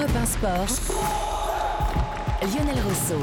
Europe 1 Sport. Lionel Rousseau.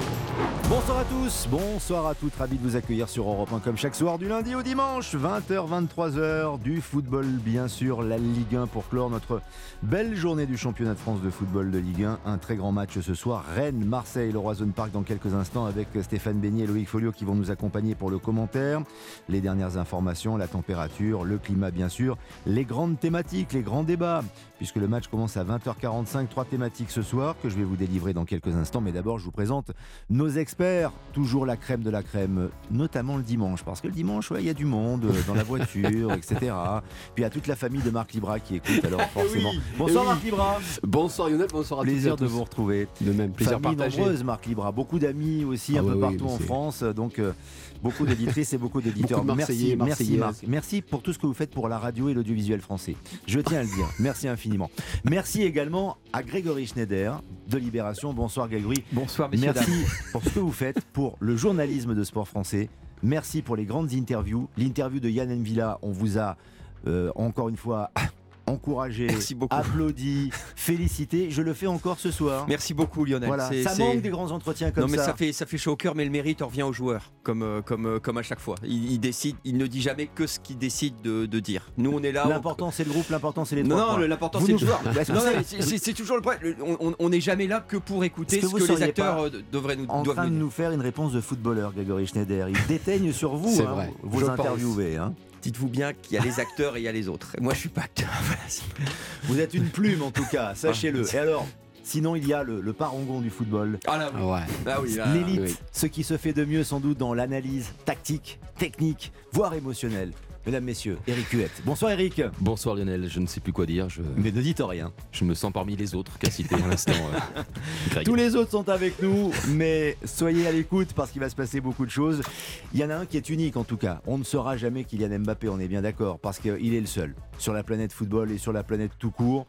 Bonsoir à tous, bonsoir à toutes, ravi de vous accueillir sur Europe 1 comme chaque soir du lundi au dimanche, 20h, 23h, du football bien sûr, la Ligue 1 pour clore notre belle journée du championnat de France de football de Ligue 1. Un très grand match ce soir, Rennes, Marseille, le Roison Park dans quelques instants avec Stéphane Beignet et Loïc Folio qui vont nous accompagner pour le commentaire. Les dernières informations, la température, le climat bien sûr, les grandes thématiques, les grands débats, puisque le match commence à 20h45, trois thématiques ce soir que je vais vous délivrer dans quelques instants, mais d'abord je vous présente nos experts, toujours la crème de la crème, notamment le dimanche, parce que le dimanche, il y a du monde euh, dans la voiture, etc. Puis il y a toute la famille de Marc Libra qui écoute, alors forcément. bonsoir Marc Libra. Bonsoir Lionel, bonsoir à Plaisir tous. de vous retrouver. De même, plaisir famille partagé. nombreuse Marc Libra, beaucoup d'amis aussi Ah un oui, peu partout en France, donc euh, beaucoup d'éditrices et beaucoup d'éditeurs. Merci, merci. Marc. Merci pour tout ce que vous faites pour la radio et l'audiovisuel français. Je tiens à le dire. Merci infiniment. Merci également à Grégory Schneider de Libération. Bonsoir Grégory. Bonsoir messieurs Merci dames. pour ce que vous faites pour le journalisme de sport français. Merci pour les grandes interviews. L'interview de Yann Mvila, on vous a euh, encore une fois encouragé, Merci beaucoup. applaudi, félicité. Je le fais encore ce soir. Merci beaucoup Lionel. Voilà, ça manque des grands entretiens comme non mais ça. ça. fait ça fait chaud au cœur, mais le mérite en revient aux joueurs, comme euh, comme euh, comme à chaque fois. Il, il décide, il ne dit jamais que ce qu'il décide de, de dire. Nous on est là. on- L'important c'est le groupe, l'important c'est les Non, trois non, le- l'important Vous c'est le nous- joueur. Bah, c'est toujours le problème. Le- On n'est jamais là que pour écouter que ce vous que les seriez acteurs pas euh, devraient nous en train de nous faire une réponse de footballeur, Grégory Schneider. Il déteigne sur vous, C'est hein, vrai, vous je pense. interviewez. hein. Dites-vous bien qu'il y a les acteurs et il y a les autres. Et moi je suis pas acteur. Vous êtes une plume en tout cas, sachez-le. Et alors, sinon il y a le, le parangon du football, Ah là, oui. Ouais. Ah oui, là, l'élite, oui. ce qui se fait de mieux sans doute dans l'analyse tactique, technique, voire émotionnelle. Mesdames, Messieurs, Eric Huette. Bonsoir Eric. Bonsoir Lionel, je ne sais plus quoi dire, je, Mais ne dites rien. je me sens parmi les autres qu'a cité à l'instant. euh. Tous les autres sont avec nous, mais soyez à l'écoute parce qu'il va se passer beaucoup de choses. Il y en a un qui est unique en tout cas. On ne saura jamais Kylian Mbappé, on est bien d'accord, parce qu'il est le seul sur la planète football et sur la planète tout court.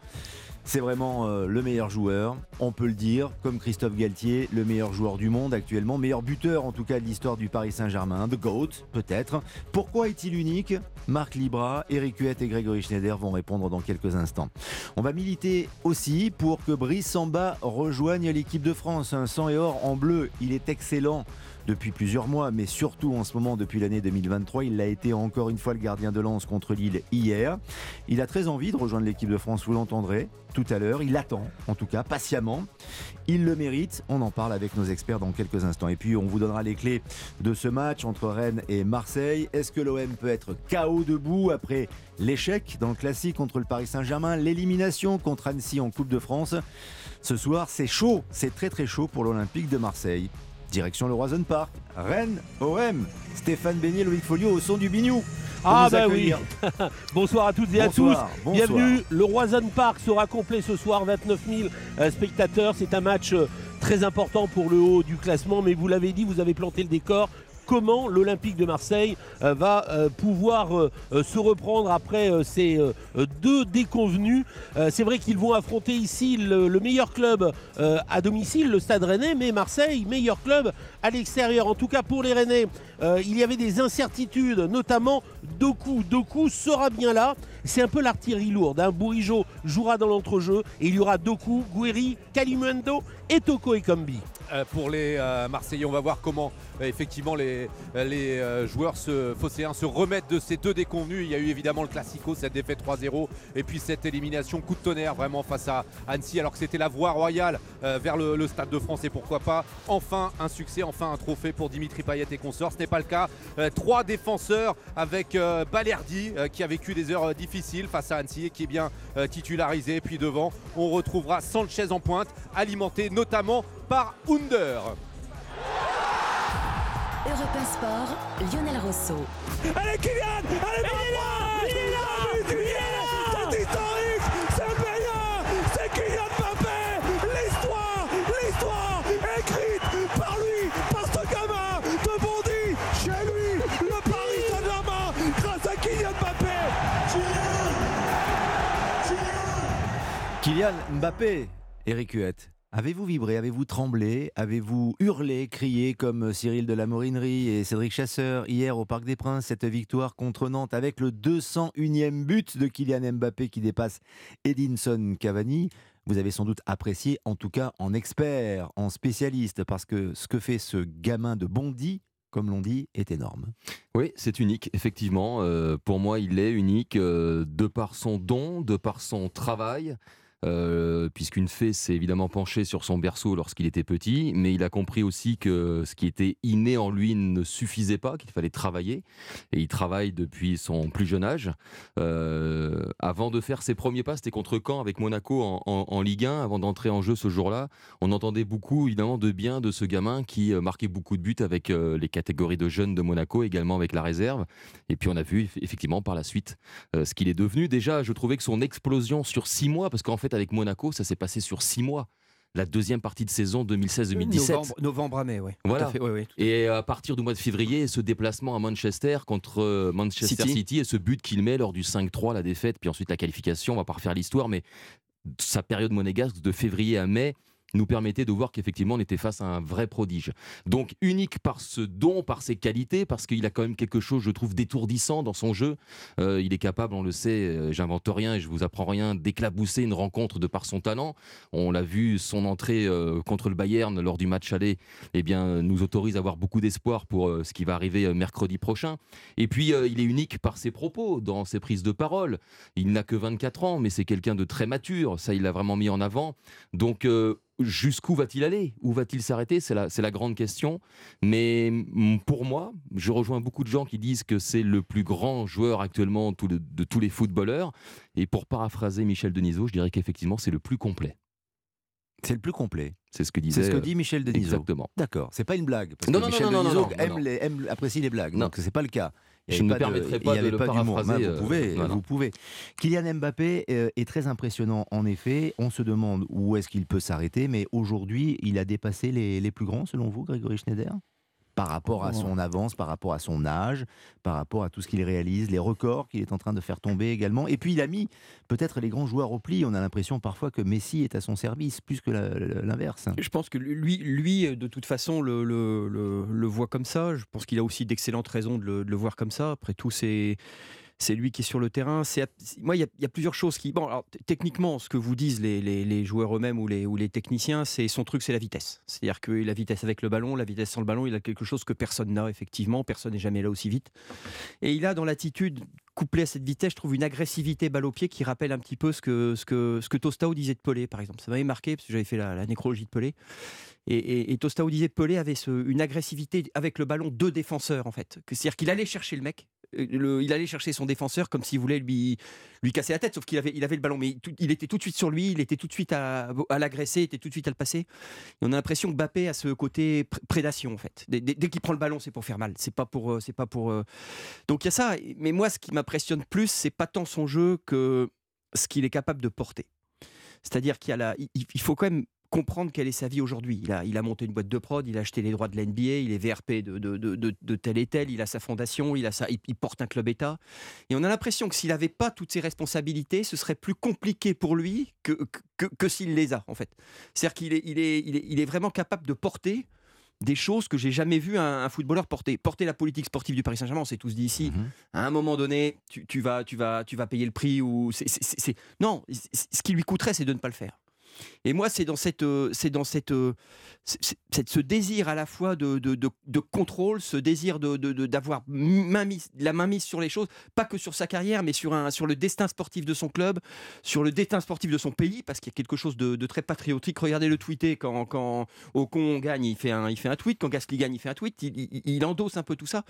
C'est vraiment euh, le meilleur joueur, on peut le dire, comme Christophe Galtier, le meilleur joueur du monde actuellement, meilleur buteur en tout cas de l'histoire du Paris Saint-Germain, The GOAT peut-être. Pourquoi est-il unique? Marc Libra, Eric Huette et Grégory Schneider vont répondre dans quelques instants. On va militer aussi pour que Brice Samba rejoigne l'équipe de France. Un sang et or en bleu, il est excellent depuis plusieurs mois, mais surtout en ce moment depuis l'année 2023. Il l'a été encore une fois le gardien de lance contre Lille hier. Il a très envie de rejoindre l'équipe de France, vous l'entendrez tout à l'heure. Il attend, en tout cas, patiemment. Il le mérite. On en parle avec nos experts dans quelques instants. Et puis, on vous donnera les clés de ce match entre Rennes et Marseille. Est-ce que l'OM peut être KO debout après l'échec dans le classique contre le Paris Saint-Germain, l'élimination contre Annecy en Coupe de France? Ce soir, c'est chaud. C'est très très chaud pour l'Olympique de Marseille. Direction le Roison Park. Rennes, OM. Stéphane Beignet, Loïc Folio au son du Bignou. Pour Ah bah accueillir. Bonsoir à toutes et à tous. Bonsoir, bonsoir. Bienvenue. Le Roison Park sera complet ce soir, 29 000 euh, spectateurs. C'est un match euh, très important pour le haut du classement, mais vous l'avez dit, vous avez planté le décor. Comment l'Olympique de Marseille euh, va euh, pouvoir euh, se reprendre après ces deux déconvenus. C'est vrai qu'ils vont affronter ici le, le meilleur club à domicile, le Stade Rennais, mais Marseille, meilleur club à l'extérieur. En tout cas pour les Rennais, euh, il y avait des incertitudes, notamment Doku. Doku sera bien là. C'est un peu l'artillerie lourde. Hein. Bourigeau jouera dans l'entrejeu et il y aura Doku, Gueri, Kalimundo et Toko Ekambi. Euh, pour les euh, Marseillais. On va voir comment euh, effectivement les, les joueurs se, phocéens se remettent de ces deux déconvenus. Il y a eu évidemment le Classico, cette défaite 3-0, et puis cette élimination coup de tonnerre vraiment face à Annecy, alors que c'était la voie royale vers le, Stade de France. Et pourquoi pas enfin un succès, un trophée pour Dimitri Payet et consorts. Ce n'est pas le cas. Euh, trois défenseurs avec euh, Balerdi euh, qui a vécu des heures euh, difficiles face à Annecy et qui est bien euh, titularisé. Et puis devant, on retrouvera Sanchez en pointe, alimenté notamment par Under. Europe 1 Sport, Lionel Rousseau. Allez Kylian Allez Barbara Il est là Il est là C'est historique C'est C'est Kylian Mbappé L'histoire L'histoire écrite Kylian Mbappé, Eric Huette. Avez-vous vibré, avez-vous tremblé, avez-vous hurlé, crié comme Cyril de la Morinerie et Cédric Chasseur hier au Parc des Princes, cette victoire contre Nantes avec le 201e but de Kylian Mbappé qui dépasse Edinson Cavani? Vous avez sans doute apprécié, en tout cas en expert, en spécialiste, parce que ce que fait ce gamin de Bondy, comme l'on dit, est énorme. Oui, c'est unique, effectivement. Euh, pour moi, il est unique euh, de par son don, de par son travail. Euh, puisqu'une fée s'est évidemment penchée sur son berceau lorsqu'il était petit, mais il a compris aussi que ce qui était inné en lui ne suffisait pas, qu'il fallait travailler, et il travaille depuis son plus jeune âge. Euh, avant de faire ses premiers pas, c'était contre Caen avec Monaco en, Ligue 1, avant d'entrer en jeu ce jour-là, on entendait beaucoup évidemment de bien de ce gamin qui euh, marquait beaucoup de buts avec les catégories de jeunes de Monaco, également avec la réserve, et puis on a vu eff- effectivement par la suite ce qu'il est devenu. Déjà, je trouvais que son explosion sur six mois, parce qu'en fait avec Monaco, ça s'est passé sur six mois. La deuxième partie de saison 2016-2017. Novembre, novembre à mai. Tout Voilà. à fait. Et à partir du mois de février, ce déplacement à Manchester contre euh, Manchester City. City, et ce but qu'il met lors du 5-3, la défaite, puis ensuite la qualification, on va pas refaire l'histoire, mais sa période monégasque de février à mai nous permettait de voir qu'effectivement on était face à un vrai prodige. Donc unique par ce don, par ses qualités, parce qu'il a quand même quelque chose, je trouve, d'étourdissant dans son jeu. Euh, il est capable, on le sait, euh, j'invente rien et je vous apprends rien, d'éclabousser une rencontre de par son talent. On l'a vu, son entrée euh, contre le Bayern lors du match aller, eh bien, nous autorise à avoir beaucoup d'espoir pour ce qui va arriver mercredi prochain. Et puis, il est unique par ses propos, dans ses prises de parole. Il n'a que 24 ans, mais c'est quelqu'un de très mature. Ça, il l'a vraiment mis en avant. Donc, jusqu'où va-t-il aller? Où va-t-il s'arrêter? C'est la, grande question. Mais pour moi, je rejoins beaucoup de gens qui disent que c'est le plus grand joueur actuellement de tous les footballeurs. Et pour paraphraser Michel Denisot, je dirais qu'effectivement, c'est le plus complet. C'est le plus complet. C'est ce que disait. C'est ce que euh, dit Michel Denisot. Exactement. D'accord, c'est pas une blague. Parce Non, que non, Michel non, non, non, Denisot non, non, aime, non. les- aime- apprécie les blagues. Non. Donc c'est pas le cas. Je ne me permettrai pas avait de pas paraphraser, Ben, euh, vous pouvez, non, non. vous pouvez. Kylian Mbappé euh, est très impressionnant en effet. On se demande où est-ce qu'il peut s'arrêter, mais aujourd'hui, il a dépassé les, les plus grands, selon vous, Grégory Schneider? Par rapport à son avance, par rapport à son âge, par rapport à tout ce qu'il réalise, les records qu'il est en train de faire tomber également. Et puis il a mis peut-être les grands joueurs au pli. On a l'impression parfois que Messi est à son service, plus que l'inverse. Je pense que lui, lui de toute façon, le, le, le- le voit comme ça. Je pense qu'il a aussi d'excellentes raisons de le, de le voir comme ça. Après tout, c'est. C'est lui qui est sur le terrain. C'est moi, il y, a- plusieurs choses qui. Bon, alors, techniquement, ce que vous disent les, joueurs eux-mêmes ou les, techniciens, c'est son truc, c'est la vitesse. C'est-à-dire que la vitesse avec le ballon, la vitesse sans le ballon, il a quelque chose que personne n'a effectivement. Personne n'est jamais là aussi vite. Et il a dans l'attitude couplée à cette vitesse, je trouve une agressivité balle au pied qui rappelle un petit peu ce que Tostao disait de Pelé, par exemple. Ça m'avait marqué parce que j'avais fait la, la nécrologie de Pelé. Et, Tostao disait que Pelé avait une agressivité avec le ballon de défenseur en fait. C'est-à-dire qu'il allait chercher le mec, le- il allait chercher son défenseur comme s'il voulait lui, lui casser la tête, sauf qu'il avait, il avait le ballon, mais il était tout de suite sur lui, il était tout de suite à, l'agresser, il était tout de suite à le passer. Et on a l'impression que Mbappé a ce côté pr- prédation en fait. Dès, qu'il prend le ballon, c'est pour faire mal, c'est pas pour, euh, pas pour. euh, Donc il y a ça. Mais moi, ce qui m'impressionne plus, c'est pas tant son jeu que ce qu'il est capable de porter. C'est-à-dire qu'il il, il faut quand même comprendre quelle est sa vie aujourd'hui. Il a, il a monté une boîte de prod, il a acheté les droits de l'NBA, il est VRP de, de, de, de- tel et tel, il a sa fondation, il, a sa, il, il porte un club État. Et on a l'impression que s'il n'avait pas toutes ces responsabilités, ce serait plus compliqué pour lui que, que, que- s'il les a, en fait. C'est-à-dire qu'il est, il est, il est, il est vraiment capable de porter des choses que j'ai jamais vu un, un footballeur porter. Porter la politique sportive du Paris Saint-Germain, on s'est tous dit ici, Mhm. à un moment donné, tu, tu vas, tu, vas, tu vas payer le prix. Ou c'est- Non, ce qui lui coûterait, c'est de ne pas le faire. Et moi, c'est dans cette, euh, c'est dans cette, euh, cette- ce désir à la fois de, de, de- de contrôle, ce désir de, d'avoir main mise- la main mise sur les choses, pas que sur sa carrière, mais sur, un, sur le destin sportif de son club, sur le destin sportif de son pays, parce qu'il y a quelque chose de, de très patriotique. Regardez le tweeter quand, quand Ocon gagne, il fait un, il fait un tweet. Quand Gasly gagne, il fait un tweet. Il, il- il endosse un peu tout ça.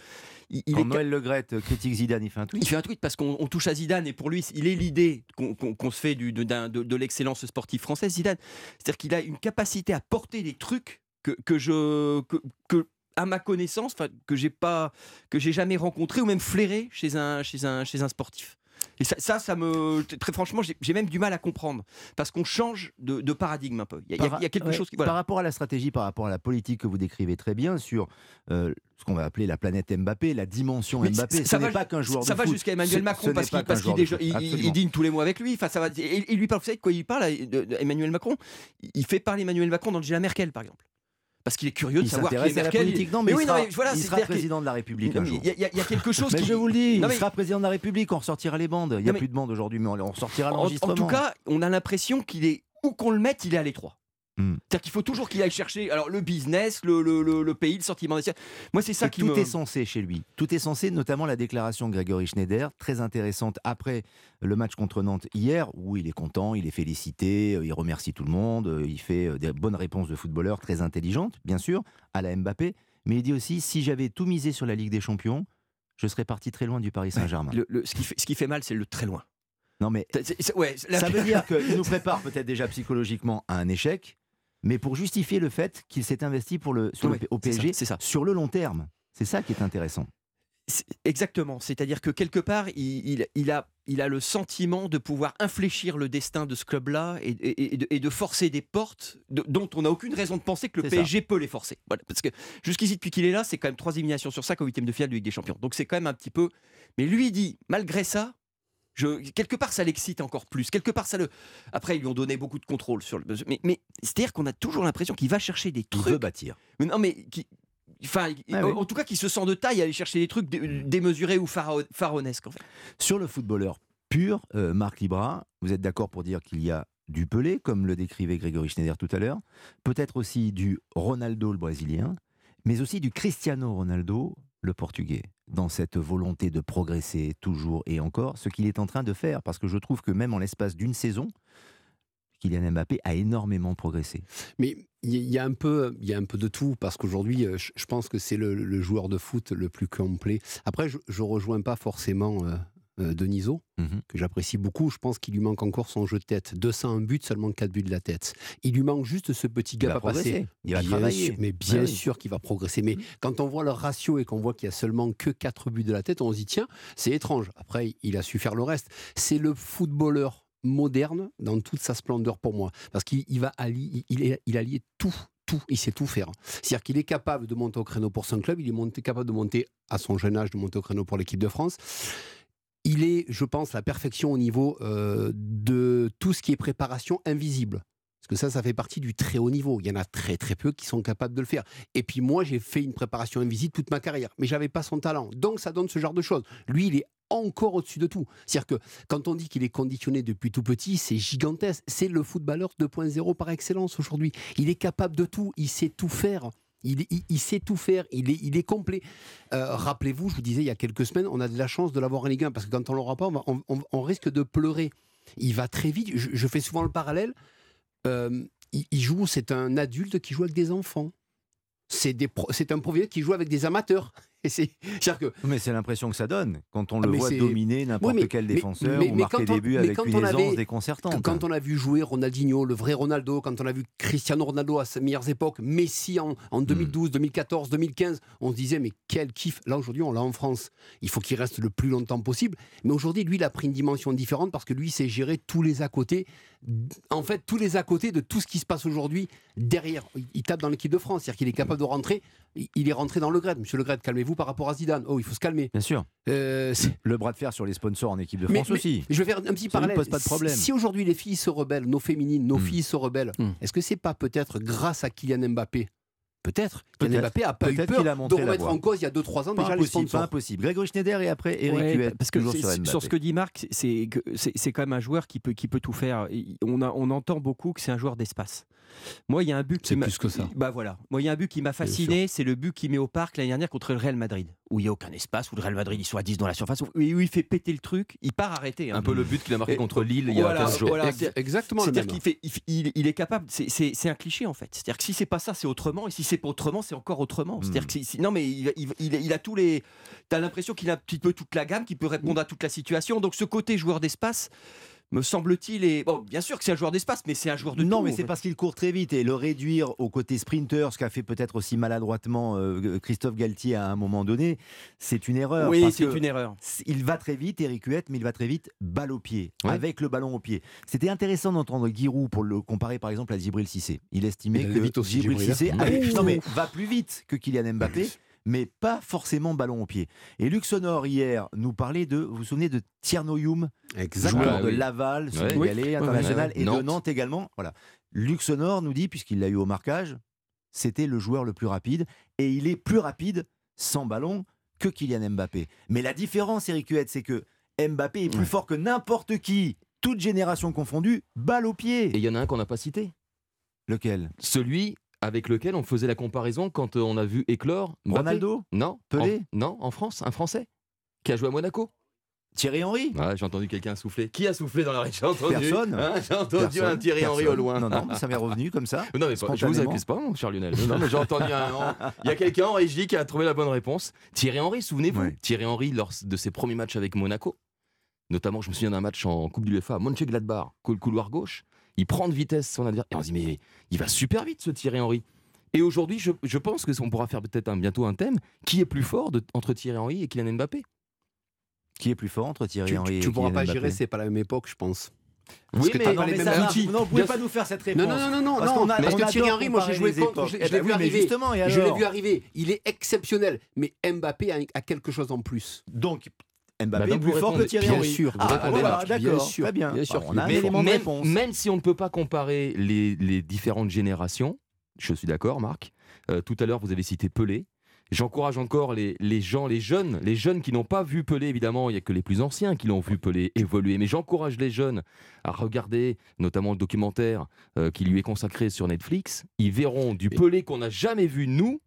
Il, Quand est Noël Legrette critique Zidane, il fait un tweet. il fait un tweet parce qu'on on touche à Zidane et pour lui, il est l'idée qu'on qu'on- qu'on se fait du, de- de l'excellence sportive française. C'est-à-dire qu'il a une capacité à porter des trucs que, à ma connaissance, que j'ai pas, jamais rencontré ou même flairé chez un sportif. Et ça, ça, ça me, très franchement, j'ai même du mal à comprendre parce qu'on change de, de paradigme un peu. Il y a, Par- y quelque ouais, chose qui, Par rapport à la stratégie, par rapport à la politique que vous décrivez très bien sur euh, ce qu'on va appeler la planète Mbappé, la dimension Mais Mbappé, ça- ce ça n'est va pas qu'un joueur ça de va foot. jusqu'à Ce- Emmanuel ce Macron parce qu'il il dîne tous les mois avec lui. Enfin, ça va. Et, et lui parle, vous savez de quoi il parle de- de Emmanuel Macron Il fait parler Emmanuel Macron d'Angela Merkel, par exemple. Parce qu'il est curieux de Il savoir qui est à la politique. Non, mais, il non, sera, mais voilà, il c'est sera c'est-à-dire que- président de la République un jour. Il y, a- y y quelque chose Mais qui. je vous le dis, Non, il sera président de la République, on ressortira les bandes. Il n'y a mais- plus de bandes aujourd'hui, mais on ressortira En, en l'enregistrement. tout cas, on a l'impression qu'il est où qu'on le mette, il est à l'étroit. Hmm. C'est-à-dire qu'il faut toujours qu'il aille chercher alors le business, le, le, le- le pays, le sentiment national. Moi, c'est ça Et qui tout me. est censé chez lui. Tout est censé, notamment la déclaration de Grégory Schneider, très intéressante après le match contre Nantes hier, où il est content, il est félicité, euh, il remercie tout le monde, euh, il fait euh, des bonnes réponses de footballeur très intelligentes, bien sûr, à la Mbappé. Mais il dit aussi si j'avais tout misé sur la Ligue des Champions, je serais parti très loin du Paris Saint-Germain. Ce, qui fait, ce qui fait mal, c'est le très loin. Non mais ouais, la- ça veut dire qu'il nous prépare peut-être déjà psychologiquement à un échec, mais pour justifier le fait qu'il s'est investi pour le, sur le- Ouais, au ça, PSG c'est ça. sur le long terme. C'est ça qui est intéressant. Exactement. C'est-à-dire que quelque part, il, il- il a, il a le sentiment de pouvoir infléchir le destin de ce club-là et, et- et de, et de forcer des portes de- dont on n'a aucune raison de penser que le ça. PSG peut les forcer. Voilà. Parce que jusqu'ici, depuis qu'il est là, c'est quand même trois éliminations sur cinq au huitième de finale de Ligue des Champions. Donc c'est quand même un petit peu. Mais lui il dit, malgré ça. Je, quelque part, ça l'excite encore plus. Quelque part, ça le. Après, ils lui ont donné beaucoup de contrôle sur le. Mais, mais c'est-à-dire qu'on a toujours l'impression qu'il va chercher des Il trucs. veut bâtir. Mais non, mais qui. Enfin, Ah en, oui. en tout cas, qui se sent de taille à aller chercher des trucs dé- démesurés ou pharaon- pharaonesques, en fait. Sur le footballeur pur, euh, Marc Libra, vous êtes d'accord pour dire qu'il y a du Pelé, comme le décrivait Grégory Schneider tout à l'heure, peut-être aussi du Ronaldo le brésilien, mais aussi du Cristiano Ronaldo le portugais, dans cette volonté de progresser toujours et encore, ce qu'il est en train de faire, parce que je trouve que même en l'espace d'une saison, Kylian Mbappé a énormément progressé. Mais il y, a un peu, y a un peu de tout parce qu'aujourd'hui, euh, je, pense que c'est le, le joueur de foot le plus complet. Après, je, je rejoins pas forcément euh, Denisot, Mhm. que j'apprécie beaucoup. Je pense qu'il lui manque encore son jeu de tête. 201 buts, seulement 4 buts de la tête. Il lui manque juste ce petit Il gap va à passer. progresser, il va Bien travailler. sûr, mais bien Ah oui. sûr qu'il va progresser. Mais quand on voit le ratio et qu'on voit qu'il y a seulement que 4 buts de la tête, on se dit tiens, c'est étrange. Après, il a su faire le reste. C'est le footballeur moderne dans toute sa splendeur pour moi. Parce qu'il il va allier, il, allie tout. Tout, il sait tout faire. C'est-à-dire qu'il est capable de monter au créneau pour son club, il est monté- capable de monter à son jeune âge, de monter au créneau pour l'équipe de France. Il est, je pense, la perfection au niveau euh, de tout ce qui est préparation invisible. Parce que ça, ça fait partie du très haut niveau. Il y en a très très peu qui sont capables de le faire. Et puis moi, j'ai fait une préparation invisible toute ma carrière, mais j'avais pas son talent. Donc ça donne ce genre de choses. Lui, il est encore au-dessus de tout. C'est-à-dire que quand on dit qu'il est conditionné depuis tout petit, c'est gigantesque. C'est le footballeur 2.0 par excellence aujourd'hui. Il est capable de tout, il sait tout faire. Il, sait tout faire, il est, complet. Euh, Rappelez-vous, je vous disais il y a quelques semaines, on a de la chance de l'avoir en Ligue 1 parce que quand on l'aura pas, on, risque de pleurer. Il va très vite. Je, fais souvent le parallèle. Euh, il, joue, c'est un adulte qui joue avec des enfants. C'est un professionnel qui joue avec des amateurs. Et c'est, c'est-à-dire que Mais c'est l'impression que ça donne quand on Ah, le mais voit c'est- dominer n'importe Oui, mais- quel défenseur mais- ou marquer des buts avec quand une on aisance avait- déconcertante. Quand on a vu jouer Ronaldinho, le vrai Ronaldo, quand on a vu Cristiano Ronaldo à ses meilleures époques, Messi en, en 2012, 2014, 2015, on se disait mais quel kiff. Là aujourd'hui, on l'a en France. Il faut qu'il reste le plus longtemps possible. Mais aujourd'hui, lui, il a pris une dimension différente parce que lui, sait gérer tous les à côté. En fait, tous les à côté de tout ce qui se passe aujourd'hui derrière. Il- tape dans l'équipe de France, c'est-à-dire qu'il est capable de rentrer. Il- est rentré dans le grade. Monsieur Le Gret, calmez-vous par rapport à Zidane. Oh, il faut se calmer. Bien sûr. Euh, Le bras de fer sur les sponsors en équipe de Mais- France aussi. je vais faire un petit parallèle. pose pas de problème. Si aujourd'hui les filles se rebellent, nos féminines, nos Hmm. filles se rebellent, Hmm. est-ce que c'est pas peut-être grâce à Kylian Mbappé Peut-être. Peut-être. Mbappé a pas eu peur a de remettre en cause il y a 2-3 ans Pas déjà les impossible, pas sponsors. impossible. Grégory Schneider et après Eric Ouais, Huet, parce que sur ce que dit Marc, c'est quand même un joueur qui peut, qui peut tout faire. On, a, on entend beaucoup que c'est un joueur d'espace. Moi, il y a un but qui m'a- plus que ça. Bah voilà. Moi, il y a un but qui m'a fasciné, c'est le but qu'il met au parc l'année dernière contre le Real Madrid, où il n'y a aucun espace, où le Real Madrid ils sont à 10 dans la surface, où, il fait péter le truc, il part arrêter. hein. Un peu le but qu'il a marqué Et- contre Lille il y a Voilà, 15 jours. voilà. Exactement le C'est-à-dire qu'il fait, il, il- est capable. c'est un cliché en fait. C'est-à-dire que si c'est pas ça, c'est autrement, et si c'est pas autrement, c'est encore autrement. C'est-à-dire Hmm. que non, mais il, il- il- il a tous les. T'as l'impression qu'il a un petit peu toute la gamme, qu'il peut répondre à toute la situation. Donc ce côté joueur d'espace, me semble-t-il, est bon. Bien sûr que c'est un joueur d'espace, mais c'est un joueur de non, tout, mais c'est fait. parce qu'il court très vite et le réduire au côté sprinter, ce qu'a fait peut-être aussi maladroitement euh, Christophe Galtier à un moment donné, c'est une erreur. Oui, parce c'est que une erreur. Il va très vite, Eric Huette, mais il va très vite, balle au pied, Ouais. avec le ballon au pied. C'était intéressant d'entendre Giroud pour le comparer par exemple à Djibril Cissé. Il estimait Il que vite aussi, Djibril Cissé hein. allait- Ouh. non, mais va plus vite que Kylian Mbappé. Mais pas forcément ballon au pied. Et Luxonor hier nous parlait de, vous vous souvenez de Tierno Youm, Exactement. joueur Ah, de. Laval, Ouais. sénégalais, international, et de Nantes. Également. Voilà. Luxonor nous dit, puisqu'il l'a eu au marquage, c'était le joueur le plus rapide, et il est plus rapide sans ballon que Kylian Mbappé. Mais la différence, Eric Huet, c'est que Mbappé est plus fort que n'importe qui toute génération confondue, balle au Et pied. il y en a un qu'on n'a pas cité. Lequel? Celui avec lequel on faisait la comparaison quand euh, on a vu éclore Mbappé. Ronaldo Non. Pelé en, Non, en France, un Français qui a joué à Monaco. Thierry Henry j'ai entendu quelqu'un souffler. Qui a soufflé dans la entendu. Personne. Hein, j'ai entendu Personne, un Thierry Henry au loin. Non, non, mais ça m'est revenu comme ça. Non, mais je vous accuse pas, mon cher Lionel. Non, mais j'ai entendu un. Il y a quelqu'un en régie qui a trouvé la bonne réponse. Thierry Henry, souvenez-vous. Ouais. Thierry Henry, lors de ses premiers matchs avec Monaco, notamment, je me souviens d'un match en Coupe du UEFA, Mönchengladbach, cou- couloir gauche. Il prend de vitesse son adversaire. Et on se dit, mais il va super vite, ce Thierry Henry. Et aujourd'hui, je, je pense que on pourra faire peut-être un- bientôt un thème. Qui est plus fort de- entre Thierry Henry et Kylian Mbappé Qui est plus fort entre Thierry Tu, Henry et tu pourras Kylian pas Mbappé gérer, c'est pas la même époque, je pense. Oui, que mais, pas non, les mais mêmes outils. non, vous pouvez Bien pas nous faire cette réponse. Non, non, non, non, Parce non, a- parce que Thierry Henry, moi j'ai joué contre, je, Eh je l'ai ben vu arriver. justement, et Je l'ai vu arriver. Il est exceptionnel, mais Mbappé a, a quelque chose en plus. Donc, Mbappé donc est plus fort que. Thierry Bien Henry. sûr, Ah, bien d'accord, sûr, très bien. même, si on ne peut pas comparer les, les différentes générations, je suis d'accord, Marc. Euh, tout à l'heure, vous avez cité Pelé. J'encourage encore les, les gens, les jeunes, les jeunes qui n'ont pas vu Pelé, évidemment, il n'y a que les plus anciens qui l'ont vu Pelé évoluer. Mais j'encourage les jeunes à regarder notamment le documentaire euh, qui lui est consacré sur Netflix. Ils verront du Pelé qu'on n'a jamais vu, nous,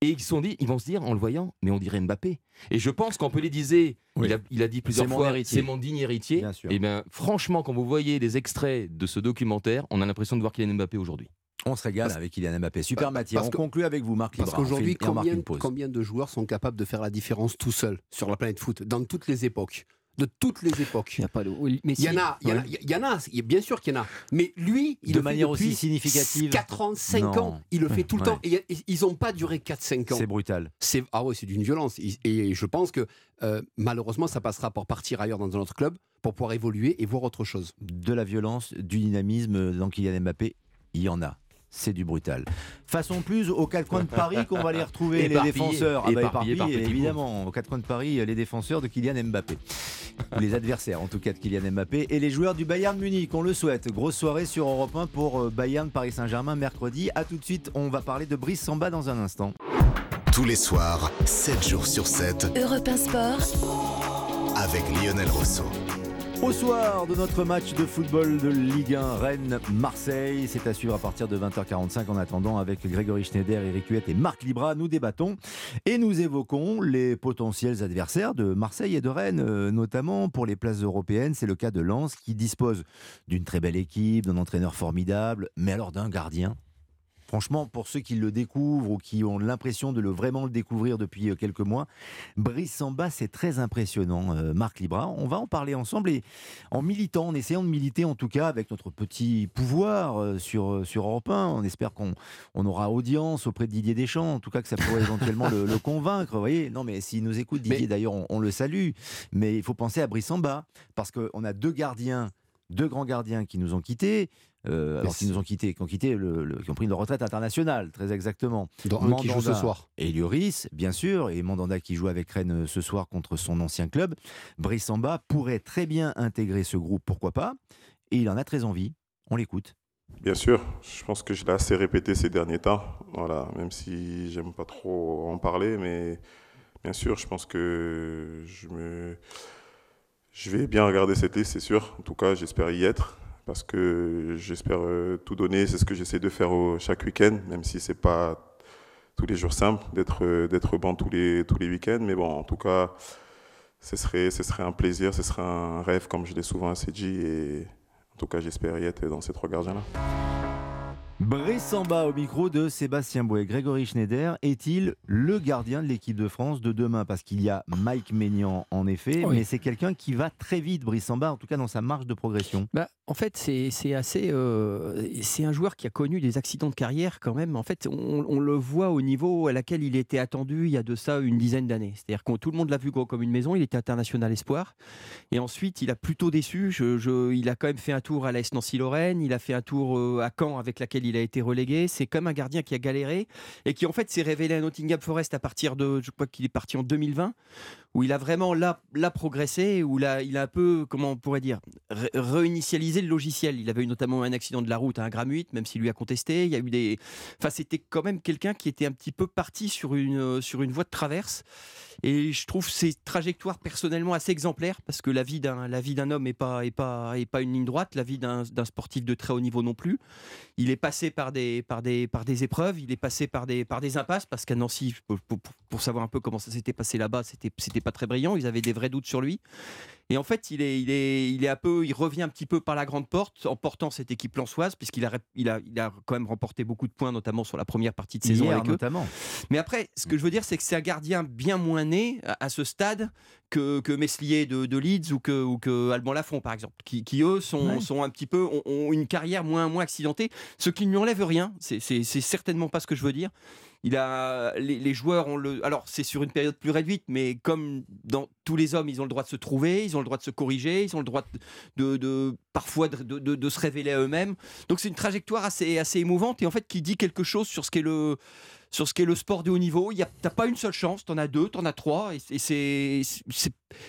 et ils, sont dit, ils vont se dire en le voyant, mais on dirait Mbappé. Et je pense qu'en Pelé disait, Oui. il, a, il a dit plusieurs fois, c'est mon digne héritier. Bien sûr. Et bien, franchement, quand vous voyez les extraits de ce documentaire, on a l'impression de voir Kylian Mbappé aujourd'hui. On se régale avec Kylian Mbappé. Super matière. On que- conclut avec vous, Marc Parce qu'aujourd'hui, combien, combien de joueurs sont capables de faire la différence tout seuls sur la planète foot, dans toutes les époques? De toutes les époques. Il y a pas de. Mais Il y en a, il y en a, il y en a, il y a- bien sûr qu'il y en a. Mais lui, il De le fait manière aussi depuis significative 4 ans, 5 Non. ans, il le fait tout le Ouais. temps. Et, ils n'ont pas duré 4-5 ans. C'est brutal. C'est ah ouais, c'est d'une violence. Et, je pense que euh, malheureusement, ça passera par partir ailleurs dans un autre club pour pouvoir évoluer et voir autre chose. De la violence, du dynamisme dans Kylian Mbappé, il y en a. C'est du brutal. Façon plus aux quatre coins de Paris qu'on va les retrouver, les défenseurs. Ah bah, petits évidemment, aux quatre coins de Paris, les défenseurs de Kylian Mbappé. Ou les adversaires, en tout cas, de Kylian Mbappé. Et les joueurs du Bayern Munich, on le souhaite. Grosse soirée sur Europe 1 pour euh, Bayern Paris Saint-Germain mercredi. A tout de suite, on va parler de Brice Samba dans un instant. Tous les soirs, 7 jours sur 7, Europe 1 Sport, avec Lionel Rousseau. Au soir de notre match de football de Ligue 1 Rennes-Marseille, c'est à suivre à partir de 20h45 en attendant avec Grégory Schneider, Eric Huette et Marc Libra. Nous débattons et nous évoquons les potentiels adversaires de Marseille et de Rennes, euh, notamment pour les places européennes. C'est le cas de Lens qui dispose d'une très belle équipe, d'un entraîneur formidable, mais alors d'un gardien. Franchement, pour ceux qui le découvrent ou qui ont l'impression de le vraiment le découvrir depuis euh, quelques mois, Brice Samba, c'est très impressionnant. Euh, Marc Libra, on va en parler ensemble et en militant, en essayant de militer en tout cas avec notre petit pouvoir euh, sur, sur Europe 1. On espère qu'on on aura audience auprès de Didier Deschamps, en tout cas que ça pourrait éventuellement le, le convaincre. Vous voyez, non mais s'il nous écoute, Didier Mais- d'ailleurs, on, on le salue. Mais il faut penser à Brice Samba parce qu'on a deux gardiens, deux grands gardiens qui nous ont quittés. Euh, alors, Mais qui nous ont quittés, qui ont quitté, le, le- qui ont pris leur retraite internationale, très exactement. Dans un qui joue ce Mandanda soir. Et Lloris, bien sûr, et Mandanda qui joue avec Rennes euh, ce soir contre son ancien club. Brice Samba pourrait très bien intégrer ce groupe, pourquoi pas Et il en a très envie. On l'écoute. Bien sûr, je pense que je l'ai assez répété ces derniers temps, voilà, même si j'aime pas trop en parler, mais bien sûr, je pense que je me, je vais bien regarder cette liste, c'est sûr. En tout cas, j'espère y être, parce que j'espère euh, tout donner. C'est ce que j'essaie de faire chaque week-end, même si c'est pas tous les jours simple d'être euh, d'être bon tous les tous les week-ends, mais bon, en tout cas, ce serait ce serait un plaisir, ce serait un rêve, comme je l'ai souvent assez dit, et en tout cas, j'espère y être dans ces trois gardiens-là. Brice Samba au micro de Sébastien Bouet. Grégory Schneider est-il le gardien de l'équipe de France de demain? Parce qu'il y a Mike Maignan en effet, Oui. mais c'est quelqu'un qui va très vite, Brice Samba, en tout cas dans sa marge de progression. Bah, en fait, c'est assez. euh, c'est un joueur qui a connu des accidents de carrière quand même. En fait, on, on le voit au niveau à laquelle il était attendu il y a de ça une dizaine d'années. C'est-à-dire que tout le monde l'a vu gros comme une maison. Il était international espoir. Et ensuite, il a plutôt déçu. Je, je- il a quand même fait un tour à l'AS Nancy-Lorraine. Il a fait un tour euh, à Caen avec laquelle il a été relégué. C'est comme un gardien qui a galéré et qui en fait s'est révélé à Nottingham Forest à partir de, je crois qu'il est parti en 2020, où il a vraiment là, là progressé, où là, il a un peu, comment on pourrait dire, ré- réinitialisé le logiciel. Il avait eu notamment un accident de la route à un gramme 8, même s'il lui a contesté. Il y a eu des, enfin c'était quand même quelqu'un qui était un petit peu parti sur une sur une voie de traverse. Et je trouve ces trajectoires personnellement assez exemplaires parce que la vie d'un la vie d'un homme n'est pas est pas est pas une ligne droite, la vie d'un sportif de très haut niveau non plus. Il est passé par des épreuves, il est passé par des par des impasses parce qu'à Nancy pour savoir un peu comment ça s'était passé là-bas, c'était c'était pas très brillant, ils avaient des vrais doutes sur lui. Et en fait, il est, il est, il est un peu, il revient un petit peu par la grande porte en portant cette équipe lançoise, puisqu'il a, il a, il a quand même remporté beaucoup de points, notamment sur la première partie de saison Hier, avec eux. notamment. Mais après, ce que je veux dire, c'est que c'est un gardien bien moins né à, à ce stade que, que Meslier de, de Leeds ou que, ou que Alban Lafont, par exemple, qui, qui, eux sont, Ouais. sont un petit peu, ont, ont une carrière moins, moins accidentée, ce qui ne lui enlève rien. C'est certainement pas ce que je veux dire. Il a, les, joueurs ont le. Alors, c'est sur une période plus réduite, mais comme dans tous les hommes, ils ont le droit de se trouver, ils ont le droit de se corriger, ils ont le droit de, de- parfois de, de- se révéler à eux-mêmes. Donc, c'est une trajectoire assez, assez émouvante et en fait qui dit quelque chose sur ce qu'est le, sur ce qu'est le sport de haut niveau. Il T'as pas une seule chance, t'en as deux, t'en as trois, et, et c'est-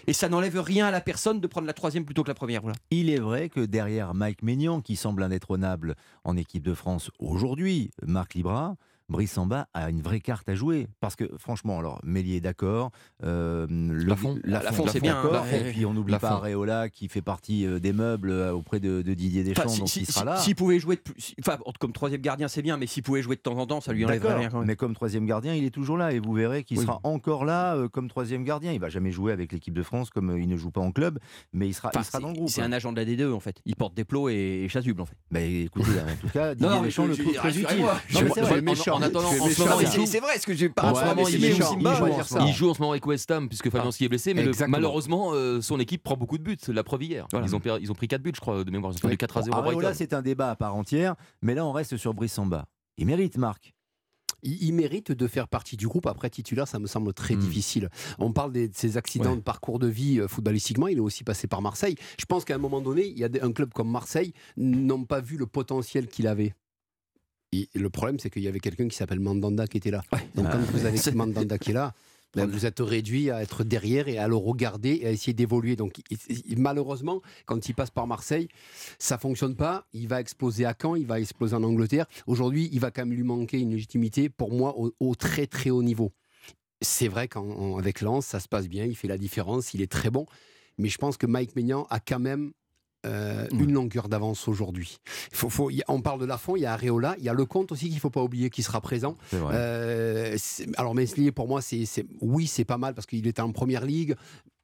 et ça n'enlève rien à la personne de prendre la troisième plutôt que la première. Voilà. Il est vrai que derrière Mike Maignan, qui semble indétrônable en équipe de France aujourd'hui, Marc Libra, Brice Samba a une vraie carte à jouer. Parce que franchement, alors Mélier est d'accord. euh, le- Lafont. Lafont, c'est bien, hein, Et puis on n'oublie pas Areola qui fait partie euh, des meubles euh, auprès de, de Didier Deschamps, Enfin, si- donc si- il sera si- là. S'il pouvait jouer de plus, si- enfin, comme troisième gardien, c'est bien, mais s'il pouvait jouer de temps en temps, ça lui enlèverait rien. quand même. mais comme troisième gardien, il est toujours là et vous verrez qu'il Oui. sera encore là euh, comme troisième gardien. Il va jamais jouer avec l'équipe de France comme il ne joue pas en club, mais il sera, Enfin, il sera c'est- dans le groupe. C'est un agent de la D2 en fait. Il porte des plots et, et chasuble en fait. Mais écoutez, en tout cas, Didier Non, Deschamps je- le trouve très utile. Non, mais vrai, méchant. En attendant, en ce moment, c'est vrai ce que j'ai pas. Ouais, en ce moment, il joue en dire ce ça. moment. Il joue en ce moment avec West Ham, puisque Fabianski est blessé, mais malheureusement, euh, son équipe prend beaucoup de buts. La preuve hier. Voilà. Ils, ont, per- ils ont pris 4 buts, je crois, de mémoire. Ils ont perdu 4 à 0 à Areola, Brighton. c'est un débat à part entière, mais là, on reste sur Brice Samba. Il mérite, Marc. il, il mérite de faire partie du groupe. Après, titulaire, ça me semble très Hmm. difficile. On parle des- de ses accidents Ouais. de parcours de vie euh, footballistiquement. Il est aussi passé par Marseille. Je pense qu'à un moment donné, il y a des- un club comme Marseille n'ont pas vu le potentiel qu'il avait. Le problème, c'est qu'il y avait quelqu'un qui s'appelle Mandanda qui était là. Donc, Ah, quand vous avez Mandanda qui est là, ben, vous êtes réduit à être derrière et à le regarder et à essayer d'évoluer. Donc, il- il- malheureusement, quand il passe par Marseille, ça fonctionne pas. Il va exploser à Caen, il va exploser en Angleterre. Aujourd'hui, il va quand même lui manquer une légitimité, pour moi, au, au très très haut niveau. C'est vrai qu'avec Lens, ça se passe bien, il fait la différence, il est très bon. Mais je pense que Mike Maignan a quand même euh, une longueur d'avance aujourd'hui. Faut, faut- on parle de Lafont, il y a Areola, il y a Lecomte aussi qu'il ne faut pas oublier qui sera présent. Euh, alors Meslier, pour moi, c'est oui, c'est pas mal parce qu'il était en première ligue.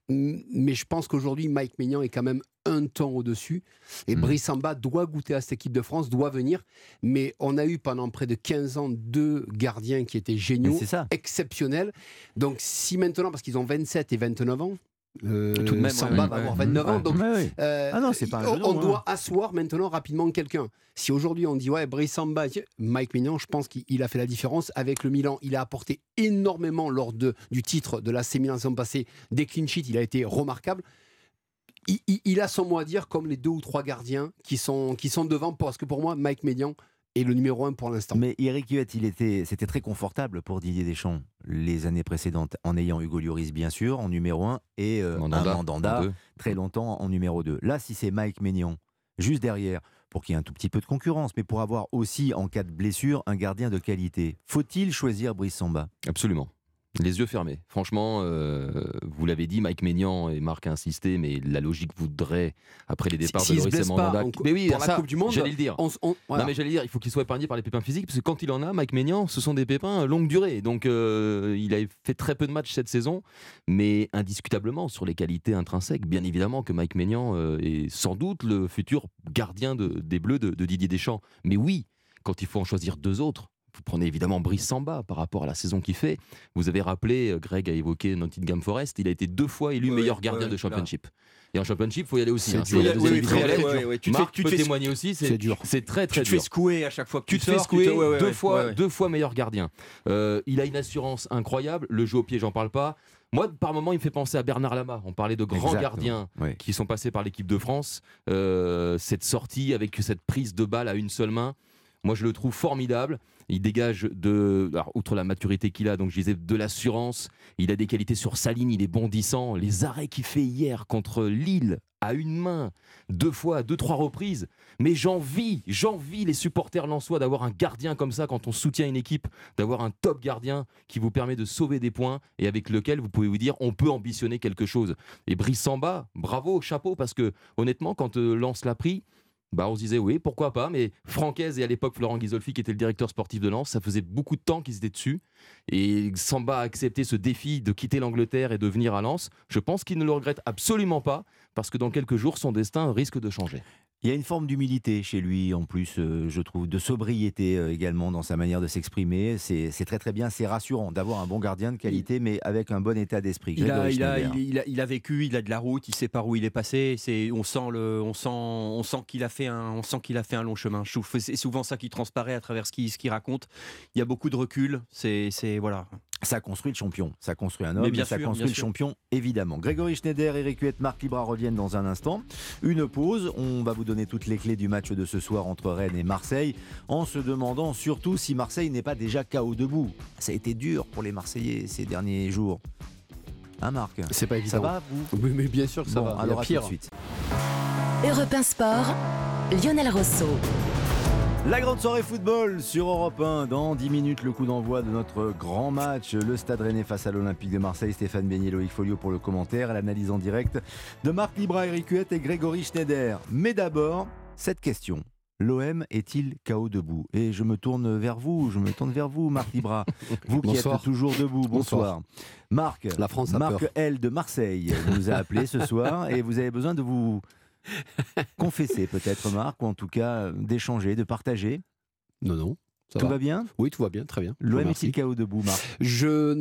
Mais je pense qu'aujourd'hui, Mike Maignan est quand même un temps au-dessus. Et Mm. Brice Samba doit goûter à cette équipe de France, doit venir. Mais on a eu pendant près de 15 ans deux gardiens qui étaient géniaux, c'est ça. exceptionnels. Donc si maintenant, parce qu'ils ont 27 et 29 ans, euh, Tout de même, Samba ouais, va ouais. avoir 29 ans. Donc euh, Ah non, c'est pas un on, doit hein. asseoir maintenant rapidement quelqu'un. Si aujourd'hui on dit ouais, Brice Samba, Mike Mignon, je pense qu'il il a fait la différence avec le Milan. Il a apporté énormément lors de, du titre de la Milan saison passée. Des clean sheets, il a été remarquable. Il, il- il a son mot à dire comme les deux ou trois gardiens qui sont, qui sont devant parce que pour moi, Mike Médian est le numéro un pour l'instant. Mais Eric Huet, il était, c'était très confortable pour Didier Deschamps les années précédentes, en ayant Hugo Lloris bien sûr en numéro 1 et euh, Mandanda, un Mandanda en deux. très longtemps en numéro 2. Là, si c'est Mike Maignan juste derrière, pour qu'il y ait un tout petit peu de concurrence, mais pour avoir aussi en cas de blessure un gardien de qualité, faut-il choisir Brice Samba? Absolument. Les yeux fermés. Franchement, euh, vous l'avez dit, Mike Maignan et Marc a insisté, mais la logique voudrait, après les départs de se Loris Mandanda. mais oui, pour la Coupe du Monde, j'allais le dire. On s- on- voilà. Non mais j'allais dire, il faut qu'il soit épargné par les pépins physiques, parce que quand il en a, Mike Maignan, ce sont des pépins longue durée. Donc euh, il a fait très peu de matchs cette saison, mais indiscutablement sur les qualités intrinsèques, bien évidemment que Mike Maignan euh, est sans doute le futur gardien de- des Bleus de, de Didier Deschamps. Mais oui, quand il faut en choisir deux autres, vous prenez évidemment Brice Samba par rapport à la saison qu'il fait. Vous avez rappelé, euh, Greg a évoqué Nottingham Forest, il a été deux fois élu Ouais, meilleur gardien ouais, de championship. Et en championship, il faut y aller aussi. C'est hein. dur. La Oui, très, très ouais. Tu Marc tu peut fais- témoigner aussi, C'est dur. c'est très Tu très te fais dur. secouer à chaque fois que Tu tu te fais secouer tu te- ouais, ouais, deux, ouais, fois, ouais, ouais. deux fois meilleur gardien. Euh, il a une assurance incroyable. Le jeu au pied, j'en parle pas. Moi, par moment, il me fait penser à Bernard Lama. On parlait de grands Exactement. gardiens Oui. qui sont passés par l'équipe de France. Euh, cette sortie avec cette prise de balle à une seule main. Moi, je le trouve formidable. Il dégage de, alors, outre la maturité qu'il a, donc je disais de l'assurance. Il a des qualités sur sa ligne, il est bondissant. Les arrêts qu'il fait hier contre Lille à une main, deux fois, deux, trois reprises. Mais j'envie, j'envie les supporters lensois d'avoir un gardien comme ça quand on soutient une équipe, d'avoir un top gardien qui vous permet de sauver des points et avec lequel vous pouvez vous dire on peut ambitionner quelque chose. Et Brice Samba, bravo, chapeau, parce que honnêtement, quand euh, Lens l'a pris, bah on se disait oui, pourquoi pas, mais Francaise et à l'époque Florent Ghisolfi qui était le directeur sportif de Lens, ça faisait beaucoup de temps qu'ils étaient dessus. Et Samba a accepté ce défi de quitter l'Angleterre et de venir à Lens. Je pense qu'il ne le regrette absolument pas, parce que dans quelques jours, son destin risque de changer. Il y a une forme d'humilité chez lui, en plus, euh, je trouve, de sobriété euh, également dans sa manière de s'exprimer. C'est très très bien, c'est rassurant d'avoir un bon gardien de qualité, mais avec un bon état d'esprit. Il il, a, il, il vécu, il a de la route, il sait par où il est passé. On sent le, on sent, on sent qu'il a fait un, on sent qu'il a fait un long chemin. C'est souvent ça qui transparaît à travers ce qu'il, raconte. Il y a beaucoup de recul. C'est voilà. Ça construit le champion, ça construit un Mais homme, bien mais ça sûr, construit bien le sûr. champion, évidemment. Grégory Schneider, Eric Huette, Marc Libra reviennent dans un instant. Une pause, on va vous donner toutes les clés du match de ce soir entre Rennes et Marseille, en se demandant surtout si Marseille n'est pas déjà KO debout. Ça a été dur pour les Marseillais ces derniers jours. Hein Marc? C'est pas évident. Ça va vous? Oui, mais bien sûr que ça Bon, va. Alors à tout de suite. Europe 1 Sport, Lionel Rosso. La grande soirée football sur Europe 1. Dans 10 minutes, le coup d'envoi de notre grand match. Le Stade Rennais face à l'Olympique de Marseille. Stéphane Beignet, Loïc Folio pour le commentaire. L'analyse en direct de Marc Libra, Eric Huette et Grégory Schneider. Mais d'abord, cette question. L'OM est-il KO debout? Et je me tourne vers vous, je me tourne vers vous, Marc Libra. Vous qui Bonsoir. êtes toujours debout, bonsoir. Bonsoir. Marc, La France a Marc peur. L de Marseille nous a appelé ce soir et vous avez besoin de vous confesser peut-être, Marc, ou en tout cas d'échanger, de partager. Non, non. Ça Tout va. va bien? Oui, tout va bien, très bien. L'OM est-il KO debout, Marc Je,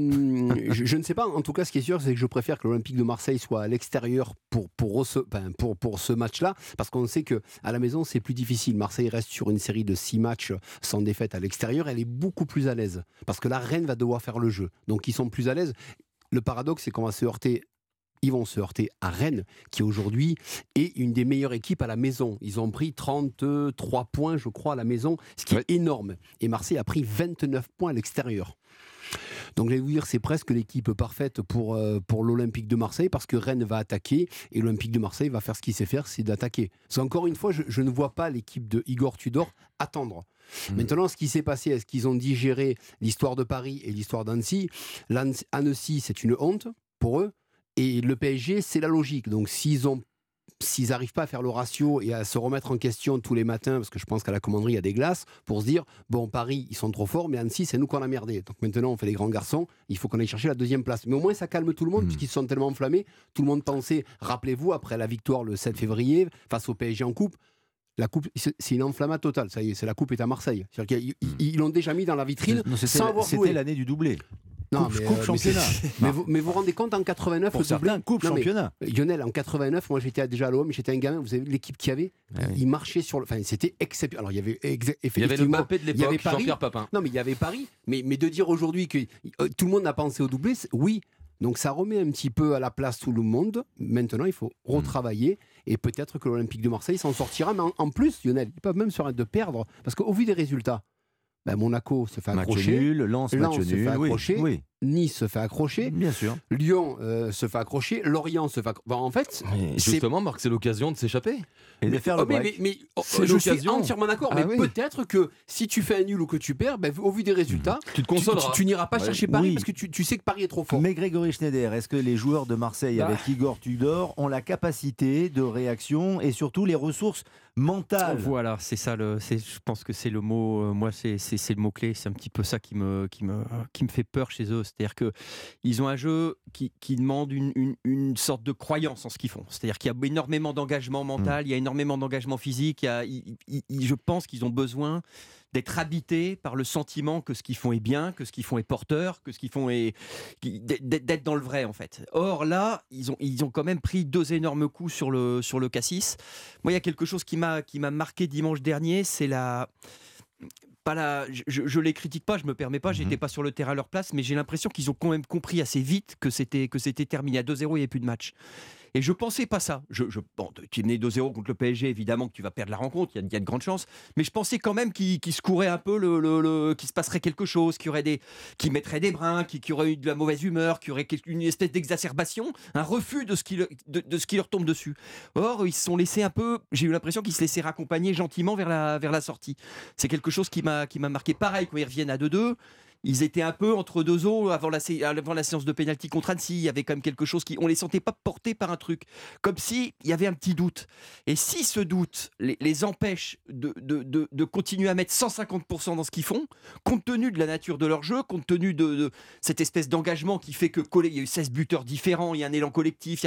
je, je ne sais pas. En tout cas, ce qui est sûr, c'est que je préfère que l'Olympique de Marseille soit à l'extérieur pour, pour, ce, pour, pour ce match-là, parce qu'on sait que à la maison, c'est plus difficile. Marseille reste sur une série de six matchs sans défaite à l'extérieur. Elle est beaucoup plus à l'aise, parce que la Rennes va devoir faire le jeu. Donc, ils sont plus à l'aise. Le paradoxe, c'est qu'on va se heurter. Ils vont se heurter à Rennes, qui aujourd'hui est une des meilleures équipes à la maison. Ils ont pris 33 points, je crois, à la maison, ce qui est énorme. Et Marseille a pris 29 points à l'extérieur. Donc, je vais vous dire, c'est presque l'équipe parfaite pour, euh, pour l'Olympique de Marseille parce que Rennes va attaquer et l'Olympique de Marseille va faire ce qu'il sait faire, c'est d'attaquer. C'est encore une fois, je, je ne vois pas l'équipe de Igor Tudor attendre. Maintenant, ce qui s'est passé, est-ce qu'ils ont digéré l'histoire de Paris et l'histoire d'Annecy? L'Annecy- Annecy, c'est une honte pour eux. Et le PSG, c'est la logique. Donc, s'ils ont s'ils n'arrivent pas à faire le ratio et à se remettre en question tous les matins, parce que je pense qu'à la commanderie, il y a des glaces, pour se dire, bon, Paris, ils sont trop forts, mais Annecy, c'est nous qu'on a merdé. Donc maintenant, on fait les grands garçons, il faut qu'on aille chercher la deuxième place. Mais au moins, ça calme tout le monde, puisqu'ils se sont tellement enflammés. Tout le monde pensait, rappelez-vous, après la victoire le 7 février, face au PSG en coupe, la coupe, c'est une enflammade totale. Ça y est, c'est la coupe est à Marseille. C'est-à-dire qu'ils ils- ils l'ont déjà mis dans la vitrine Non, sans avoir C'était l'année du doublé. Non, coupe, mais, coupe euh, mais championnat. Mais vous, mais vous rendez compte en 89 Pour le certains, coupe Non, championnat. Lionel, en 89, moi j'étais déjà à l'OM, j'étais un gamin, vous avez vu l'équipe qu'il y avait Ouais, oui. Il marchait sur le. Enfin, c'était exceptionnel. Alors, il y avait exa- Il y avait le effectivement- Mbappé de il y avait l'époque, Paris. Jean-Pierre Papin. Non, mais il y avait Paris. Mais, mais de dire aujourd'hui que euh, tout le monde n'a pensé au doublé, c'est- oui. Donc ça remet un petit peu à la place tout le monde. Maintenant, il faut retravailler et peut-être que l'Olympique de Marseille s'en sortira. Mais en, en plus, Lionel, ils peuvent même se permettre de perdre parce qu'au vu des résultats, ben, Monaco se fait Match accrocher, nul, Lens, Lens match se nul. fait oui, accrocher. oui, Nice se fait accrocher, bien sûr. Lyon euh, se fait accrocher, Lorient se fait accrocher. en fait, c'est Justement, Marc, c'est l'occasion de s'échapper. Et de faire le Oh, mais, break. mais- mais, oh, je suis l'occasion. entièrement d'accord. Ah mais oui. peut-être que si tu fais un nul ou que tu perds, ben, au vu des résultats, Tu te tu, consoleras. tu- tu n'iras pas Ouais. chercher Paris Oui. parce que tu, tu sais que Paris est trop fort. Mais Grégory Schneider, est-ce que les joueurs de Marseille Bah. avec Igor Tudor ont la capacité de réaction et surtout les ressources mentales? Voilà, c'est ça. Le, je pense que c'est le mot. euh, moi, c'est, le mot clé. C'est un petit peu ça qui me, qui me, qui me fait peur chez eux. C'est-à-dire que ils ont un jeu qui, qui demande une, une, une sorte de croyance en ce qu'ils font. C'est-à-dire qu'il y a énormément d'engagement mental, il y a énormément d'engagement physique. Il y a, il- il- il- je pense qu'ils ont besoin d'être habités par le sentiment que ce qu'ils font est bien, que ce qu'ils font est porteur, que ce qu'ils font est d'être dans le vrai en fait. Or là, ils ont ils ont quand même pris deux énormes coups sur le sur le cassis. Moi, il y a quelque chose qui m'a qui m'a marqué dimanche dernier, c'est la pas la, je, je- les critique pas, je me permets pas, j'étais pas sur le terrain à leur place, mais j'ai l'impression qu'ils ont quand même compris assez vite que c'était que c'était terminé à 2-0, il n'y avait plus de match. Et je pensais pas ça. Je, tu es mené 2-0 contre le PSG, évidemment que tu vas perdre la rencontre, il y, a- y de grandes chances. Mais je pensais quand même qu'il qu'il se courait un peu, qu'il se passerait quelque chose, qu'il y aurait des, mettrait des brins, qui, qui aurait eu de la mauvaise humeur, qui aurait quelque- une espèce d'exacerbation, un refus de ce, qui, leur tombe dessus. Or, ils se sont laissés un peu, j'ai eu l'impression qu'ils se laissaient raccompagner gentiment vers la, vers la sortie. C'est quelque chose qui m'a marqué. Pareil, quand ils reviennent à 2-2, ils étaient un peu entre deux eaux avant la, sé- avant la séance de pénalty contre Annecy. Il y avait quand même quelque chose qui. On les sentait pas portés par un truc. Comme si il y avait un petit doute. Et si ce doute les, les empêche de, de, de- de continuer à mettre 150% dans ce qu'ils font, compte tenu de la nature de leur jeu, compte tenu de, cette espèce d'engagement qui fait que coller, il y a eu 16 buteurs différents, il y a un élan collectif.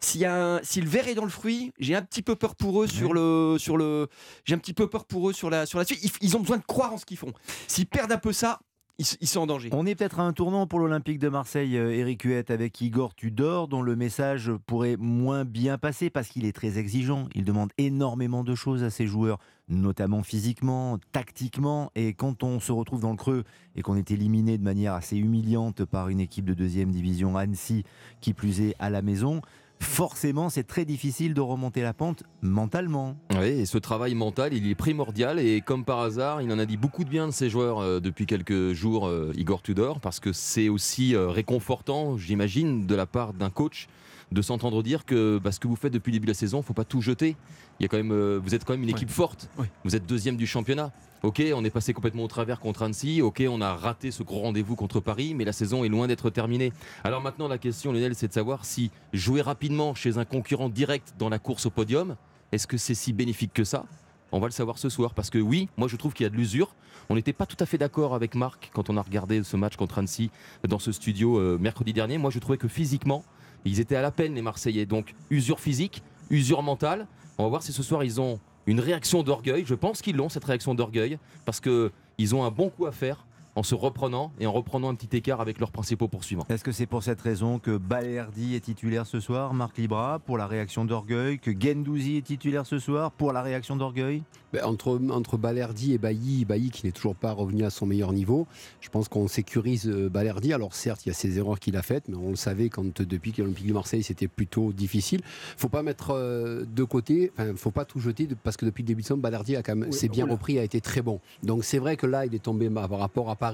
S'il y a si le verre est dans le fruit, j'ai un petit peu peur pour eux sur le. Sur le j'ai un petit peu peur pour eux sur la, sur la suite. Ils, ils ont besoin de croire en ce qu'ils font. S'ils perdent un peu ça, ils, en danger. On est peut-être à un tournant pour l'Olympique de Marseille, euh, Eric Huette, avec Igor Tudor, dont le message pourrait moins bien passer parce qu'il est très exigeant. Il demande énormément de choses à ses joueurs, notamment physiquement, tactiquement. Et quand on se retrouve dans le creux et qu'on est éliminé de manière assez humiliante par une équipe de deuxième division Annecy, qui plus est à la maison, forcément c'est très difficile de remonter la pente mentalement. Oui, et ce travail mental, il est primordial et comme par hasard, il en a dit beaucoup de bien de ses joueurs euh, depuis quelques jours, euh, Igor Tudor, parce que c'est aussi euh, réconfortant, j'imagine, de la part d'un coach de s'entendre dire que bah, ce que vous faites depuis le début de la saison, faut pas tout jeter. Il y a quand même, euh, vous êtes quand même une équipe forte. Ouais. Vous êtes deuxième du championnat. Ok, on est passé complètement au travers contre Annecy. Ok, on a raté ce gros rendez-vous contre Paris, mais la saison est loin d'être terminée. Alors maintenant, la question, Lionel, c'est de savoir si jouer rapidement chez un concurrent direct dans la course au podium, est-ce que c'est si bénéfique que ça? On va le savoir ce soir. Parce que oui, moi je trouve qu'il y a de l'usure. On n'était pas tout à fait d'accord avec Marc quand on a regardé ce match contre Annecy dans ce studio euh, mercredi dernier. Moi je trouvais que physiquement, ils étaient à la peine les Marseillais. Donc usure physique, usure mentale. On va voir si ce soir ils ont une réaction d'orgueil. Je pense qu'ils l'ont cette réaction d'orgueil parce que ils ont un bon coup à faire en se reprenant et en reprenant un petit écart avec leurs principaux poursuivants. Est-ce que c'est pour cette raison que Balerdi est titulaire ce soir, Marc Libra, pour la réaction d'orgueil, que Gendouzi est titulaire ce soir pour la réaction d'orgueil? Ben, entre, entre Balerdi et Bailly, Bailly qui n'est toujours pas revenu à son meilleur niveau, je pense qu'on sécurise euh, Balerdi. Alors certes, il y a ces erreurs qu'il a faites, mais on le savait quand depuis que l'Olympique de Marseille, c'était plutôt difficile. faut pas mettre euh, de côté, enfin, faut pas tout jeter, parce que depuis le début de saison, Balerdi a quand même, Oui, s'est bien oula. repris, a été très bon. Donc c'est vrai que là, il est tombé bah, par rapport à Paris,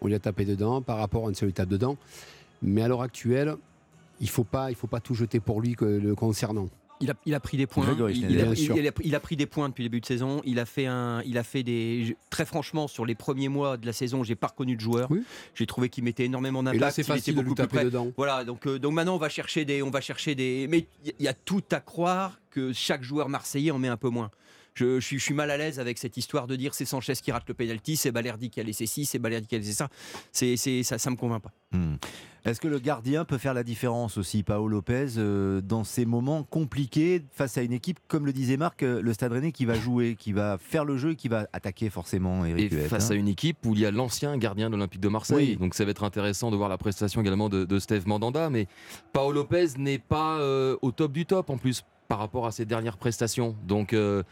on lui a tapé dedans, par rapport à une seule tape dedans. Mais à l'heure actuelle, il faut pas, il faut pas tout jeter pour lui que, le concernant. Il a, il a pris des points. Grégory Il, Schneider. il a, Bien sûr. il a- il a pris des points depuis le début de saison. Il a fait un, il a fait des. Très franchement, sur les premiers mois de la saison, j'ai pas reconnu de joueur. Oui. J'ai trouvé qu'il mettait énormément d'impact. Et là, c'est il était facile de lui beaucoup plus taper près. dedans. Voilà, donc, euh, donc maintenant on va chercher des, on va chercher des, mais il y a tout à croire que chaque joueur marseillais en met un peu moins. Je, je suis, je suis mal à l'aise avec cette histoire de dire c'est Sanchez qui rate le penalty, c'est Balerdi qui a laissé ci, c'est Balerdi qui a laissé ça. C'est, c'est, ça, ça me convainc pas. Hmm. Est-ce que le gardien peut faire la différence aussi, Paolo Lopez, euh, dans ces moments compliqués face à une équipe, comme le disait Marc, euh, le Stade Rennais qui va jouer, qui va faire le jeu et qui va attaquer forcément Et Huet, face hein. à une équipe où il y a l'ancien gardien de l'Olympique de Marseille. Oui. Donc ça va être intéressant de voir la prestation également de, de Steve Mandanda. Mais Paolo Lopez n'est pas euh, au top du top en plus par rapport à ses dernières prestations. Donc euh,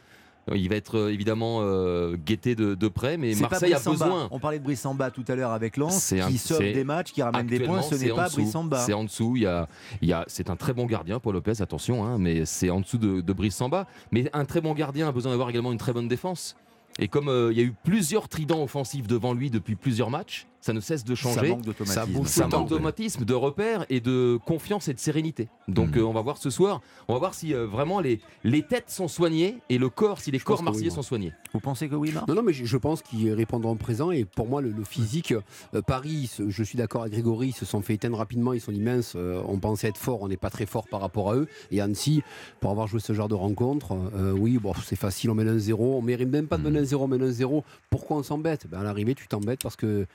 il va être euh, évidemment euh, guetté de, de près. Mais Marseille a besoin. On parlait de Brice Samba tout à l'heure avec Lens, qui sauve des matchs, qui ramène des points. Ce n'est pas. Brice Samba. C'est en dessous. Il y a, il y a, c'est un très bon gardien, Paul Lopez, attention, hein, mais c'est en dessous de, de Brice Samba. Mais un très bon gardien a besoin d'avoir également une très bonne défense. Et comme euh, il y a eu plusieurs tridents offensifs devant lui depuis plusieurs matchs, ça ne cesse de Ça changer. manque d'automatisme. bouge Ça manque d'automatisme, de repères et de confiance et de sérénité. Donc Mhm. euh, on va voir ce soir, on va voir si euh, vraiment les, les têtes sont soignées et le corps, si les Je corps oui, marseillais sont soignés. Vous pensez que oui, Marc? Non, non, mais je, je pense qu'ils répondront présent. Et pour moi, le, le physique, euh, Paris, je suis d'accord avec Grégory, ils se sont fait éteindre rapidement. Ils sont immenses. euh, on pensait être fort, on n'est pas très fort par rapport à eux. Et Annecy, pour avoir joué ce genre de rencontre, euh, oui, bon, c'est facile, on mène un 0 On mérite même pas de mener un 0 on mène un 0 Pourquoi on s'embête? Ben, À l'arrivée, tu t'embêtes parce que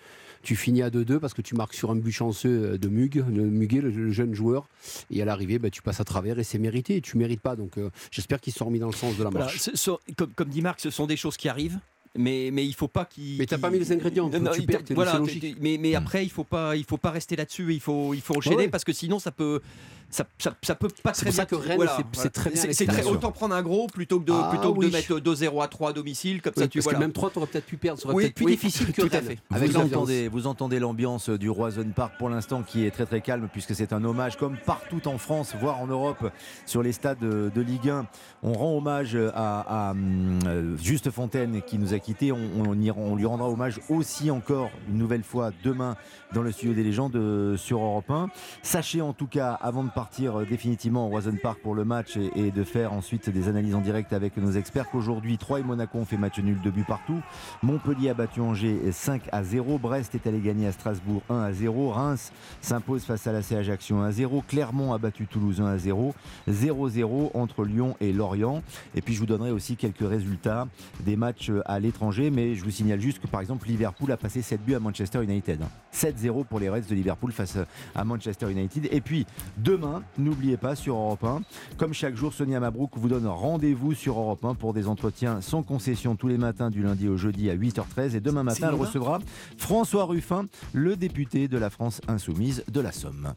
tu finis à 2-2, parce que tu marques sur un but chanceux de Mug, le Muguet, le, le jeune joueur. Et à l'arrivée, ben, tu passes à travers et c'est mérité. Et tu mérites pas. Donc euh, j'espère qu'ils se sont remis dans le sens de la Voilà, marche. ce comme, comme dit Marc, ce sont des choses qui arrivent. Mais, mais il faut pas qu'il. Mais t'as pas mis les ingrédients, Non, tu perds, voilà, mais, mais après, il faut pas, il faut pas rester là-dessus. Il faut, il faut enchaîner ouais. parce que sinon, ça peut, ça, ça, ça peut pas très pour ça bien- que Rennes, voilà, c'est- voilà. très bien à C'est- c'est l'extérieur. très- autant prendre un gros plutôt que de, Ah, plutôt que oui. de mettre 2-0 à 3 à domicile comme Oui, ça. Tu vois. même 3, t'aurais peut-être pu perdre, ça aurait Oui, peut-être plus oui, difficile que tout à fait. Avec vous, entendez, vous entendez l'ambiance du Roison Park pour l'instant qui est très très calme puisque c'est un hommage comme partout en France, voire en Europe, sur les stades de, de Ligue 1. On rend hommage à, à, euh, Juste Fontaine qui nous a quittés. On, on y- on lui rendra hommage aussi encore une nouvelle fois demain dans le studio des légendes euh, sur Europe 1. Sachez en tout cas, avant de partir euh, définitivement au Roison Park pour le match et, de faire ensuite des analyses en direct avec nos experts, qu'aujourd'hui 3 et Monaco ont fait match nul, 2 buts partout. Montpellier a battu Angers 5 à 0. Brest est allé gagner à Strasbourg 1 à 0. Reims s'impose face à l'AC Ajaccio 1 à 0. Clermont a battu Toulouse 1 à 0. 0-0 entre Lyon et Lorient. Et puis je vous donnerai aussi quelques résultats des matchs à l'étranger. Mais je vous signale juste que par exemple Liverpool a passé 7 buts à Manchester United. 7-0 pour les Reds de Liverpool face à Manchester United. Et puis demain, n'oubliez pas sur Europe 1, comme chaque jour, Sonia Mabrouk vous donne rendez-vous sur Europe 1 pour des entretiens sans concession tous les matins du lundi au jeudi à 8h13. Et demain matin, elle recevra François Ruffin, le député de la France Insoumise de la Somme.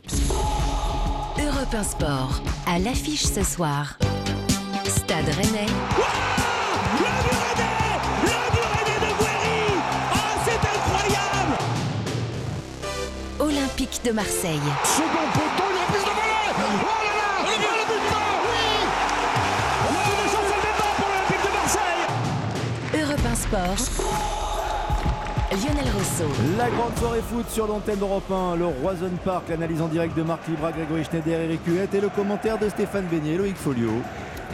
Europe 1 Sport. À l'affiche ce soir. Stade Rennais. Le but Rennais Le but Rennais de Guéry Ah, c'est incroyable Olympique de Marseille. Second Sport. Lionel Rousseau. La grande soirée foot sur l'antenne d'Europe 1, le Roison Park, l'analyse en direct de Marc Libra, Grégory Schneider, Eric Huette et le commentaire de Stéphane Beignet, Loïc Folio.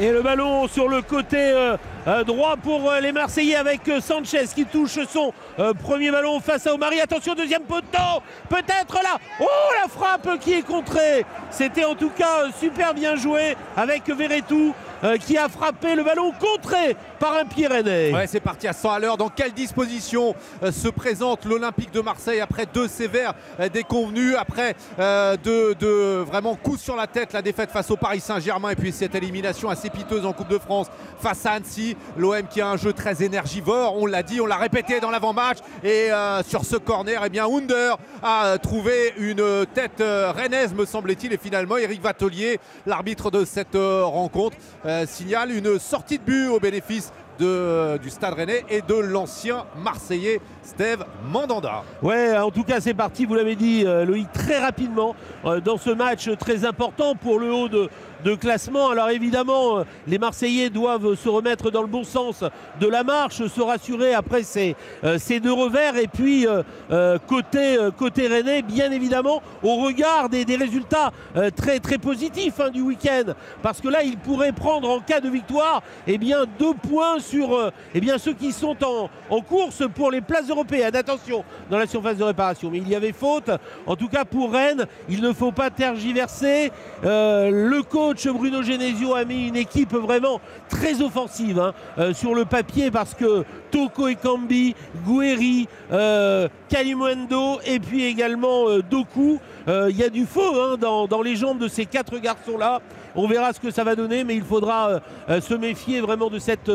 Et le ballon sur le côté euh, euh, droit pour euh, les Marseillais avec Sanchez qui touche son euh, premier ballon face à Omari. Attention, deuxième poteau, peut-être là. Oh, la frappe qui est contrée. C'était en tout cas super bien joué avec Verretou euh, qui a frappé le ballon contré par un rennais. Ouais, c'est parti à 100 à l'heure. Dans quelle disposition euh, se présente l'Olympique de Marseille après deux sévères euh, déconvenus, après euh, deux, vraiment coups sur la tête, la défaite face au Paris Saint-Germain et puis cette élimination assez piteuse en Coupe de France face à Annecy. L'OM qui a un jeu très énergivore, on l'a dit, on l'a répété dans l'avant-match. Et sur ce corner, eh bien, Under a trouvé une tête rennaise, me semble-t-il. Et finalement, Eric Vatelier, l'arbitre de cette rencontre, signale une sortie de but au bénéfice de- du Stade Rennais et de l'ancien Marseillais Steve Mandanda. Ouais, en tout cas, c'est parti, vous l'avez dit, euh, Loïc, très rapidement euh, dans ce match très important pour le haut de, de classement. Alors évidemment, euh, les Marseillais doivent se remettre dans le bon sens de la marche, se rassurer après ces, euh, deux revers. Et puis, euh, côté, côté Rennais, bien évidemment, au regard des, des résultats très, très positifs hein, du week-end. Parce que là, ils pourraient prendre en cas de victoire eh bien, deux points sur eh bien, ceux qui sont en, en course pour les places européennes. Attention, dans la surface de réparation. Mais il y avait faute. En tout cas, pour Rennes, il ne faut pas tergiverser. Le coach Bruno Genesio a mis une équipe vraiment très offensive hein, euh, sur le papier parce que Toko Ekambi, Gueri, euh, Kalimundo et puis également euh, Doku. Euh, Il y a du feu hein, dans, les jambes de ces quatre garçons-là. On verra ce que ça va donner, mais il faudra se méfier vraiment de cette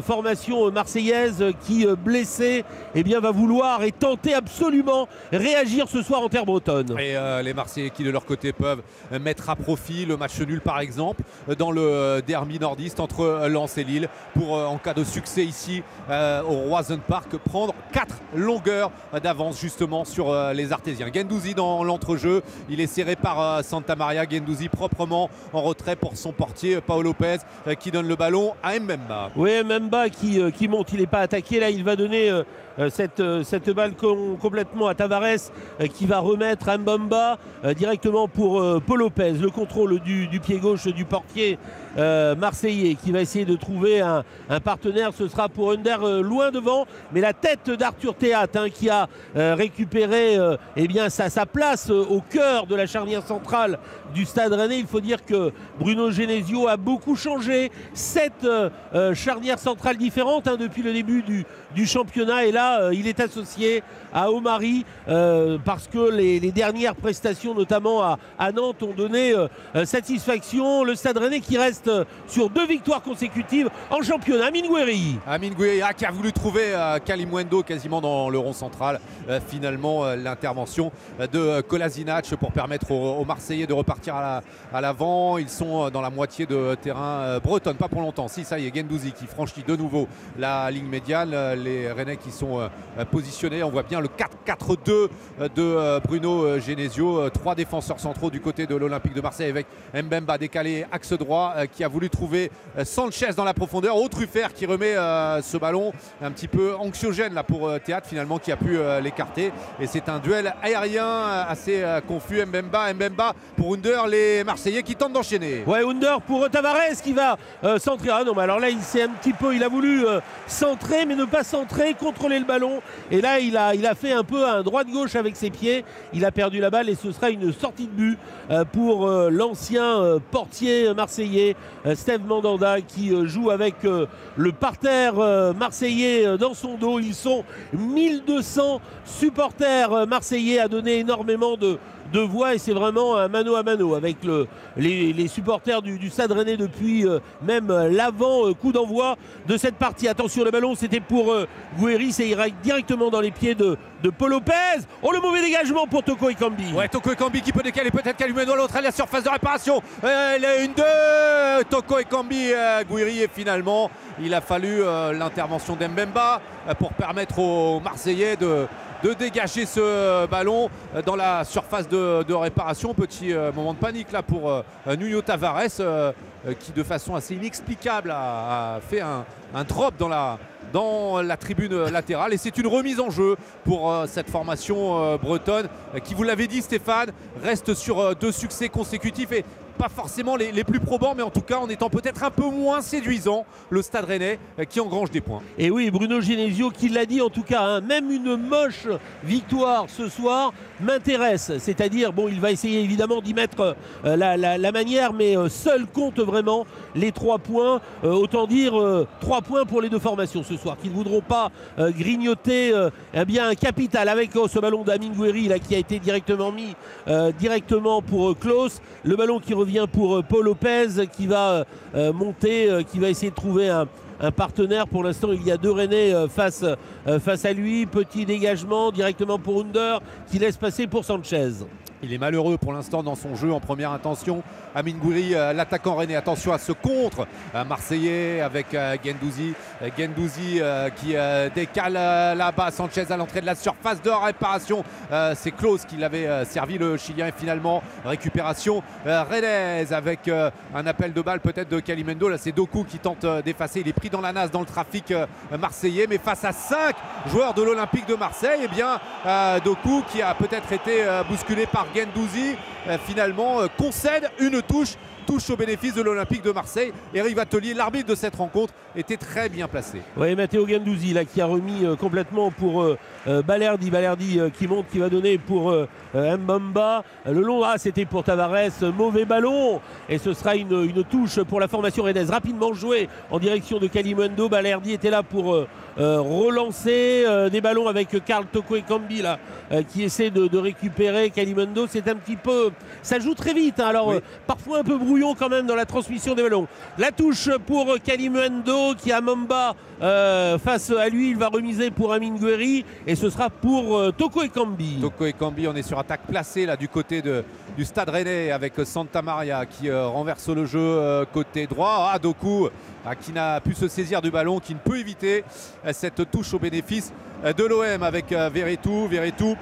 formation euh, marseillaise euh, qui, euh, blessée, eh bien, va vouloir et tenter absolument réagir ce soir en terre bretonne. Et euh, les Marseillais qui de leur côté peuvent euh, mettre à profit le match nul par exemple euh, dans le euh, derby nordiste entre euh, Lens et Lille pour euh, en cas de succès ici euh, au Roison Park prendre 4 longueurs euh, d'avance justement sur euh, les Artésiens. Gendouzi dans l'entrejeu, il est serré par euh, Santa Maria, Gendouzi proprement en retrait pour son portier euh, Paolo Lopez euh, qui donne le ballon à Mbemba. Oui, Memba qui, euh, qui monte, il n'est pas attaqué. Là, il va donner euh, cette, euh, cette balle com- complètement à Tavares euh, qui va remettre Mbamba euh, directement pour euh, Paul Lopez. Le contrôle du, du pied gauche du portier euh, marseillais qui va essayer de trouver un, un partenaire. Ce sera pour Under euh, loin devant. Mais la tête d'Arthur Théat hein, qui a euh, récupéré euh, eh bien, sa, sa place euh, au cœur de la charnière centrale du Stade Rennais. Il faut dire que Bruno Genesio a beaucoup changé. Sept euh, euh, charnières centrales différentes hein, depuis le début du, du championnat. Et là, euh, il est associé à Omari euh, parce que les, dernières prestations, notamment à, Nantes, ont donné euh, euh, satisfaction. Le Stade Rennais qui reste euh, sur deux victoires consécutives en championnat. Amine Gouiri. Amine Gouya qui a voulu trouver Kalimwendo quasiment dans le rond central. Finalement, l'intervention de Kolasinac pour permettre aux, Marseillais de repartir à la- à l'avant. Ils sont dans la moitié de terrain bretonne, pas pour longtemps. Si, ça y est, Gendouzi qui franchit de nouveau la ligne médiane. Les Rennais qui sont positionnés. On voit bien le 4-4-2 euh, de euh, Bruno euh, Genesio. Trois défenseurs centraux du côté de l'Olympique de Marseille avec Mbemba décalé axe droit qui a voulu trouver Sanchez dans la profondeur. Au Truffert qui remet ce ballon un petit peu anxiogène là pour Théâtre finalement qui a pu l'écarter. Et c'est un duel aérien assez confus. Mbemba, Mbemba pour Under, les Marseillais qui tentent d'enchaîner. Ouais, Under pour Tavares qui va centrer. Ah non, mais alors là, il s'est un petit peu, il a voulu centrer, mais ne pas centrer, contrôler le ballon. Et là, il a, il a fait un peu un droit-gauche avec ses pieds. Il a perdu la balle et ce sera une sortie de but euh, pour euh, l'ancien euh, portier marseillais, Steve Mandanda, qui joue avec le parterre marseillais dans son dos. Ils sont 1200 supporters marseillais à donner énormément de, de voix et c'est vraiment un mano à mano avec le, les, supporters du, du Stade depuis euh, même euh, l'avant euh, coup d'envoi de cette partie. Attention, le ballon c'était pour euh, Guéry, ça ira directement dans les pieds de, Paul Lopez. Oh le mauvais dégagement pour Toko Ekambi. Ouais, Toko Ekambi qui peut décaler peut-être Kalumeno, l'autre à la surface de réparation. Elle une deux. Toko Ekambi, Gouiri et finalement il a fallu l'intervention d'Embemba pour permettre aux Marseillais de, de dégager ce ballon euh, dans la surface de, réparation. Petit euh, moment de panique là pour euh, Nuno Tavares euh, euh, qui de façon assez inexplicable a, fait un, drop dans la, tribune latérale. Et c'est une remise en jeu pour euh, cette formation euh, bretonne. Euh, qui vous l'avez dit Stéphane reste sur euh, deux succès consécutifs pas forcément les, les plus probants mais en tout cas en étant peut-être un peu moins séduisant le Stade Rennais euh, qui engrange des points. Et oui, Bruno Genesio qui l'a dit en tout cas, hein, même une moche victoire ce soir m'intéresse. C'est-à-dire, bon, il va essayer évidemment d'y mettre euh, la, la- manière, mais euh, seul compte vraiment les trois points. Autant dire trois points pour les deux formations ce soir, qui ne voudront pas grignoter eh bien, un capital avec oh, ce ballon d'Amin là, qui a été directement mis directement pour Klaus. Le ballon qui revient pour euh, Paul Lopez qui va euh, euh, monter, qui va essayer de trouver un, partenaire. Pour l'instant, il y a deux Rennais face, face à lui. Petit dégagement directement pour Under qui laisse passer pour Sanchez. Il est malheureux pour l'instant dans son jeu en première intention. Amin Gouiri, euh, l'attaquant René, attention à ce contre euh, marseillais avec euh, Gendouzi. Gendouzi qui décale là-bas Sanchez à l'entrée de la surface de réparation. C'est Klaus qui l'avait servi le Chilien et finalement récupération rennaise avec un appel de balle peut-être de Kalimendo. Là c'est Doku qui tente d'effacer. Il est pris dans la nasse dans le trafic marseillais mais face à 5 joueurs de l'Olympique de Marseille, et bien Doku qui a peut-être été bousculé par Gendouzi euh, finalement euh, concède une touche touche au bénéfice de l'Olympique de Marseille. Eric Vatelier, l'arbitre de cette rencontre, était très bien placé. Oui, Matteo Gandouzi là qui a remis euh, complètement pour euh, Balerdi. Balerdi qui monte, qui va donner pour Mbamba. Le long, ah, c'était pour Tavares. Mauvais ballon. Et ce sera une, une touche pour la formation rennaise. Rapidement joué en direction de Kalimundo. Balerdi était là pour relancer euh, des ballons avec Karl Toko et Kambi là, euh, qui essaie de, de récupérer Kalimundo. C'est un petit peu. Ça joue très vite. hein. Alors, Oui. euh, parfois un peu brouillon quand même dans la transmission des ballons. La touche pour Kalimundo qui a Mamba euh, face à lui. Il va remiser pour Amin Gueri et ce sera pour euh, Toko Ekambi. Toko et Cambi, on est sur attaque placée là du côté de, du stade rennais avec Santa Maria qui euh, renverse le jeu euh, côté droit. Ah, Doku ah, qui n'a pu se saisir du ballon, qui ne peut éviter euh, cette touche au bénéfice euh, de l'OM avec euh, Verretou. Verretou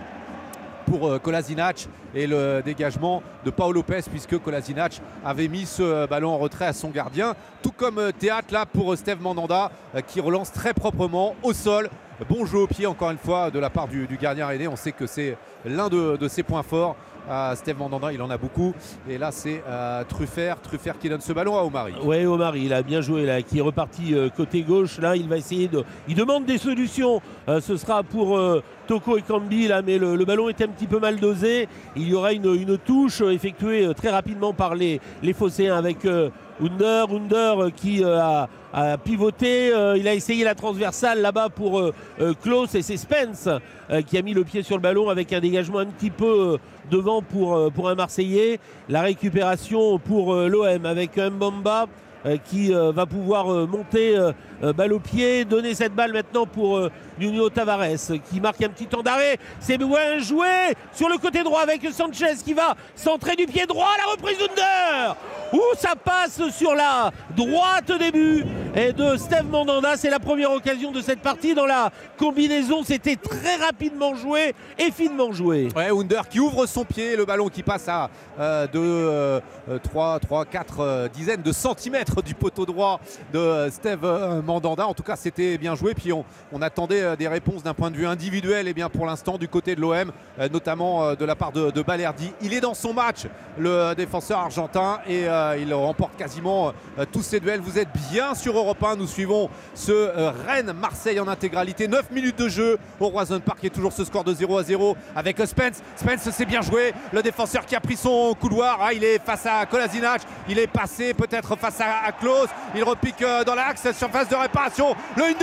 pour euh, Kolasinac et le dégagement de Paolo Lopez puisque Kolasinac avait mis ce ballon en retrait à son gardien. Tout comme euh, Théâtre là pour euh, Steve Mandanda euh, qui relance très proprement au sol. Bon jeu au pied encore une fois de la part du, gardien René. On sait que c'est l'un de ses points forts à Steve Mandanda, il en a beaucoup. Et là, c'est euh, Truffert, qui donne ce ballon à Omari. Ouais, Omar, il a bien joué là, qui est reparti euh, côté gauche. Là, il va essayer de. Il demande des solutions. Euh, ce sera pour Toko et Kambi là, mais le, ballon était un petit peu mal dosé. Il y aura une, touche effectuée très rapidement par les, les avec Under. Under euh, qui euh, a, pivoté. euh, il a essayé la transversale là-bas pour Klaus et c'est Spence qui a mis le pied sur le ballon avec un dégagement un petit peu devant pour, pour un Marseillais. La récupération pour l'OM avec Mbamba qui va pouvoir monter balle au pied, donner cette balle maintenant pour Nuno Tavares euh, qui marque un petit temps d'arrêt. C'est bien joué sur le côté droit avec Sanchez qui va centrer du pied droit. La reprise d'Under où ça passe sur la droite début et de Steve Mandanda. C'est la première occasion de cette partie dans la combinaison. C'était très rapidement joué et finement joué. Ouais, Under qui ouvre son pied, le ballon qui passe à euh, de euh, 3, 3, 4 euh, dizaines de centimètres du poteau droit de euh, Steve euh, Mandanda. En tout cas, c'était bien joué. Puis on, on attendait euh, des réponses d'un point de vue individuel et bien pour l'instant du côté de l'OM, euh, notamment euh, de la part de, de Balerdi. Il est dans son match, le défenseur argentin, et il remporte quasiment tous ses duels. Vous êtes bien sur Europe 1. Nous suivons ce Rennes-Marseille en intégralité. 9 minutes de jeu au Roison Park. A toujours ce score de 0 à 0 avec Spence. Spence, c'est bien joué. Le défenseur qui a pris son couloir. Ah, il est face à Kolasinac. Il est passé peut-être face à, à. Il repique dans l'axe, surface de réparation. Le 1-2.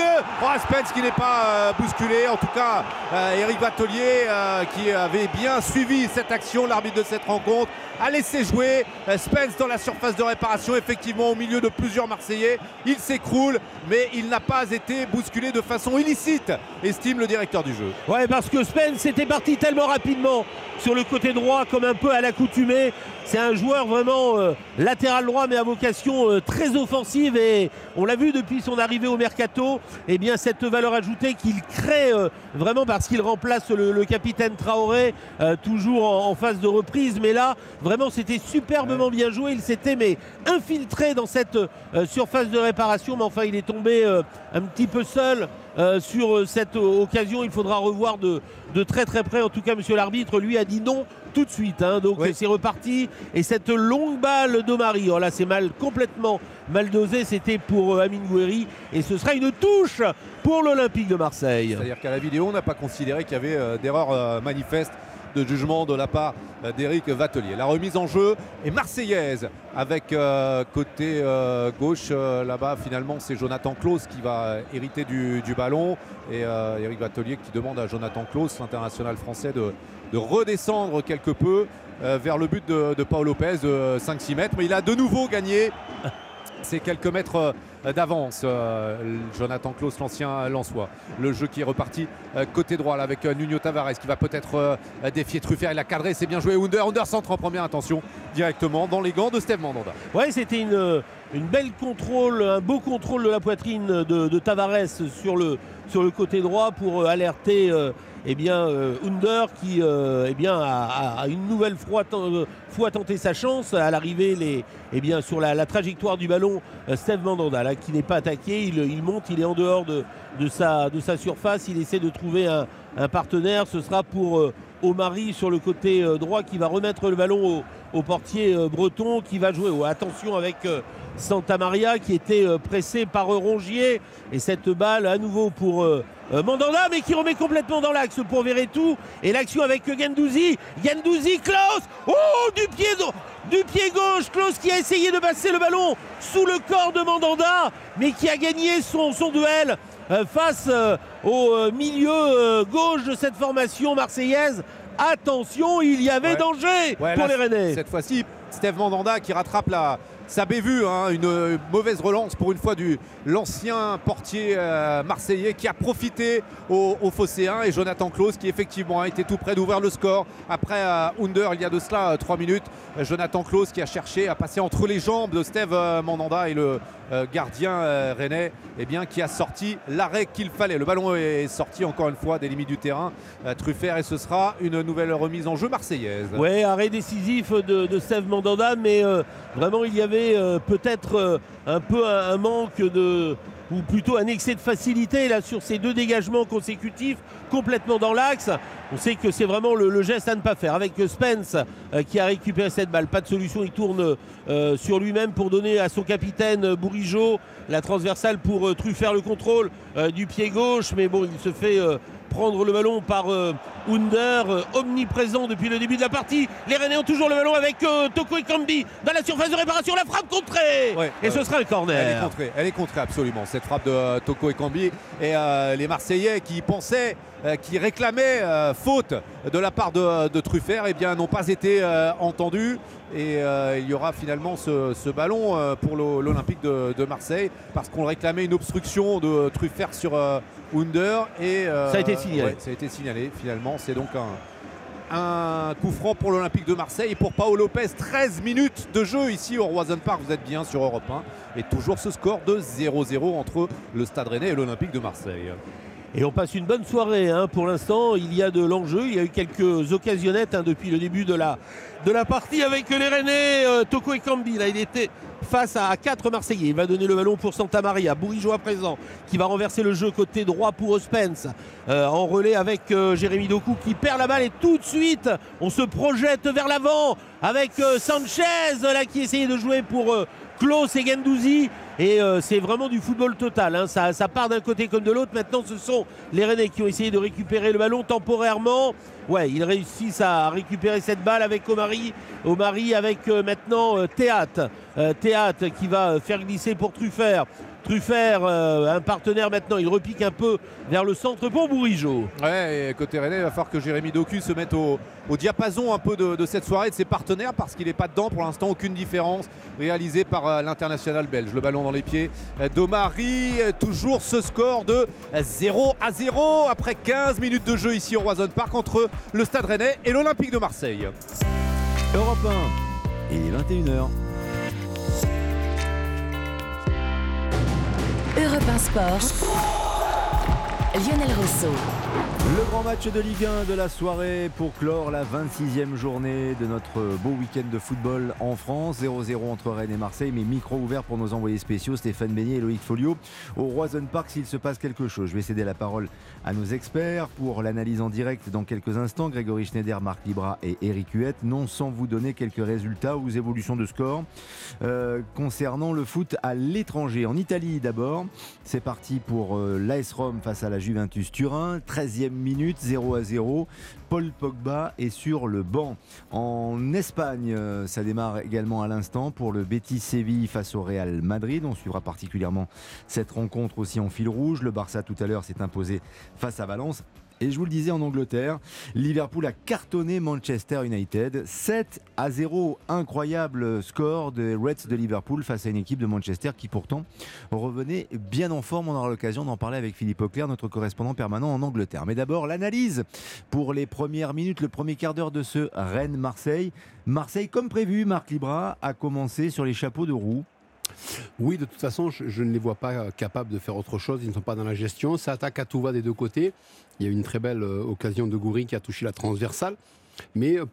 Oh, Spence qui n'est pas euh, bousculé. En tout cas, euh, Eric Batelier euh, qui avait bien suivi cette action, l'arbitre de cette rencontre, a laissé jouer euh, Spence dans la surface de réparation. Effectivement, au milieu de plusieurs Marseillais, il s'écroule, mais il n'a pas été bousculé de façon illicite, estime le directeur du jeu. Ouais, parce que Spence était parti tellement rapidement sur le côté droit, comme un peu à l'accoutumée. C'est un joueur vraiment euh, latéral droit, mais à vocation euh, très offensive. Et on l'a vu depuis son arrivée au mercato. Bien cette valeur ajoutée qu'il crée euh, vraiment parce qu'il remplace le, capitaine Traoré, toujours en, phase de reprise. Mais là, vraiment, c'était superbement bien joué. Il s'était infiltré dans cette surface de réparation. Mais enfin, il est tombé un petit peu seul. sur cette occasion, il faudra revoir de, de très très près. En tout cas, monsieur l'arbitre, lui, a dit non tout de suite. hein. donc Oui. c'est reparti. Et cette longue balle d'Omari, oh là c'est mal, complètement mal dosé. C'était pour euh, Amine Gouiri. Et ce sera une touche pour l'Olympique de Marseille. C'est-à-dire qu'à la vidéo, on n'a pas considéré qu'il y avait euh, d'erreur euh, manifeste de jugement de la part euh, d'Éric Vatelier. La remise en jeu est marseillaise avec euh, côté euh, gauche là-bas finalement c'est Jonathan Klaus qui va hériter du, ballon et Éric Vatelier qui demande à Jonathan Klaus, l'international français, de, de redescendre quelque peu vers le but de, de Paul Lopez de 5-6 mètres. Mais il a de nouveau gagné ces quelques mètres euh, d'avance, euh, Jonathan Klaus, l'ancien Lançois. Le jeu qui est reparti euh, côté droit avec Nuno Tavares qui va peut-être défier Truffert. Il a cadré, c'est bien joué. Under, centre en première intention directement dans les gants de Steve Mandanda. Ouais, c'était une, belle contrôle, un beau contrôle de la poitrine de Tavares sur le, sur le côté droit pour euh, alerter euh, eh bien, euh, Under qui eh bien, a, une nouvelle fois, ten- fois tenté sa chance à l'arrivée eh sur la, trajectoire du ballon. Steve Mandanda qui n'est pas attaqué, il, il monte, il est en dehors de, de, sa, de sa surface, il essaie de trouver un, un partenaire. Ce sera pour Omari sur le côté droit qui va remettre le ballon au, portier breton qui va jouer. Oh, attention avec Santa Maria qui était euh, pressé par euh, Rongier. Et cette balle à nouveau pour euh, Mandanda mais qui remet complètement dans l'axe pour Verretou et l'action avec Gendouzi. Gendouzi Klaus. Oh du pied du pied gauche. Klaus qui a essayé de passer le ballon sous le corps de Mandanda mais qui a gagné son, son duel face au milieu gauche de cette formation marseillaise. Attention il y avait Ouais. danger Ouais, pour là, les Rennais. Cette fois-ci, Steve Mandanda qui rattrape la, sa bévue, hein, une euh, mauvaise relance pour une fois du l'ancien portier euh, marseillais qui a profité au, au et Jonathan Klaus qui effectivement a été tout près d'ouvrir le score après euh, Under il y a de cela 3 minutes. Euh, Jonathan Klaus qui a cherché à passer entre les jambes de Steve euh, Mandanda et le euh, gardien euh, rennais eh bien, qui a sorti l'arrêt qu'il fallait. Le ballon est sorti encore une fois des limites du terrain. Euh, Truffert et ce sera une nouvelle remise en jeu marseillaise. Ouais, arrêt décisif de, Steve Mandanda, mais euh, vraiment il y avait euh, peut-être euh, un peu un, manque de, ou plutôt un excès de facilité là sur ces deux dégagements consécutifs complètement dans l'axe. On sait que c'est vraiment le, geste à ne pas faire. Avec Spence euh, qui a récupéré cette balle, pas de solution, il tourne sur lui-même pour donner à son capitaine Bourigeau la transversale pour Truffert le contrôle du pied gauche, mais bon, il se fait prendre le ballon par euh, Under, euh, omniprésent depuis le début de la partie. Les Rennais ont toujours le ballon avec euh, Toko Ekambi dans la surface de réparation, la frappe contrée Ouais, Et ce sera un Elle est corner. contrée, elle est contrée absolument, cette frappe de euh, Toko Ekambi. Et euh, les Marseillais qui pensaient, qui réclamaient euh, faute de la part de, de Truffert, eh bien n'ont pas été euh, entendus. Et euh, il y aura finalement ce, ce ballon euh, pour l'O- l'Olympique de, de Marseille, parce qu'on réclamait une obstruction de Truffert sur euh, Under. Et, euh, Ça a été signalé. ouais, ça a été signalé finalement. C'est donc un, un coup franc pour l'Olympique de Marseille. Et pour Paolo Lopez, 13 minutes de jeu ici au Roison Park. Vous êtes bien sur Europe 1. Et toujours ce score de 0-0 entre le Stade Rennais et l'Olympique de Marseille. Et on passe une bonne soirée hein. pour l'instant. Il y a de l'enjeu. Il y a eu quelques occasionnettes hein, depuis le début de la, de la partie avec les Rennais. Euh, Toko Ekambi, là, il était face à quatre Marseillais. Il va donner le ballon pour Santa Maria. Bourigeau à présent qui va renverser le jeu côté droit pour Ospens. Euh, en relais avec euh, Jérémy Doku qui perd la balle et tout de suite on se projette vers l'avant avec Sanchez là qui essayait de jouer pour Klaus et Gendouzi et euh, c'est vraiment du football total hein. ça, part d'un côté comme de l'autre. Maintenant ce sont les Rennais qui ont essayé de récupérer le ballon temporairement. Ouais ils réussissent à récupérer cette balle avec Omari. Omari avec euh, maintenant euh, Théâtre Euh, qui va faire glisser pour Truffert Truffert, euh, un partenaire maintenant, il repique un peu vers le centre pour Bourigeau. Ouais, et côté Rennais, il va falloir que Jérémy Doku se mette au, au diapason un peu de, de cette soirée, de ses partenaires, parce qu'il n'est pas dedans pour l'instant. Aucune différence réalisée par euh, l'international belge. Le ballon dans les pieds d'Omari. Toujours ce score de euh, 0 à 0 après 15 minutes de jeu ici au Roison Park entre le Stade Rennais et l'Olympique de Marseille. Europe 1, il est 21h. Europe 1 Sport. Lionel Rousseau. Le grand match de Ligue 1 de la soirée pour clore la 26e journée de notre beau week-end de football en France. 0-0 entre Rennes et Marseille, mais micro ouvert pour nos envoyés spéciaux Stéphane Beignet et Loïc Folio. Au Roison Park, s'il se passe quelque chose, je vais céder la parole à nos experts pour l'analyse en direct dans quelques instants. Grégory Schneider, Marc Libra et Eric Huette. Non sans vous donner quelques résultats ou évolutions de score euh, concernant le foot à l'étranger. En Italie d'abord, c'est parti pour euh, l'AS Rome face à la Juventus Turin. 13e minute, 0 à 0. Paul Pogba est sur le banc. En Espagne, euh, ça démarre également à l'instant pour le Betis Séville face au Real Madrid. On suivra particulièrement cette rencontre aussi en fil rouge. Le Barça tout à l'heure s'est imposé face à Valence. Et je vous le disais en Angleterre, Liverpool a cartonné Manchester United 7 à 0. Incroyable score des Reds de Liverpool face à une équipe de Manchester qui pourtant revenait bien en forme. On aura l'occasion d'en parler avec Philippe Auclair, notre correspondant permanent en Angleterre. Mais d'abord, l'analyse pour les premières minutes, le premier quart d'heure de ce Rennes-Marseille. Marseille, comme prévu, Marc Libra a commencé sur les chapeaux de roue. Oui, de toute façon, je, ne les vois pas euh, capables de faire autre chose. Ils ne sont pas dans la gestion. Ça attaque à tout va des deux côtés. Il y a eu une très belle euh, occasion de Goury qui a touché la transversale. Mais euh,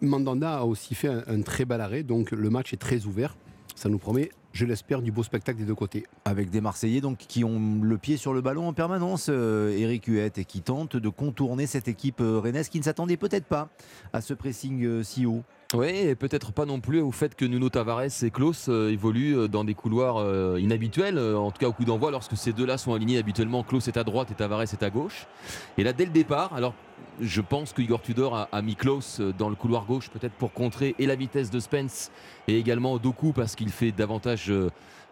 Mandanda a aussi fait un, très bel arrêt. Donc le match est très ouvert. Ça nous promet, je l'espère, du beau spectacle des deux côtés. Avec des Marseillais qui ont le pied sur le ballon en permanence, Eric Huette, et qui tentent de contourner cette équipe euh, rennaise qui ne s'attendait peut-être pas à ce pressing si haut. Oui, et peut-être pas non plus au fait que Nuno Tavares et Klaus euh, évoluent euh, dans des couloirs euh, inhabituels, en tout cas au coup d'envoi, lorsque ces deux-là sont alignés habituellement, Klaus est à droite et Tavares est à gauche. Et là, dès le départ, alors je pense que Igor Tudor a, a mis Klaus dans le couloir gauche, peut-être pour contrer et la vitesse de Spence et également Doku parce qu'il fait davantage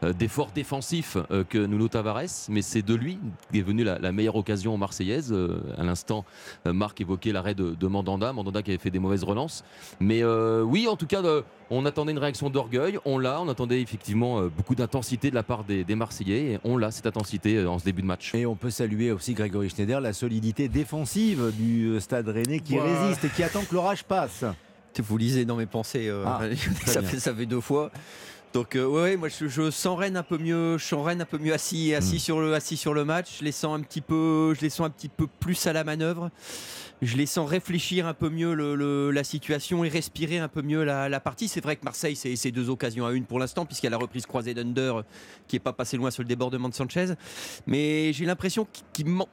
d'efforts défensifs euh, que Nuno Tavares, mais c'est de lui qu'est venue la, la meilleure occasion marseillaise. Euh, à l'instant, euh, Marc évoquait l'arrêt de, de Mandanda, Mandanda qui avait fait des mauvaises relances. Mais euh, oui, en tout cas, euh, on attendait une réaction d'orgueil, on l'a, on attendait effectivement euh, beaucoup d'intensité de la part des, des Marseillais, et on l'a cette intensité euh, en ce début de match. Et on peut saluer aussi Grégory Schneider, la solidité défensive du euh, stade rennais qui Ouais. résiste et qui attend que l'orage passe. Vous lisez dans mes pensées, euh, Ah, fait, ça fait deux fois. Donc euh, ouais, moi je, je sens Rennes un peu mieux, je sens Rennes un peu mieux assis, assis Mm. sur le, assis sur le match. Je les sens un petit peu, je les sens un petit peu plus à la manœuvre. Je les sens réfléchir un peu mieux le- le- la situation et respirer un peu mieux la, la partie. C'est vrai que Marseille, c'est deux occasions à une pour l'instant, puisqu'il y a la reprise croisée d'Under qui est pas passé loin sur le débordement de Sanchez. Mais j'ai l'impression qu'il qu'il man-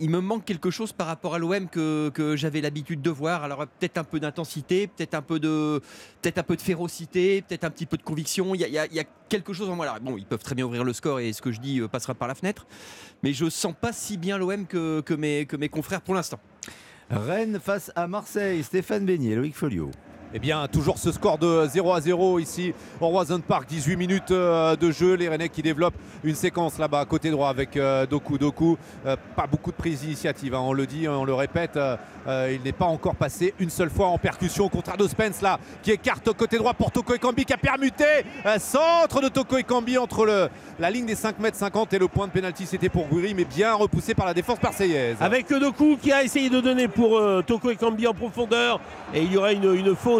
il me manque quelque chose par rapport à l'OM que, j'avais l'habitude de voir. Alors peut-être un peu d'intensité, peut-être un peu de, peut-être un peu de férocité, peut-être un petit peu de conviction. Il y a, quelque chose en moi. Bon, ils peuvent très bien ouvrir le score et ce que je dis euh, passera par la fenêtre. Mais je sens pas si bien l'OM que, que mes, que mes confrères pour l'instant. Rennes face à Marseille. Stéphane Beignet, Loïc Folio. Eh bien, toujours ce score de 0 à 0 ici au Roison Park. 18 minutes euh, de jeu. Les Rennais qui développent une séquence là-bas, côté droit, avec euh, Doku. Doku, euh, pas beaucoup de prise d'initiative. hein. On le dit, on le répète. il n'est pas encore passé une seule fois en percussion. Au contraire de Spence, là, qui écarte côté droit pour Toko Ekambi, qui a permuté. Centre de Toko Ekambi entre le, la ligne des 5 mètres 50 et le point de pénalty. C'était pour Guiri, mais bien repoussé par la défense marseillaise. Avec Doku qui a essayé de donner pour euh, Toko Ekambi en profondeur. Et il y aurait une, une faute,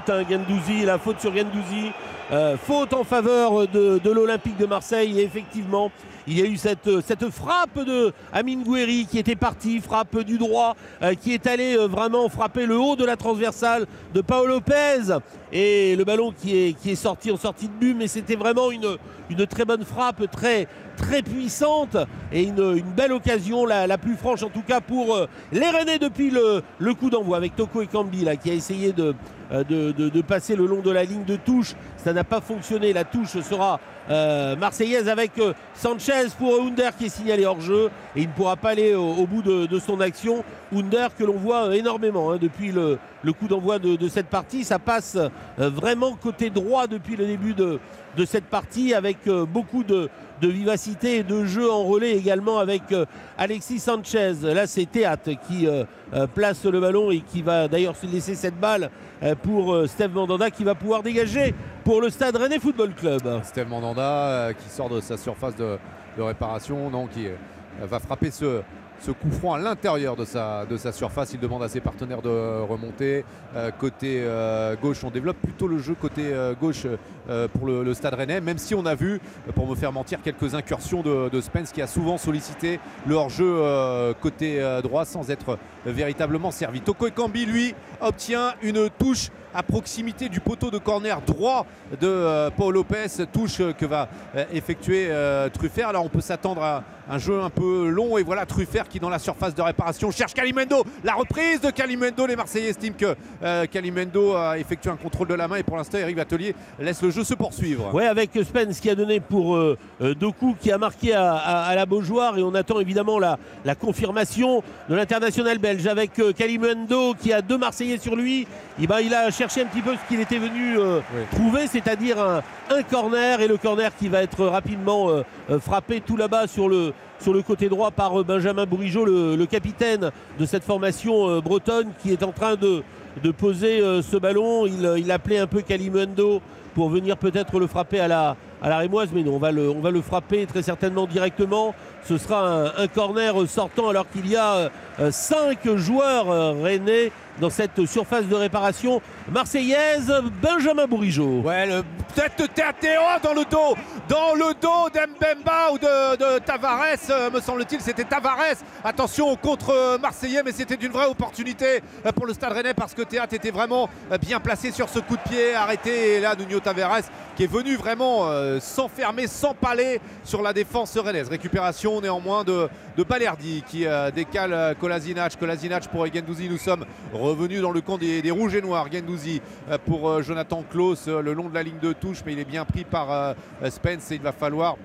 la faute sur Gendouzi. Euh, faute en faveur de, l'Olympique de Marseille. Et effectivement, il y a eu cette, frappe de Amine qui était parti, frappe du droit, euh, qui est allé euh, vraiment frapper le haut de la transversale de Paolo Lopez. Et le ballon qui est, qui est sorti en sortie de but, mais c'était vraiment une, une très bonne frappe, très, très puissante et une, belle occasion, la, plus franche en tout cas pour euh, les Rennais depuis le, coup d'envoi avec Toko Ekambi là, qui a essayé de, euh, de, passer le long de la ligne de touche. Ça n'a pas fonctionné. La touche sera euh, marseillaise avec euh, Sanchez pour Under qui est signalé hors jeu et il ne pourra pas aller au, bout de, son action. Under que l'on voit énormément hein, depuis le, coup d'envoi de, cette partie. Ça passe vraiment côté droit depuis le début de, cette partie avec beaucoup de, de vivacité et de jeu en relais également avec euh, Alexis Sanchez. Là, c'est Théâtre qui euh, euh, place le ballon et qui va d'ailleurs se laisser cette balle pour Steve Mandanda qui va pouvoir dégager pour le stade Rennais Football Club. Steve Mandanda qui sort de sa surface de, réparation, non, qui va frapper ce, coup franc à l'intérieur de sa, surface. Il demande à ses partenaires de remonter. Côté gauche, on développe plutôt le jeu côté gauche pour le, stade rennais, même si on a vu, euh, pour me faire mentir, quelques incursions de, Spence qui a souvent sollicité le hors-jeu euh, côté euh, droit sans être véritablement servi. Toko lui, obtient une touche à proximité du poteau de corner droit de euh, Paul Lopez, touche euh, que va euh, effectuer euh, Truffert. Là, on peut s'attendre à un jeu un peu long et voilà Truffert qui, dans la surface de réparation, cherche Calimendo. La reprise de Calimendo, les Marseillais estiment que euh, Calimendo a effectué un contrôle de la main et pour l'instant, Eric Batelier laisse le jeu se poursuivre. Ouais, avec Spence qui a donné pour euh, euh, Doku qui a marqué à, à- à la Beaujoire et on attend évidemment la, la confirmation de l'international belge avec euh, Kalimundo qui a deux Marseillais sur lui. Et ben, il a cherché un petit peu ce qu'il était venu euh, Oui. trouver, c'est-à-dire un, un corner et le corner qui va être rapidement euh, frappé tout là-bas sur le, sur le côté droit par Benjamin Bourigeau, le, le capitaine de cette formation bretonne qui est en train de, de poser ce ballon. Il, il appelait un peu Kalimundo pour venir peut-être le frapper à la, à la rémoise, mais non, on va, le, on va le frapper très certainement directement. Ce sera un, corner sortant alors qu'il y a euh, cinq joueurs euh, rennais dans cette surface de réparation marseillaise. Benjamin Bourigeau. Ouais, de Théo dans le dos, dans le dos d'Mbemba ou de, Tavares, euh, me semble-t-il, c'était Tavares. Attention au contre marseillais, mais c'était une vraie opportunité pour le Stade Rennais parce que Théâtre était vraiment bien placé sur ce coup de pied arrêté. Et là, Nuno Tavares qui est venu vraiment s'enfermer, s'empaler sur la défense rennaise. Récupération néanmoins de, de Balerdi qui euh, décale euh, Kolasinac. Kolasinac pour Gendouzi. Nous sommes revenus dans le camp des, Rouges et Noirs. Gendouzi euh, pour Jonathan Klaus le long de la ligne de touche, mais il est bien pris par Spence et il va falloir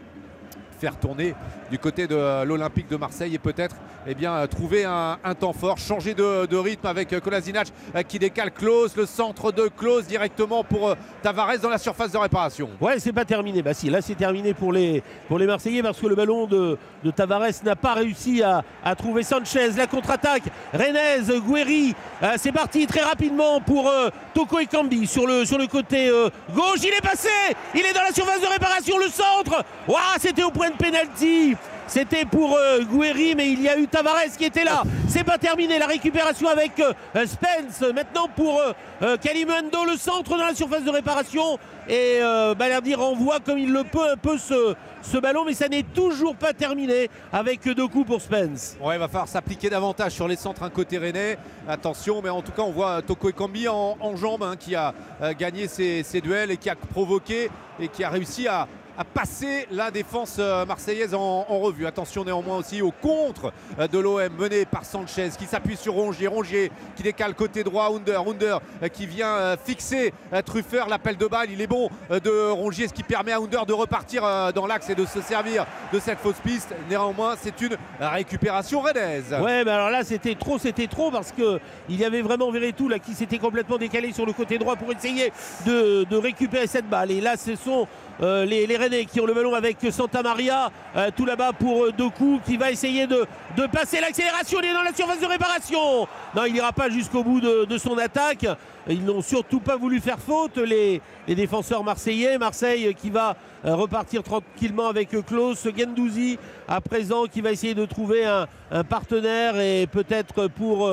faire tourner du côté de l'Olympique de Marseille et peut-être eh bien, euh, trouver un, temps fort, changer de, rythme avec euh, Kolasinac euh, qui décale Klaus, le centre de Klaus directement pour Tavares dans la surface de réparation. Ouais, c'est pas terminé. Bah si, là c'est terminé pour les, pour les Marseillais parce que le ballon de, Tavares n'a pas réussi à, trouver Sanchez. La contre-attaque, Renez, Guerri, euh, c'est parti très rapidement pour euh, Toko Ekambi sur le, sur le côté gauche. Il est passé, il est dans la surface de réparation, le centre. Ouah, c'était au point de pénalty. C'était pour euh, Guéry, mais il y a eu Tavares qui était là. C'est pas terminé. La récupération avec euh, Spence. Maintenant pour euh, euh, Kalimundo, le centre dans la surface de réparation. Et euh, Balerdi renvoie comme il le peut un peu ce, ballon, mais ça n'est toujours pas terminé avec deux coups pour Spence. Ouais, il va falloir s'appliquer davantage sur les centres un côté rennais. Attention, mais en tout cas, on voit Toko Ekambi en, en jambes hein, qui a euh, gagné ses duels et qui a provoqué et qui a réussi à, à passer la défense euh, marseillaise en, revue. Attention néanmoins aussi au contre euh, de l'OM mené par Sanchez qui s'appuie sur Rongier. Rongier qui décale côté droit. Under, Under euh, qui vient fixer Truffer. L'appel de balle, il est bon de Rongier, ce qui permet à Under de repartir dans l'axe et de se servir de cette fausse piste. Néanmoins, c'est une récupération rennaise. Ouais, mais alors là, c'était trop, c'était trop parce que il y avait vraiment Verretou là qui s'était complètement décalé sur le côté droit pour essayer de récupérer cette balle. Et là, ce sont euh, les, les Rennais qui ont le ballon avec Santa Maria, euh, tout là-bas pour euh, Doku qui va essayer de, de passer l'accélération. Il est dans la surface de réparation. Non, il n'ira pas jusqu'au bout de, de son attaque. Ils n'ont surtout pas voulu faire faute, les, les défenseurs marseillais. Marseille qui va repartir tranquillement avec Klaus Gendouzi à présent qui va essayer de trouver un, un partenaire et peut-être pour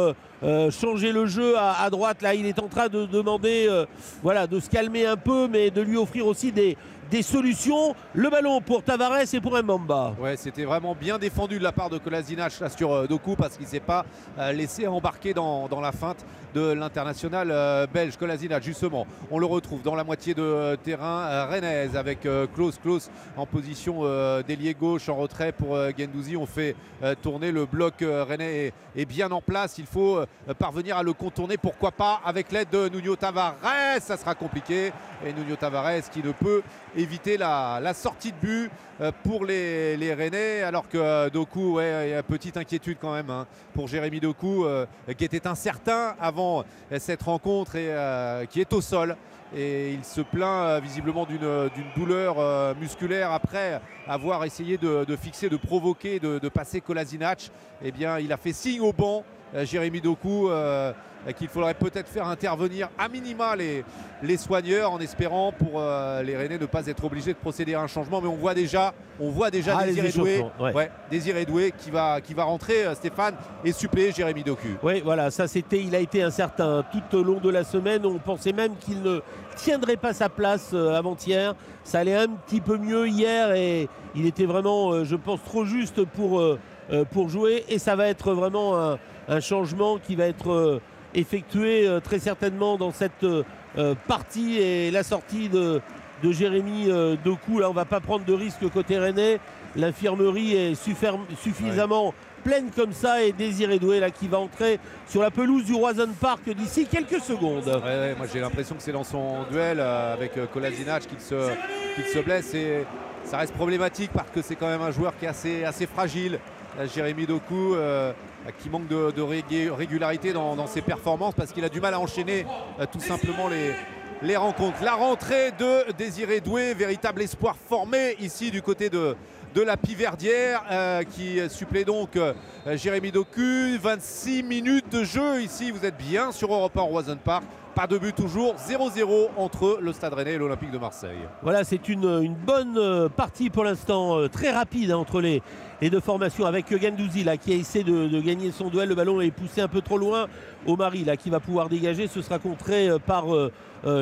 changer le jeu à, à droite. Là, il est en train de demander voilà, de se calmer un peu, mais de lui offrir aussi des, des solutions. Le ballon pour Tavares et pour Mbamba. Ouais, c'était vraiment bien défendu de la part de Kolasinac sur euh, Doku parce qu'il ne s'est pas euh, laissé embarquer dans, la feinte de l'international euh, belge Kolasinac. Justement, on le retrouve dans la moitié de euh, terrain rennaise avec Klaus Klaus en position d'ailier gauche en retrait pour Gendouzi. On fait tourner le bloc rennais est, bien en place. Il faut parvenir à le contourner. Pourquoi pas avec l'aide de Nuno Tavares. Ça sera compliqué. Et Nuno Tavares qui ne peut éviter la, sortie de but euh, pour les, les Rennais. Alors que euh, Doku, ouais, il y a petite inquiétude quand même hein, pour Jérémy Doku euh, qui était incertain avant cette rencontre et qui est au sol. Et il se plaint visiblement d'une douleur musculaire après avoir essayé de, fixer, de provoquer, de, passer Kolasinac. Eh bien, il a fait signe au banc, Jérémy Doku, qu'il faudrait peut-être faire intervenir à minima les, les soigneurs en espérant pour euh, les Rennais ne pas être obligés de procéder à un changement. Mais on voit déjà, on voit déjà Ah, Désiré Doué, ouais. ouais, Désiré Doué qui va, qui va rentrer, euh, Stéphane, et suppléer Jérémy Doku. Oui, voilà, ça c'était, il a été incertain tout au long de la semaine. On pensait même qu'il ne tiendrait pas sa place euh, avant-hier. Ça allait un petit peu mieux hier et il était vraiment, euh, je pense, trop juste pour, euh, euh, pour jouer. Et ça va être vraiment un, un changement qui va être euh, effectué euh, très certainement dans cette euh, euh, partie et la sortie de, de Jérémy Doku. Là, on va pas prendre de risque côté rennais. L'infirmerie est suffisamment pleine comme ça et Désiré Doué là qui va entrer sur la pelouse du Roison Park d'ici quelques secondes. Ouais, ouais, moi j'ai l'impression que c'est dans son duel avec Kolasinac qu'il se, blesse et ça reste problématique parce que c'est quand même un joueur qui est assez, assez fragile. Jérémy Doku euh, qui manque de, régularité dans, ses performances parce qu'il a du mal à enchaîner euh, tout simplement les, rencontres. La rentrée de Désiré Doué, véritable espoir formé ici du côté de, la Piverdière euh, qui supplée donc euh, Jérémy Doku. 26 minutes de jeu ici, vous êtes bien sur Europe 1 Roison Park. Pas de but toujours, 0-0 entre le Stade Rennais et l'Olympique de Marseille. Voilà, c'est une, bonne euh, partie pour l'instant, euh, très rapide hein, entre les, deux formations avec Gendouzi là qui a essayé de, gagner son duel. Le ballon est poussé un peu trop loin. Omari là qui va pouvoir dégager. Ce sera contré euh, par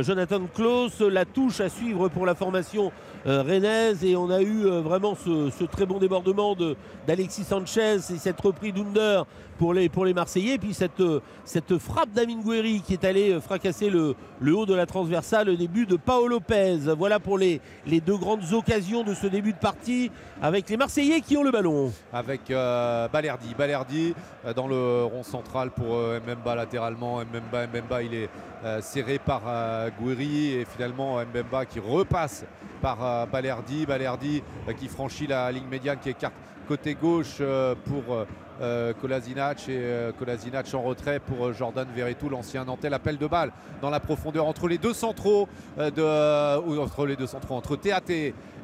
Jonathan Klaus. La touche à suivre pour la formation rennaise. Et on a eu euh, vraiment ce, très bon débordement de- d'Alexis Sanchez et cette reprise d'Under pour les, Marseillais. Puis cette, euh, cette frappe d'Amin Gueri qui est allé euh, fracasser le, haut de la transversale. Le début de Paolo Lopez. Voilà pour les, deux grandes occasions de ce début de partie avec les Marseillais qui ont le ballon. avec euh, Balerdi. Balerdi euh, dans le rond central pour euh, Mbemba latéralement. Mbemba, Mbemba il est euh, serré par euh, Gouiri et finalement Mbemba qui repasse par Balerdi. Balerdi euh, qui franchit la ligne médiane qui écarte côté gauche euh, pour euh, Kolasinac et Kolasinac en retrait pour Jordan Verretou, l'ancien Nantais. L'appel de balle dans la profondeur entre les deux centraux ou entre les deux centraux, entre Théâtre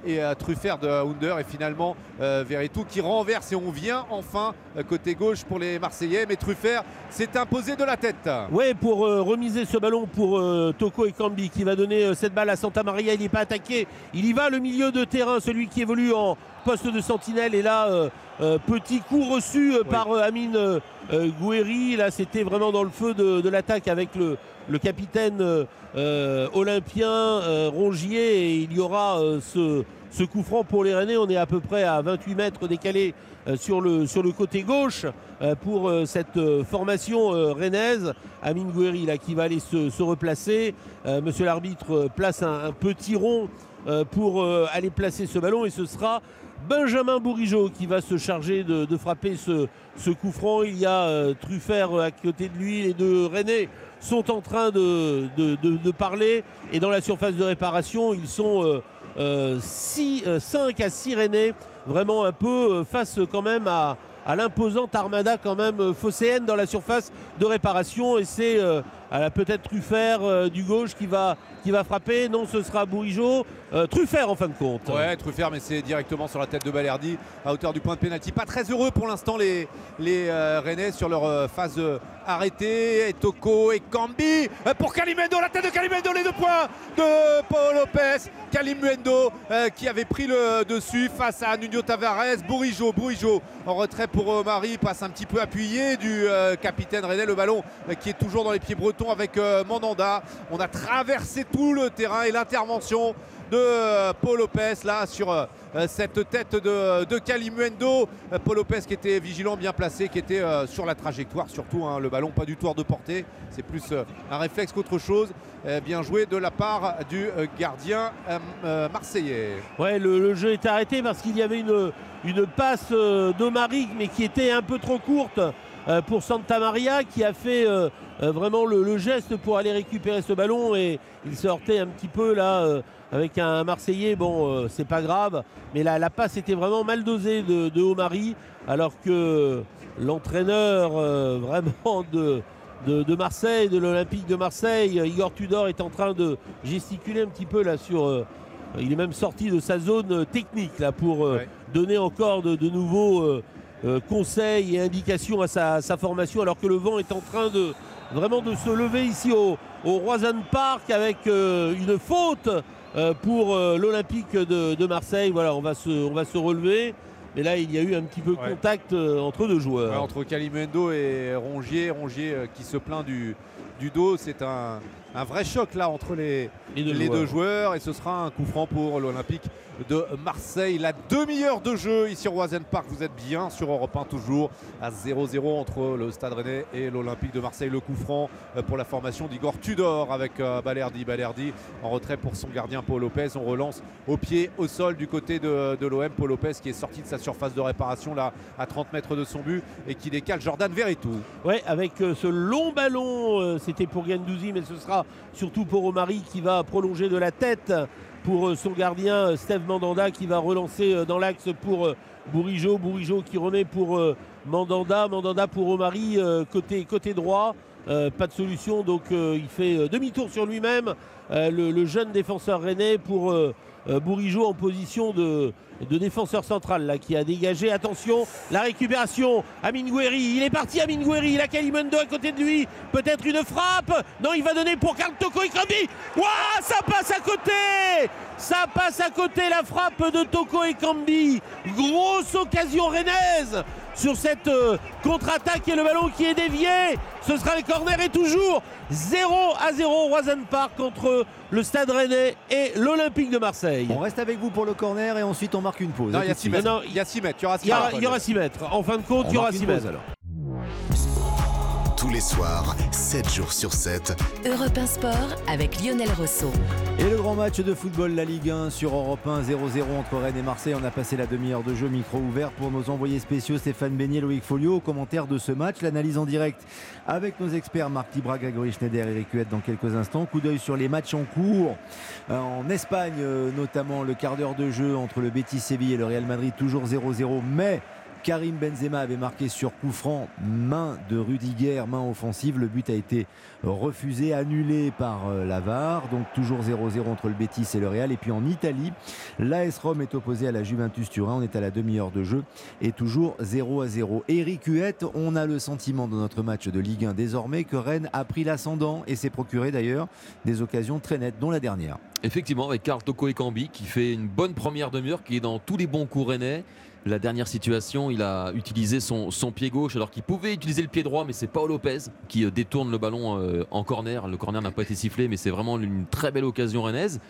et, Truffert de Under et finalement euh, Verretou qui renverse et on vient enfin euh, côté gauche pour les Marseillais mais Truffert s'est imposé de la tête. Ouais, pour euh, remiser ce ballon pour Toko et Cambi qui va donner cette balle à Santa Maria. Il n'est pas attaqué. Il y va le milieu de terrain, celui qui évolue en poste de sentinelle. Et là, euh, euh, petit coup reçu euh, par Amine Gouiri. Là, c'était vraiment dans le feu de, de l'attaque avec le, le capitaine euh, euh, olympien euh, Rongier. Et il y aura ce, coup franc pour les Rennais. On est à peu près à 28 mètres décalé sur, le, côté gauche pour cette formation rennaise. Amine Gouiri là, qui va aller se, replacer. Monsieur l'arbitre place un, petit rond pour aller placer ce ballon et ce sera Benjamin Bourigeau qui va se charger de, de frapper ce, coup franc. Il y a Truffert à côté de lui. Les deux Rennais sont en train de, de- de- parler et dans la surface de réparation, ils sont euh, euh, six- euh, 5 à 6 Rennais, vraiment un peu euh, face quand même à, à l'imposante armada quand même euh, phocéenne dans la surface de réparation et c'est euh, la peut-être Truffert euh, du gauche qui va, qui va frapper. Non, ce sera Bourigeau. Euh, Truffert en fin de compte. Ouais, Truffert, mais c'est directement sur la tête de Balerdi à hauteur du point de pénalty. Pas très heureux pour l'instant les, les euh, sur leur euh, phase arrêtée. Et Toko et Cambi pour Kalimendo, la tête de Kalimendo, les deux points de Paul Lopez. Kalimendo euh, qui avait pris le dessus face à Nuno Tavares. Bourigeau, Bourigeau en retrait pour Omari, passe un petit peu appuyé du capitaine Rennais. Le ballon qui est toujours dans les pieds bretons avec euh, Mandanda. On a traversé tout le terrain et l'intervention de euh, Paul Lopez là sur euh, cette tête de, de Paul Lopez qui était vigilant, bien placé, qui était sur la trajectoire surtout. hein, le ballon pas du tout hors de portée. C'est plus un réflexe qu'autre chose. Bien joué de la part du gardien marseillais. Ouais, le, jeu est arrêté parce qu'il y avait une, une passe euh, d'Omaric, mais qui était un peu trop courte pour Santa Maria, qui a fait euh, euh, vraiment le, le geste pour aller récupérer ce ballon et il se heurtait un petit peu là euh, avec un Marseillais. Bon, euh, c'est pas grave, mais la, la passe était vraiment mal dosée de, de Omari, alors que l'entraîneur euh, vraiment de, de, de Marseille, de l'Olympique de Marseille, euh, Igor Tudor est en train de gesticuler un petit peu là sur. euh, il est même sorti de sa zone euh, technique là pour euh, Ouais. donner encore de, de nouveaux euh, euh, conseils et indications à sa, sa formation alors que le vent est en train de vraiment de se lever ici au, au Park avec euh, une faute euh, pour l'Olympique de, de Marseille. Voilà, on va se, on va se relever. Mais là, il y a eu un petit peu Ouais. contact entre deux joueurs. Ouais, entre Kalimendo et Rongier, Rongier qui se plaint du, du dos, c'est un, un vrai choc là entre les, Les deux les joueurs. deux joueurs et ce sera un coup franc pour l'Olympique de Marseille. La demi-heure de jeu ici au Roisen Park, vous êtes bien sur Europe 1 toujours à 0-0 entre le Stade Rennais et l'Olympique de Marseille. Le coup franc euh, pour la formation d'Igor Tudor avec euh, Balerdi. Balerdi en retrait pour son gardien Paul Lopez. On relance au pied, au sol du côté de, de l'OM. Paul Lopez qui est sorti de sa surface de réparation là à 30 mètres de son but et qui décale Jordan Verretou. Ouais, avec euh, ce long ballon, c'était pour Gendouzi, mais ce sera surtout pour Omari qui va prolonger de la tête pour euh, son gardien euh, Steve Mandanda qui va relancer euh, dans l'axe pour Bourigeau. Bourigeau qui remet pour Mandanda. Mandanda pour Omari côté, côté droit. Pas de solution, donc il fait demi-tour sur lui-même. Le, le jeune défenseur rennais pour Bourigeau en position de, défenseur central qui a dégagé. Attention, la récupération. Amine Gouiri, il est parti Amine Gouiri. Il a Kalimundo à côté de lui. Peut-être une frappe. Non, il va donner pour Karl Toko Ekambi. Ouah, ça passe à côté Ça passe à côté la frappe de Toko Ekambi. Grosse occasion rennaise sur cette euh, contre-attaque et le ballon qui est dévié. Ce sera le corner et toujours 0 à 0 Roisen Park entre le Stade Rennais et l'Olympique de Marseille. On reste avec vous pour le corner et ensuite on marque une pause. Non, il y a tout de 6 suite. mètres. Il y a 6 mètres. Il y aura 6 Il y aura, mètres. il y aura 6 mètres. En fin de compte, il y aura marque 6 une pause, mètres. alors. Les soirs, 7 jours sur 7, Europe 1 Sport avec Lionel Rousseau. Et le grand match de football, la Ligue 1 sur Europe 1, 0-0 entre Rennes et Marseille. On a passé la demi-heure de jeu, micro ouvert pour nos envoyés spéciaux Stéphane Beignet, Loïc Folio. Au commentaire de ce match, l'analyse en direct avec nos experts Marc Dibra, Grégory Schneider, Eric Huette dans quelques instants. Coup d'œil sur les matchs en cours. Euh, En Espagne, euh, notamment le quart d'heure de jeu entre le Betis Séville et le Real Madrid, toujours 0-0, mais Karim Benzema avait marqué sur coup franc, main de Rudiger, main offensive. Le but a été refusé, annulé par euh, l'Avar. Donc toujours 0-0 entre le Betis et le Real. Et puis en Italie, l'AS Rome est opposé à la Juventus Turin. On est à la demi-heure de jeu et toujours 0 0. Eric Huette, on a le sentiment dans notre match de Ligue 1 désormais que Rennes a pris l'ascendant et s'est procuré d'ailleurs des occasions très nettes, dont la dernière. Effectivement, avec Karl Toko Ekambi qui fait une bonne première demi-heure, qui est dans tous les bons coups rennais. La dernière situation, il a utilisé son, pied gauche alors qu'il pouvait utiliser le pied droit, mais c'est Paul Lopez qui euh, détourne le ballon euh, en corner. Le corner n'a pas été sifflé, mais c'est vraiment une très belle occasion rennaise.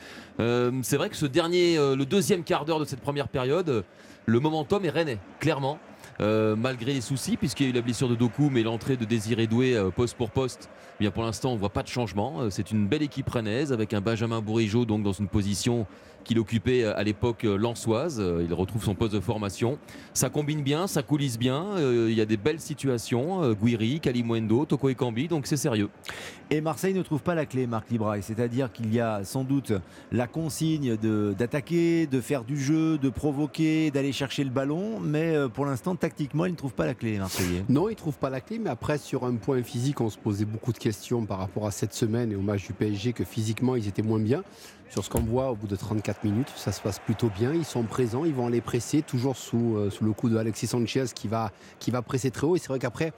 Euh, c'est vrai que ce dernier, le deuxième quart d'heure de cette première période, le momentum est rennais, clairement. Malgré les soucis, puisqu'il y a eu la blessure de Doku, mais l'entrée de Désiré Doué poste pour poste, eh bien pour l'instant on ne voit pas de changement. C'est une belle équipe rennaise avec un Benjamin Bourigeau donc dans une position qu'il occupait euh, à l'époque euh, lançoise. Euh, Il retrouve son poste de formation. Ça combine bien, ça coulisse bien. Il y a des belles situations. Guiri, Kalimwendo, Toko Ekambi, donc c'est sérieux. Et Marseille ne trouve pas la clé, Marc Libraille. C'est-à-dire qu'il y a sans doute la consigne de- d'attaquer, de, faire du jeu, de provoquer, d'aller chercher le ballon. Mais pour l'instant, tactiquement, ils ne trouvent pas la clé, les Marseillais. Non, il ne trouve pas la clé, mais après, sur un point physique, on se posait beaucoup de questions par rapport à cette semaine et au match du PSG, que physiquement, ils étaient moins bien. Sur ce qu'on voit au bout de 34 minutes, ça se passe plutôt bien. Ils sont présents, ils vont les presser, toujours sous, euh, sous le coup de Alexis Sanchez qui va, qui va presser très haut. Et c'est vrai qu'après,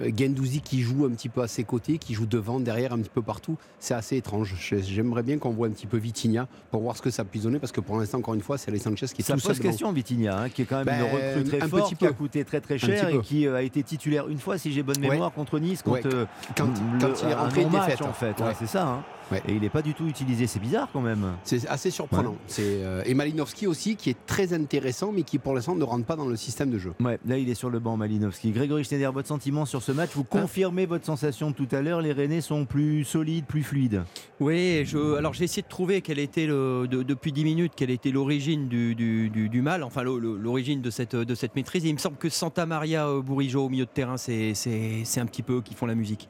euh, Gendouzi qui joue un petit peu à ses côtés, qui joue devant, derrière, un petit peu partout, c'est assez étrange. J'ai- J'aimerais bien qu'on voit un petit peu Vitinha pour voir ce que ça puisse donner, parce que pour l'instant, encore une fois, c'est Alexis Sanchez qui Ça pose question, Vitinha, hein, qui est quand même Ben, une recrue très un forte, petit qui a coûté très très cher et qui euh, a été titulaire une fois, si j'ai bonne mémoire, contre Nice, Ouais, contre euh, quand- le- quand il est rentré, non-match, défaite. en fait. Ouais. hein, c'est ça. hein. Ouais. Et il n'est pas du tout utilisé. C'est bizarre quand même. C'est assez surprenant. C'est euh, et Malinowski aussi, qui est très intéressant, mais qui pour l'instant ne rentre pas dans le système de jeu. Ouais, là il est sur le banc Malinowski. Grégory Schneider, votre sentiment sur ce match? Vous Ah. confirmez votre sensation de tout à l'heure? Les Rennais sont plus solides, plus fluides? Oui, je, alors j'ai essayé de trouver quelle était le, de- depuis 10 minutes quelle était l'origine du, du- du- du mal, enfin l'origine de cette, de cette maîtrise. Et il me semble que Santa Maria euh, Bourigeau au milieu de terrain, c'est c'est- c'est un petit peu eux qui font la musique.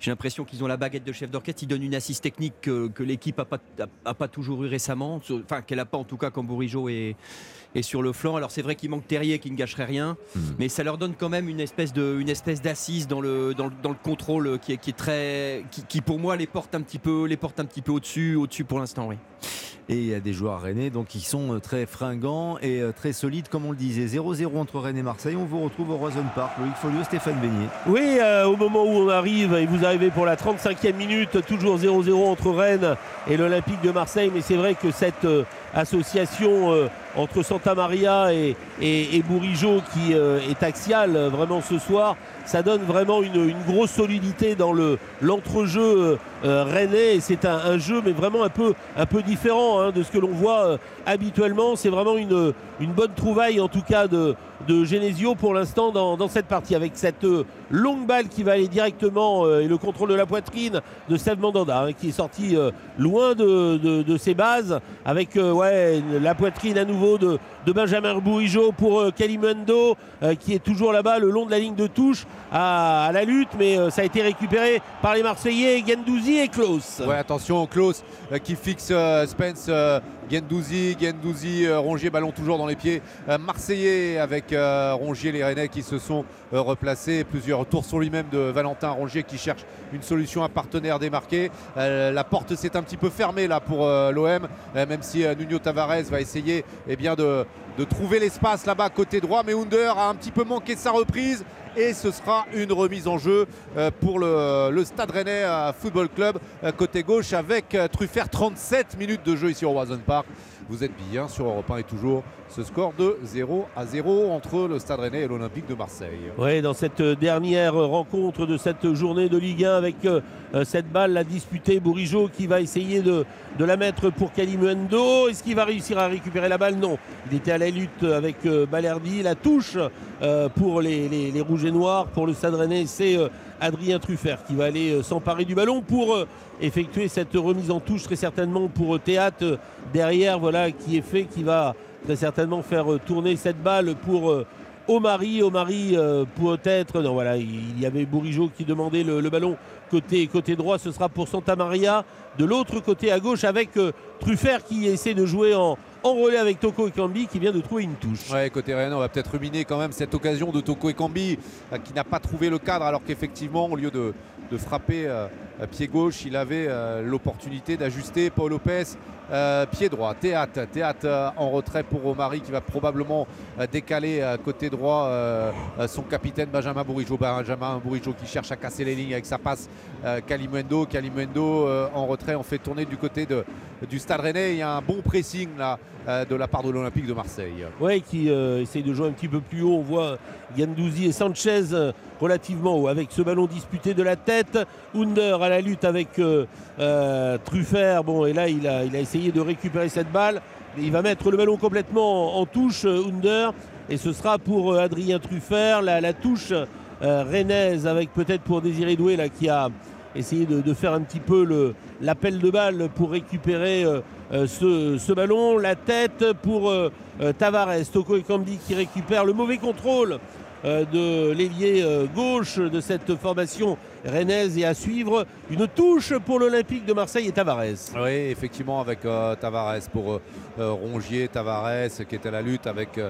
J'ai l'impression qu'ils ont la baguette de chef d'orchestre, ils donnent une assise technique que, l'équipe n'a pas, pas toujours eu récemment, enfin qu'elle n'a pas en tout cas quand Bourigeau est, est sur le flanc. Alors c'est vrai qu'il manque Terrier qui ne gâcherait rien, mais ça leur donne quand même une espèce de une espèce d'assise dans le, dans, le, dans le contrôle qui est, qui est très qui, qui, pour moi les porte un petit peu les porte un petit peu au-dessus au-dessus pour l'instant oui. Et il y a des joueurs rennais donc qui sont euh, très fringants et euh, très solides, comme on le disait. 0-0 entre Rennes et Marseille. On vous retrouve au Roison Park. Loïc Folio, Stéphane Beignet. Oui, euh, au moment où on arrive, et vous arrivez pour la 35e minute, toujours 0-0 entre Rennes et l'Olympique de Marseille, mais c'est vrai que cette euh, association euh, entre Santa Maria et, et, qui euh, est axiale euh, vraiment ce soir, ça donne vraiment une, grosse solidité dans le l'entrejeu rennais c'est un, jeu mais vraiment un peu, différent hein, de ce que l'on voit habituellement. C'est vraiment une bonne trouvaille en tout cas de, de Genesio pour l'instant dans, cette partie avec cette euh, longue balle qui va aller directement euh, et le contrôle de la poitrine de Steve Mandanda hein, qui est sorti euh, loin de, ses bases avec la poitrine à nouveau de, Benjamin Bourigeau pour Kalimundo euh, qui est toujours là-bas le long de la ligne de touche à, la lutte mais ça a été récupéré par les Marseillais Gendouzi et Klaus. Ouais, attention, Klaus qui fixe Spence, Gendouzi, Gendouzi, euh, Rongier, ballon toujours dans les pieds euh, marseillais avec euh, Rongier, les Rennais qui se sont replacés. Plusieurs tours sur lui-même de Valentin Rongier qui cherche une solution, un partenaire démarqué. La porte s'est un petit peu fermée là pour l'OM, même si Nuno Tavares va essayer eh bien, de, de trouver l'espace là-bas côté droit. Mais Under a un petit peu manqué sa reprise et ce sera une remise en jeu euh, pour le, Stade Rennais euh, Football Club euh, côté gauche avec Truffert 37 minutes de jeu ici au Roison Park. Vous êtes bien sur Europe 1 et toujours ce score de 0 à 0 entre le Stade Rennais et l'Olympique de Marseille. Oui, dans cette dernière rencontre de cette journée de Ligue 1 avec euh, euh, cette balle la disputée, Bourigeau qui va essayer de, de la mettre pour Kalimundo. Est-ce qu'il va réussir à récupérer la balle? Non. Il était à la lutte avec euh, Balerdi. La touche euh, pour les, les- les Rouges et Noirs, pour le Stade Rennais, c'est euh, Adrien Truffert qui va aller euh, s'emparer du ballon pour euh, effectuer cette remise en touche très certainement pour euh, Théâtre derrière, voilà, qui est fait, qui va très certainement faire tourner cette balle pour euh, Omari. Omari euh, peut-être, non voilà, il y avait Bourigeau qui demandait le, ballon côté, côté droit, ce sera pour Santa Maria. De l'autre côté à gauche avec Truffert qui essaie de jouer en, en relais avec Toko Ekambi qui vient de trouver une touche. Ouais, côté Rennes, on va peut-être ruminer quand même cette occasion de Toko Ekambi euh, qui n'a pas trouvé le cadre alors qu'effectivement, au lieu de, frapper euh, pied gauche, il avait euh, l'opportunité d'ajuster Paul Lopez. euh, pied droit, théâtre, théâtre euh, en retrait pour Omari qui va probablement euh, décaler euh, côté droit euh, euh, son capitaine Benjamin Bourigeau. Benjamin Bourigeau qui cherche à casser les lignes avec sa passe euh. Kalimundo euh, en retrait, on fait tourner du côté du Stade Rennais. Il y a un bon pressing là euh, de la part de l'Olympique de Marseille. Ouais, qui euh, essaye de jouer un petit peu plus haut. On voit Gandouzi et Sanchez euh, relativement haut avec ce ballon disputé de la tête. Under à la lutte avec euh, euh, Truffert. Bon, et là, il a, essayé de récupérer cette balle. Il va mettre le ballon complètement en, touche, euh, Under. Et ce sera pour euh, Adrien Truffert la, touche euh, rennaise avec peut-être pour Désiré Doué là, qui a essayé de, faire un petit peu l'appel de balle pour récupérer euh, euh, ce, ballon. La tête pour euh, Tavares. Toko Ekambi qui récupère le mauvais contrôle de l'ailier gauche de cette formation rennaise et à suivre une touche pour l'Olympique de Marseille et Tavares. Oui, effectivement, avec Tavares pour Rongier, Tavares qui est à la lutte avec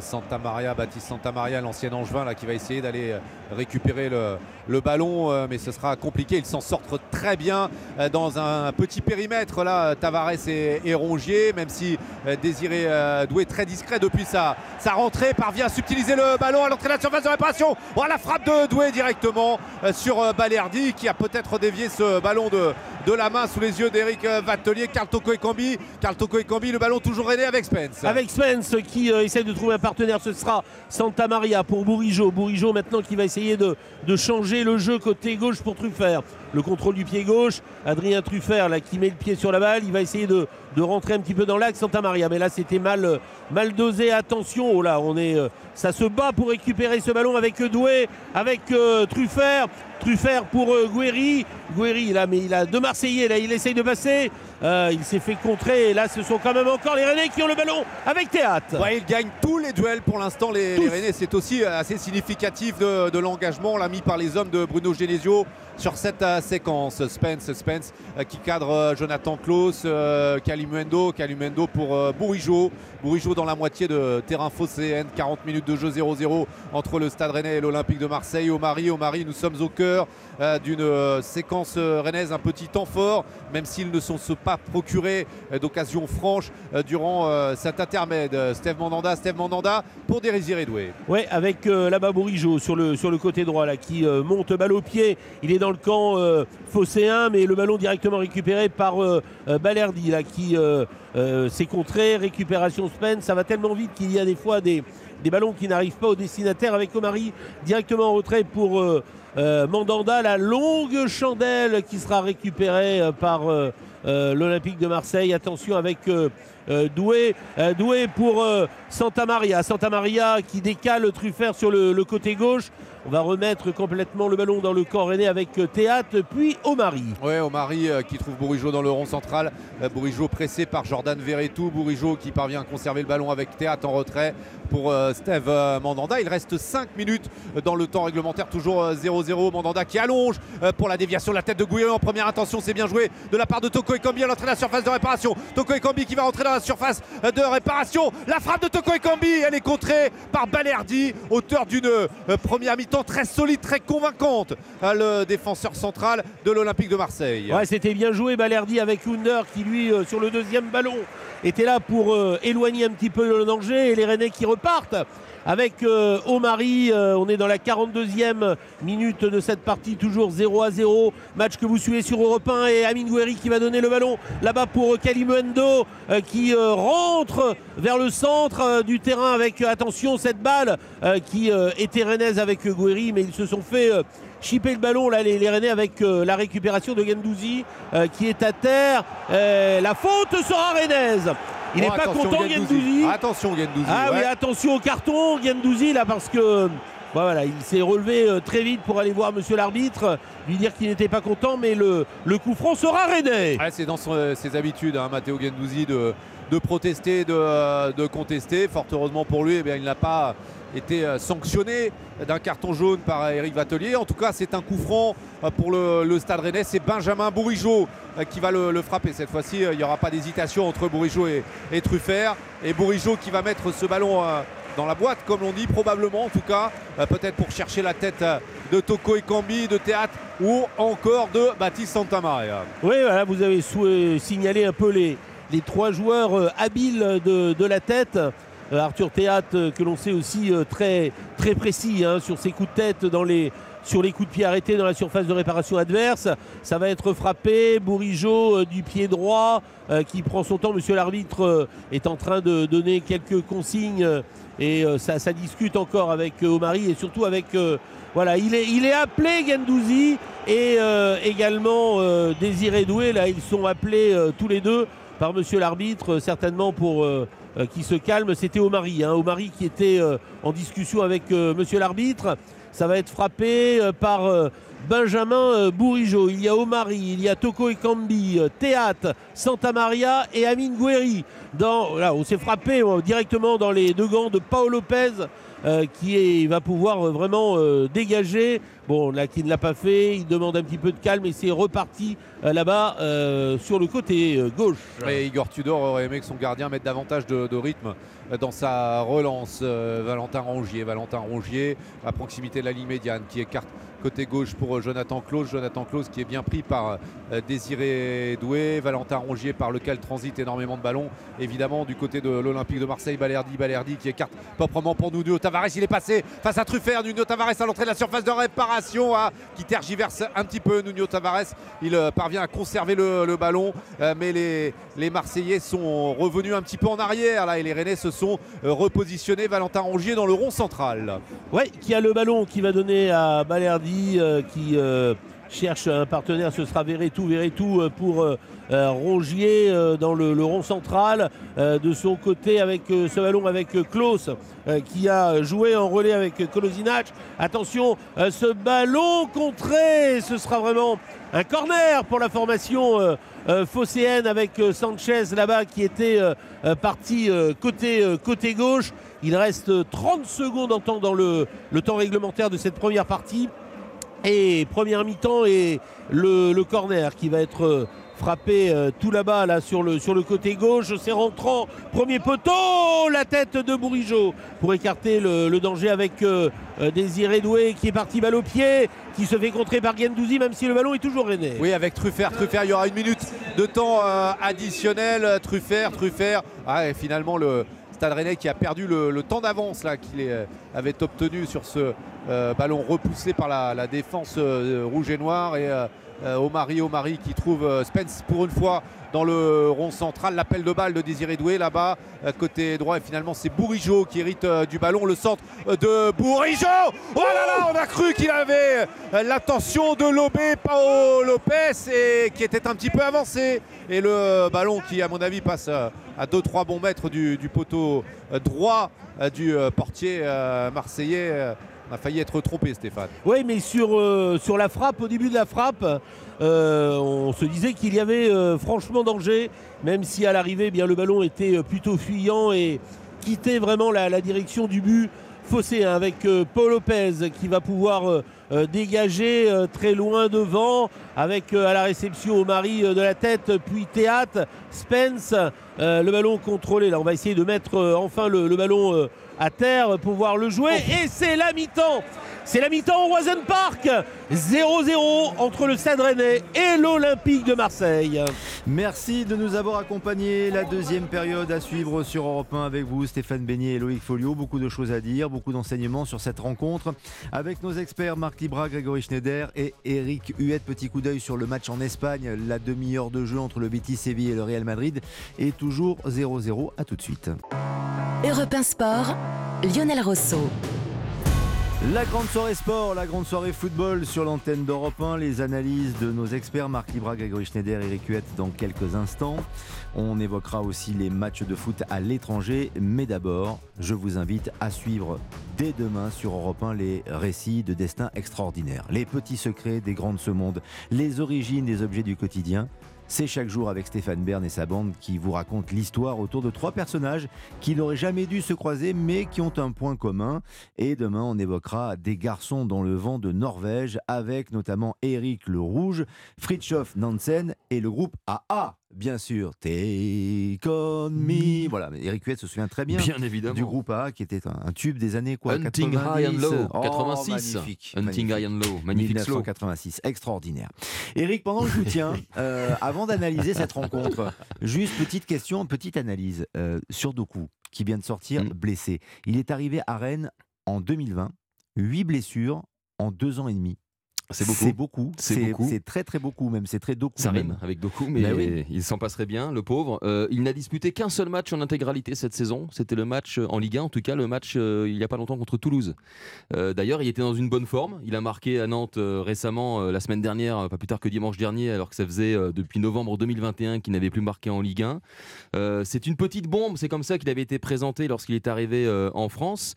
Santa Maria, Baptiste Santa Maria, l'ancien Angevin, qui va essayer d'aller récupérer le, le ballon, euh, mais ce sera compliqué. Ils s'en sortent très bien euh, dans un petit périmètre, là, Tavares et, et Rongier, même si euh, Désiré Doué, très discret depuis sa, rentrée, parvient à subtiliser le ballon à l'entrée de la surface de réparation. Oh, la frappe de Doué directement sur Balerdi, qui a peut-être dévié ce ballon de, la main sous les yeux d'Eric Vatelier. Carl Toko Ekambi, Carl Toko Ekambi, le ballon toujours aidé avec Spence. Avec Spence qui essaie de trouver un partenaire, ce sera Santa Maria pour Bourigeau. Bourigeau maintenant qui va essayer de changer le jeu côté gauche pour Truffert. Le contrôle du pied gauche, Adrien Truffert qui met le pied sur la balle, il va essayer de, rentrer un petit peu dans l'axe Santa Maria. Mais là c'était mal, mal dosé, attention, oh là on est, euh, ça se bat pour récupérer ce ballon avec Doué, avec euh, Truffert. Truffert pour euh. Guéry là, mais il a deux Marseillais là, il essaye de passer. Euh, il s'est fait contrer et là ce sont quand même encore les Rennais qui ont le ballon avec Théâtre. Ouais, il gagne tous les duels pour l'instant, les, les Rennais. C'est aussi euh, assez significatif de, de l'engagement là, mis par les hommes de Bruno Genesio sur cette euh, séquence. Spence, Spence qui cadre Jonathan Klaus, Kalimuendo, Kalimuendo pour Bourigeau. Bourigeau dans la moitié de terrain phocéenne. 40 minutes de jeu 0-0 entre le Stade Rennais et l'Olympique de Marseille. Omari, Omari, nous sommes au cœur d'une euh, séquence euh, rennaise, un petit temps fort, même s'ils ne sont pas procurés euh, d'occasion franche euh, durant euh, cet intermède. Euh, Steve Mandanda, Steve Mandanda pour Désiré Doué. Ouais, avec euh, là-bas Bourigeau sur le, sur le côté droit là, qui euh, monte balle au pied. Il est dans le camp euh, mais le ballon directement récupéré par euh, euh, Balerdi là, qui euh, euh, s'est contré. Récupération Spence, ça va tellement vite qu'il y a des fois des, des ballons qui n'arrivent pas au destinataire avec Omari directement en retrait pour euh, Mandanda. La longue chandelle qui sera récupérée euh, par euh, l'Olympique de Marseille. Attention avec Doué. Doué pour Santa Maria. Santa Maria qui décale Truffert sur le côté gauche. On va remettre complètement le ballon dans le camp rennais avec Théâtre, puis Omari. Ouais, Omari euh, qui trouve Bourigeau dans le rond central. Euh, Bourigeau pressé par Jordan Verretou. Bourigeau qui parvient à conserver le ballon avec Théâtre en retrait pour euh, Steve Mandanda. Il reste 5 minutes dans le temps réglementaire, toujours euh, 0-0. Mandanda qui allonge pour la déviation la tête de Gouillon en première intention. C'est bien joué de la part de Toko Ekambi à l'entrée de la surface de réparation. Toko Ekambi qui va rentrer dans la surface de réparation. La frappe de Toko Ekambi, elle est contrée par Balerdi, auteur d'une première mi-temps très solide, très convaincante. Euh, le défenseur central de l'Olympique de Marseille. Ouais, c'était bien joué Balerdi avec Under qui lui euh, sur le deuxième ballon était là pour euh, éloigner un petit peu le danger et les Rennais qui repartent avec euh, Omari. euh, on est dans la 42e minute de cette partie, toujours 0 à 0. Match que vous suivez sur Europe 1 et Amin Gouiri qui va donner le ballon là-bas pour Kalimuendo euh, qui euh, rentre vers le centre euh, du terrain avec, attention, cette balle qui était rennaise avec Gouiri, mais ils se sont fait chipper le ballon là les, les Rennais avec la récupération de Gendouzi qui est à terre. La faute sera rennaise. Il n'est Oh, pas content Gendouzi. Attention Gendouzi. Ah oui, attention au carton, Gendouzi là parce que euh, voilà, il s'est relevé euh, très vite pour aller voir monsieur l'arbitre, lui dire qu'il n'était pas content, mais le, le coup franc sera rennais. Ouais, c'est dans son- euh, ses habitudes, hein, Matteo Gendouzi, de, de protester, de, de contester. Fort heureusement pour lui, eh bien, il n'a pas été euh, sanctionné d'un carton jaune par Eric Vatelier. En tout cas, c'est un coup franc euh, pour le, Stade Rennais. C'est Benjamin Bourigeau euh, qui va le, frapper. Cette fois-ci, euh, il n'y aura pas d'hésitation entre Bourigeau et, et Truffert. Et Bourigeau qui va mettre ce ballon euh, dans la boîte, comme l'on dit, probablement en tout cas, euh, peut-être pour chercher la tête euh, de Toko Ekambi, de Théâtre ou encore de Baptiste Santamaria. Oui, voilà, vous avez signalé un peu les, trois joueurs euh, habiles de la tête. Euh, Arthur Théâtre, euh, que l'on sait aussi euh, très, précis hein, sur ses coups de tête sur les coups de pied arrêtés dans la surface de réparation adverse. Ça va être frappé. Bourigeau du pied droit qui prend son temps. Monsieur l'arbitre est en train de donner quelques consignes et ça, discute encore avec euh, Omari et surtout avec. voilà, il est, il est appelé Gendouzi et également Désiré Doué. Là, ils sont appelés tous les deux par monsieur l'arbitre, certainement pour euh, qu'il se calme. C'était Omari, hein, Omari qui était euh, en discussion avec euh, monsieur l'arbitre. Ça va être frappé par Benjamin Bourigeau. Il y a Omari, il y a Toko Ekambi, Théâtre, Santa Maria et Amine Guerri. On s'est frappé directement dans les deux gants de Paolo Lopez euh, qui va pouvoir euh, vraiment euh, dégager. Bon, là, qui ne l'a pas fait, il demande un petit peu de calme et c'est reparti là-bas sur le côté gauche. Et Igor Tudor aurait aimé que son gardien mette davantage de, rythme dans sa relance. Valentin Rongier, Valentin Rongier à proximité de la ligne médiane qui écarte côté gauche pour euh, Jonathan Claus. Jonathan Claus qui est bien pris par euh, Désiré Doué. Valentin Rongier par lequel transite énormément de ballons. Évidemment du côté de l'Olympique de Marseille, Balerdi, Balerdi qui écarte proprement pour Nuno Tavares. Il est passé face à Truffert. Nuno Tavares à l'entrée de la surface de réparation ah, qui tergiverse un petit peu Nuno Tavares. Il euh, parvient à conserver le, ballon, mais les, les Marseillais sont revenus un petit peu en arrière là et les Rennais se sont repositionnés. Valentin Rongier dans le rond central. Ouais, qui a le ballon qui va donner à Balerdi euh, qui euh, cherche un partenaire. Ce sera Verretou, Verretou euh, pour Rongier dans le, rond central. De son côté, avec ce ballon avec Klaus qui a joué en relais avec Kolasinac. Attention, ce ballon contré, ce sera vraiment un corner pour la formation phocéenne avec Sanchez là-bas qui était parti côté, côté gauche. Il reste euh, 30 secondes en temps dans le temps réglementaire de cette première partie. Et première mi-temps et le, corner qui va être euh, frappé euh, tout là-bas là sur le, côté gauche. C'est rentrant. Premier poteau, la tête de Bourigeau pour écarter le, danger avec euh, Désiré Doué qui est parti balle au pied, qui se fait contrer par Gendouzi même si le ballon est toujours rennais. Oui, avec Truffert, Truffert, il y aura une minute de temps additionnel. Truffert, Truffert. Ah, et finalement, le Stade qui a perdu le, temps d'avance qu'il euh, avait obtenu sur ce euh, ballon repoussé par la, défense euh, rouge et noire. Et Omari, Omari qui trouve Spence pour une fois dans le rond central. L'appel de balle de Désiré Doué là-bas, euh, côté droit. Et finalement, c'est Bourigeau qui hérite euh, du ballon. Le centre euh, de Bourigeau. Oh là là, on a cru qu'il avait l'attention de Lobé, Paolo Lopez, et qui était un petit peu avancé. Et le ballon qui, à mon avis, passe à 2-3 bons mètres du, poteau droit du portier marseillais. On a failli être trompé, Stéphane. Oui, mais sur, sur la frappe, au début de la frappe, euh, on se disait qu'il y avait euh, franchement danger, même si à l'arrivée, eh le ballon était euh, plutôt fuyant et quittait vraiment la, direction du but faussé hein, avec Paul Lopez qui va pouvoir dégager très loin devant avec euh, à la réception au mari de la tête puis Théâtre, Spence, euh, le ballon contrôlé. Là, on va essayer de mettre euh, enfin le, le ballon euh, à terre pour pouvoir le jouer. Et c'est la mi-temps. C'est la mi-temps au Roisen Park. 0-0 entre le Stade Rennais et l'Olympique de Marseille. Merci de nous avoir accompagnés. La deuxième période à suivre sur Europe 1 avec vous, Stéphane Beignet et Loïc Folio. Beaucoup de choses à dire, beaucoup d'enseignements sur cette rencontre avec nos experts Marc Libra, Grégory Schneider et Eric Huette. Petit coup d'œil sur le match en Espagne. La demi-heure de jeu entre le Betis Séville et le Real Madrid est toujours 0-0. À tout de suite. Europe 1 Sport, Lionel Rosso. La grande soirée sport, la grande soirée football sur l'antenne d'Europe 1, les analyses de nos experts Marc Libra, Grégory Schneider, Eric Huette dans quelques instants. On évoquera aussi les matchs de foot à l'étranger, mais d'abord, je vous invite à suivre dès demain sur Europe 1 les récits de destin extraordinaires, les petits secrets des grands de ce monde, les origines des objets du quotidien. C'est chaque jour avec Stéphane Bern et sa bande qui vous raconte l'histoire autour de trois personnages qui n'auraient jamais dû se croiser mais qui ont un point commun. Et demain, on évoquera des garçons dans le vent de Norvège avec notamment Eric le Rouge, Fritjof Nansen et le groupe AA. Bien sûr, Take On Me. Voilà, mais Eric Huet se souvient très bien, Bien évidemment. du groupe AA qui était un, un tube des années quoi, Hunting 90. High and Low, Oh, 86. magnifique, Hunting magnifique. High and Low, magnifique slow. 1986, extraordinaire. Eric, pendant que je vous tiens, euh, avant d'analyser cette rencontre, juste petite question, petite analyse euh, sur Doku, qui vient de sortir Mm. blessé. Il est arrivé à Rennes en 2020, 8 blessures en deux ans et demi. C'est beaucoup. C'est beaucoup. C'est beaucoup. très très beaucoup même. C'est très Doku. Ça rime avec Doku, mais Bah oui. il s'en passerait bien, le pauvre. Euh, il n'a disputé qu'un seul match en intégralité cette saison. C'était le match euh, en Ligue 1, en tout cas le match euh, il n'y a pas longtemps contre Toulouse. Euh, D'ailleurs, il était dans une bonne forme. Il a marqué à Nantes récemment, la semaine dernière, pas plus tard que dimanche dernier, alors que ça faisait depuis novembre 2021 qu'il n'avait plus marqué en Ligue 1. Euh, c'est une petite bombe, c'est comme ça qu'il avait été présenté lorsqu'il est arrivé en France.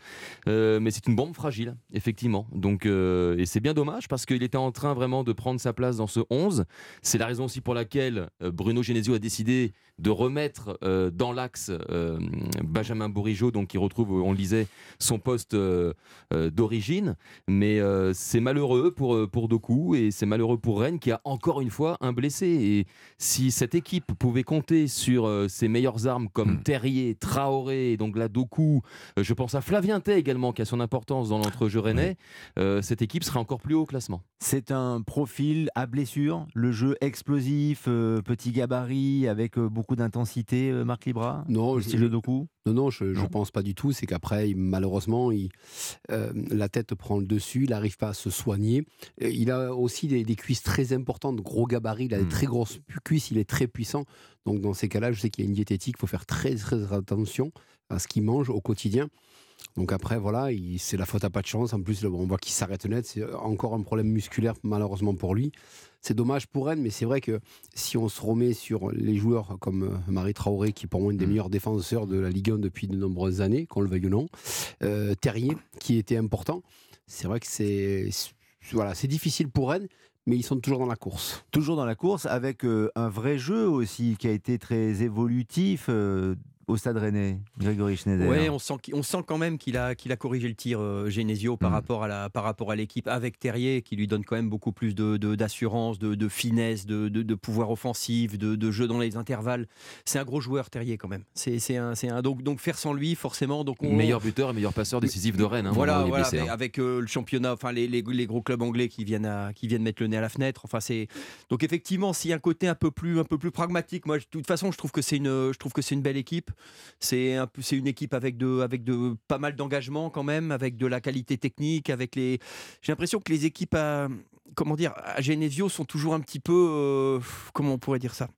Mais c'est une bombe fragile, effectivement. Donc, et c'est bien dommage parce qu'il était en train vraiment de prendre sa place dans ce 11. C'est la raison aussi pour laquelle euh, Bruno Genesio a décidé de remettre euh, dans l'axe euh, Benjamin Bourigeau, donc qui retrouve, on le disait, son poste euh, d'origine. Mais c'est malheureux pour, pour Doku et c'est malheureux pour Rennes qui a encore une fois un blessé. Et si cette équipe pouvait compter sur ses meilleures armes comme Terrier, Traoré, donc là Doku, je pense à Flavien Tay également qui a son importance dans l'entrejeu rennais, cette équipe serait encore plus haut au classement. C'est un profil à blessure, le jeu explosif, petit gabarit avec euh, beaucoup d'intensité, euh, Marc Libra? Non, Le je- style de Doku? Non, non, je ne pense pas du tout. C'est qu'après, malheureusement, il, euh, la tête prend le dessus, il n'arrive pas à se soigner. Et Il a aussi des, des cuisses très importantes, gros gabarit, il a des Mm. très grosses cuisses, il est très puissant. Donc dans ces cas-là, je sais qu'il y a une diététique, il faut faire très, très attention à ce qu'il mange au quotidien. Donc après, voilà, il- c'est la faute à pas de chance. En plus, on voit qu'il s'arrête net. C'est encore un problème musculaire, malheureusement pour lui. C'est dommage pour Rennes, mais c'est vrai que si on se remet sur les joueurs comme euh, Marie Traoré, qui est pour moi une des Mm. meilleurs défenseurs de la Ligue 1 depuis de nombreuses années, qu'on le veuille ou non, euh, Terrier, qui était important, c'est vrai que c'est c'est- voilà, c'est difficile pour Rennes, mais ils sont toujours dans la course. Toujours dans la course, avec euh, un vrai jeu aussi qui a été très évolutif euh, au Stade Rennais, Grégory Schneider. Ouais, on sent, on sent quand même qu'il a, qu'il a corrigé le tir euh, Genesio par Mm. rapport à la, par rapport à l'équipe avec Terrier, qui lui donne quand même beaucoup plus de, de- d'assurance, de, de finesse, de, de- de pouvoir offensif, de, de jeu dans les intervalles. C'est un gros joueur Terrier quand même. C'est, c'est un, c'est un, donc, donc faire sans lui forcément. Donc on, Meilleur buteur et meilleur passeur décisif de Rennes. hein, voilà, hein. avec euh, le championnat, enfin les, les- les gros clubs anglais qui viennent à, qui viennent mettre le nez à la fenêtre. Enfin c'est donc effectivement s'il y a un côté un peu plus un peu plus pragmatique. Moi, de toute façon, je trouve que c'est une je trouve que c'est une belle équipe. C'est un une équipe avec de avec de pas mal d'engagement quand même, avec de la qualité technique, avec les. J'ai l'impression que les équipes à comment dire à sont toujours un petit peu euh, comment on pourrait dire ça?